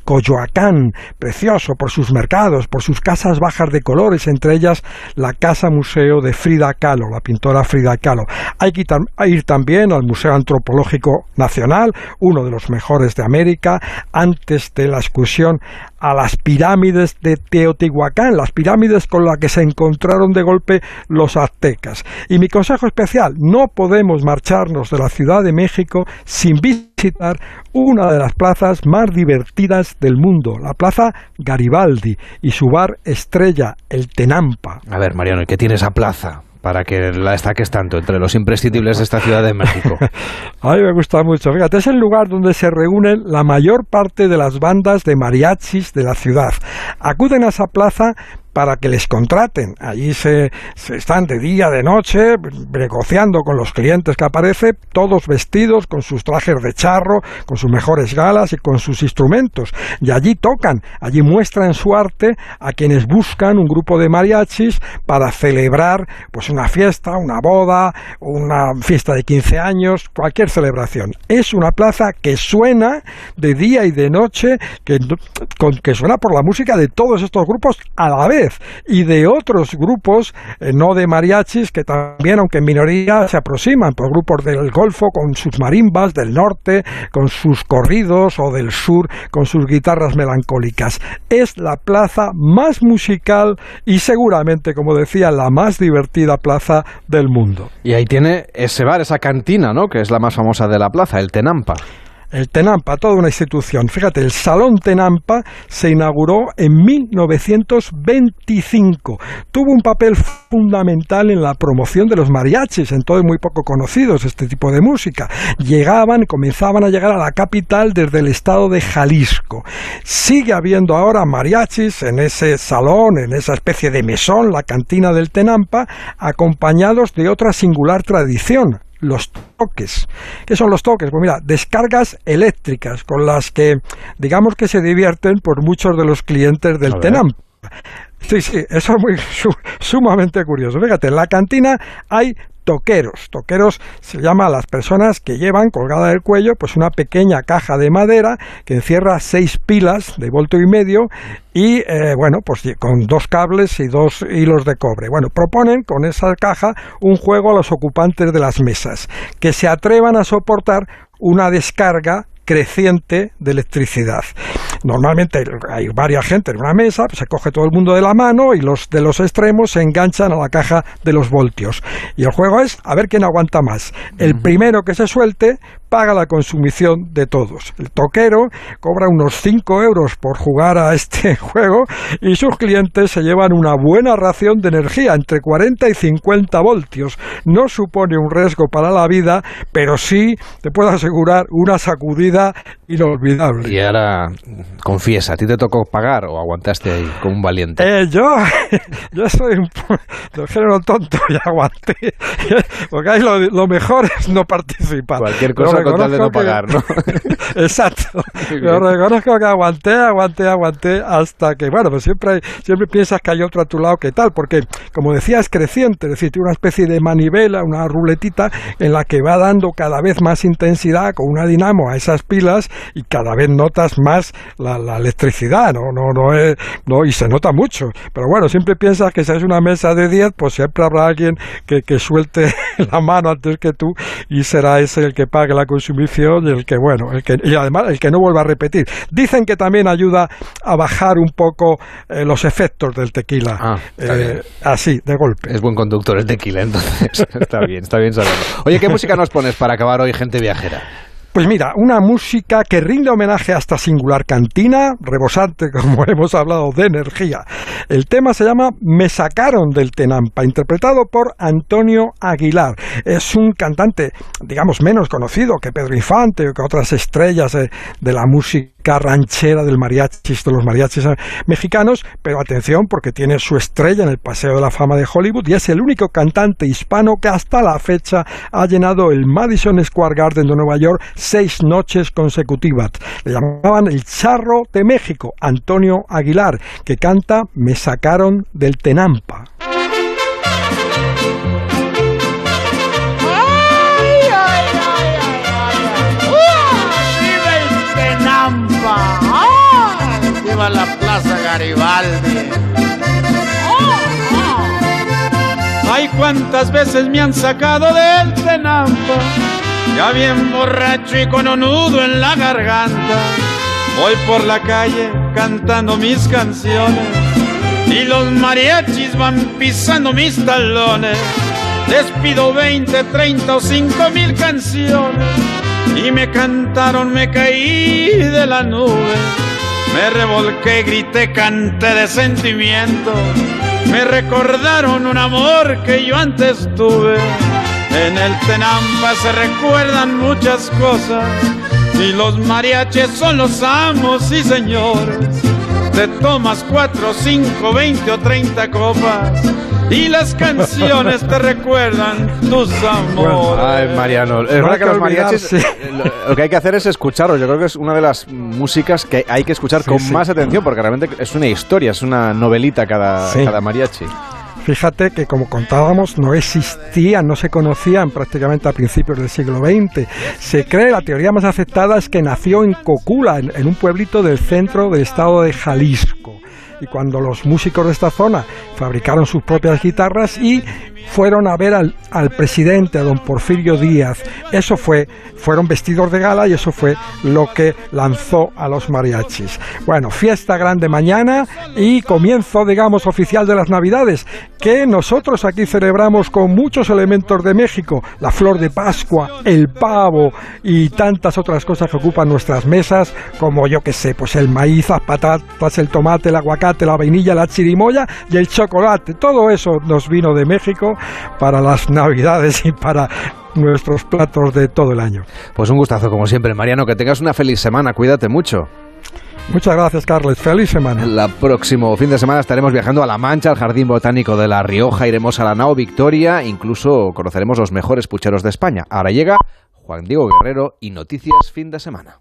Coyoacán, precioso por sus mercados, por sus casas bajas de colores, entre ellas la Casa Museo de Frida Kahlo, la pintora Frida Kahlo. Hay que ir también al Museo Antropológico Nacional, uno de los mejores de América, antes de la excursión a las pirámides de Teotihuacán, las pirámides con las que se encontraron de golpe los aztecas. Y mi consejo especial, no podemos marcharnos de la Ciudad de México sin visitar una de las plazas más divertidas del mundo, la Plaza Garibaldi y su bar estrella, el Tenampa. A ver, Mariano, ¿y qué tiene esa plaza? Para que la destaques tanto entre los imprescindibles de esta ciudad de México. A mí me gusta mucho. Fíjate, es el lugar donde se reúnen la mayor parte de las bandas de mariachis de la ciudad. Acuden a esa plaza para que les contraten. Allí se, están de día, de noche, negociando con los clientes que aparece, todos vestidos con sus trajes de charro, con sus mejores galas y con sus instrumentos. Y allí tocan, allí muestran su arte a quienes buscan un grupo de mariachis para celebrar pues una fiesta, una boda, una fiesta de 15 años, cualquier celebración. Es una plaza que suena de día y de noche, que, que suena por la música de todos estos grupos a la vez y de otros grupos, eh, no de mariachis, que también, aunque en minoría, se aproximan, por grupos del Golfo con sus marimbas, del norte con sus corridos o del sur con sus guitarras melancólicas. Es la plaza más musical y seguramente, como decía, la más divertida plaza del mundo. Y ahí tiene ese bar, esa cantina, ¿no? Que es la más famosa de la plaza, el Tenampa. El Tenampa, toda una institución. Fíjate, el Salón Tenampa se inauguró en 1925. Tuvo un papel fundamental en la promoción de los mariachis, entonces muy poco conocidos este tipo de música. Llegaban, comenzaban a llegar a la capital desde el estado de Jalisco. Sigue habiendo ahora mariachis en ese salón, en esa especie de mesón, la cantina del Tenampa, acompañados de otra singular tradición, los toques. ¿Qué son los toques? Pues mira, descargas eléctricas con las que digamos que se divierten por muchos de los clientes del Tenam. Sí, sí, eso es muy sumamente curioso. Fíjate, en la cantina hay toqueros. Toqueros se llama a las personas que llevan colgada del cuello pues una pequeña caja de madera que encierra seis pilas de volto y medio y eh, bueno pues con dos cables y dos hilos de cobre. Bueno, proponen con esa caja un juego a los ocupantes de las mesas que se atrevan a soportar una descarga creciente de electricidad. Normalmente hay varias gente en una mesa, se coge todo el mundo de la mano y los de los extremos se enganchan a la caja de los voltios. Y el juego es a ver quién aguanta más. El primero que se suelte paga la consumición de todos. El toquero cobra unos 5 euros por jugar a este juego y sus clientes se llevan una buena ración de energía, entre 40 y 50 voltios. No supone un riesgo para la vida, pero sí te puedo asegurar una sacudida inolvidable. Y ahora confiesa, ¿a ti te tocó pagar o aguantaste ahí como un valiente? Eh, yo, yo soy un, del género tonto y aguanté, porque ahí lo, mejor es no participar. Cualquier cosa con de no pagar, ¿no? Exacto. Pero reconozco que aguanté, aguanté, aguanté hasta que, bueno, pues siempre, siempre piensas que hay otro a tu lado que tal, porque, como decía, es creciente, es decir, tiene una especie de manivela, una ruletita en la que va dando cada vez más intensidad con una dinamo a esas pilas y cada vez notas más la, electricidad, ¿no? No, no, es, no, y se nota mucho. Pero bueno, siempre piensas que si es una mesa de 10, pues siempre habrá alguien que, que suelte la mano antes que tú y será ese el que pague la consumición y el que, bueno, el que, y además el que no vuelva a repetir. Dicen que también ayuda a bajar un poco eh, los efectos del tequila. Ah, eh, así, de golpe. Es buen conductor el tequila, entonces. está bien, está bien saberlo. Oye, ¿qué música nos pones para acabar hoy, gente viajera? Pues mira, una música que rinde homenaje a esta singular cantina, rebosante, como hemos hablado, de energía. El tema se llama Me sacaron del Tenampa, interpretado por Antonio Aguilar. Es un cantante, digamos, menos conocido que Pedro Infante o que otras estrellas de, la música ranchera del mariachi, de los mariachis mexicanos, pero atención porque tiene su estrella en el Paseo de la Fama de Hollywood y es el único cantante hispano que hasta la fecha ha llenado el Madison Square Garden de Nueva York seis noches consecutivas. Le llamaban el charro de México, Antonio Aguilar, que canta Me sacaron del Tenampa. La Plaza Garibaldi. Ay, cuántas veces me han sacado del tenampa, ya bien borracho y con un nudo en la garganta. Voy por la calle cantando mis canciones y los mariachis van pisando mis talones. Les pido 20, 30 o 5 mil canciones y me cantaron, me caí de la nube me revolqué, grité, canté de sentimiento. Me recordaron un amor que yo antes tuve. En el Tenampa se recuerdan muchas cosas. Y los mariaches son los amos y señores. Te tomas cuatro, cinco, veinte o treinta copas y las canciones te recuerdan tus amores. Ay, Mariano, es verdad que los mariachis lo, que hay que hacer es escucharlos. Yo creo que es una de las músicas que hay que escuchar con más atención porque realmente es una historia, es una novelita cada, cada mariachi. Fíjate que, como contábamos, no existían, no se conocían prácticamente a principios del siglo XX. Se cree, la teoría más aceptada es que nació en Cocula, en un pueblito del centro del estado de Jalisco y cuando los músicos de esta zona fabricaron sus propias guitarras y fueron a ver al, al, presidente, a don Porfirio Díaz. Eso fue, fueron vestidos de gala y eso fue lo que lanzó a los mariachis. Bueno, fiesta grande mañana y comienzo, digamos, oficial de las Navidades, que nosotros aquí celebramos con muchos elementos de México, la flor de Pascua, el pavo y tantas otras cosas que ocupan nuestras mesas, como yo que sé, pues el maíz, las patatas, el tomate, el aguacate, la vainilla, la chirimoya y el chocolate. Todo eso nos vino de México para las Navidades y para nuestros platos de todo el año. Pues un gustazo como siempre, Mariano, que tengas una feliz semana, cuídate mucho. Muchas gracias, Carles. Feliz semana. El próximo fin de semana estaremos viajando a La Mancha, al Jardín Botánico de La Rioja, iremos a la Nao Victoria, incluso conoceremos los mejores pucheros de España. Ahora llega Juan Diego Guerrero y Noticias Fin de Semana.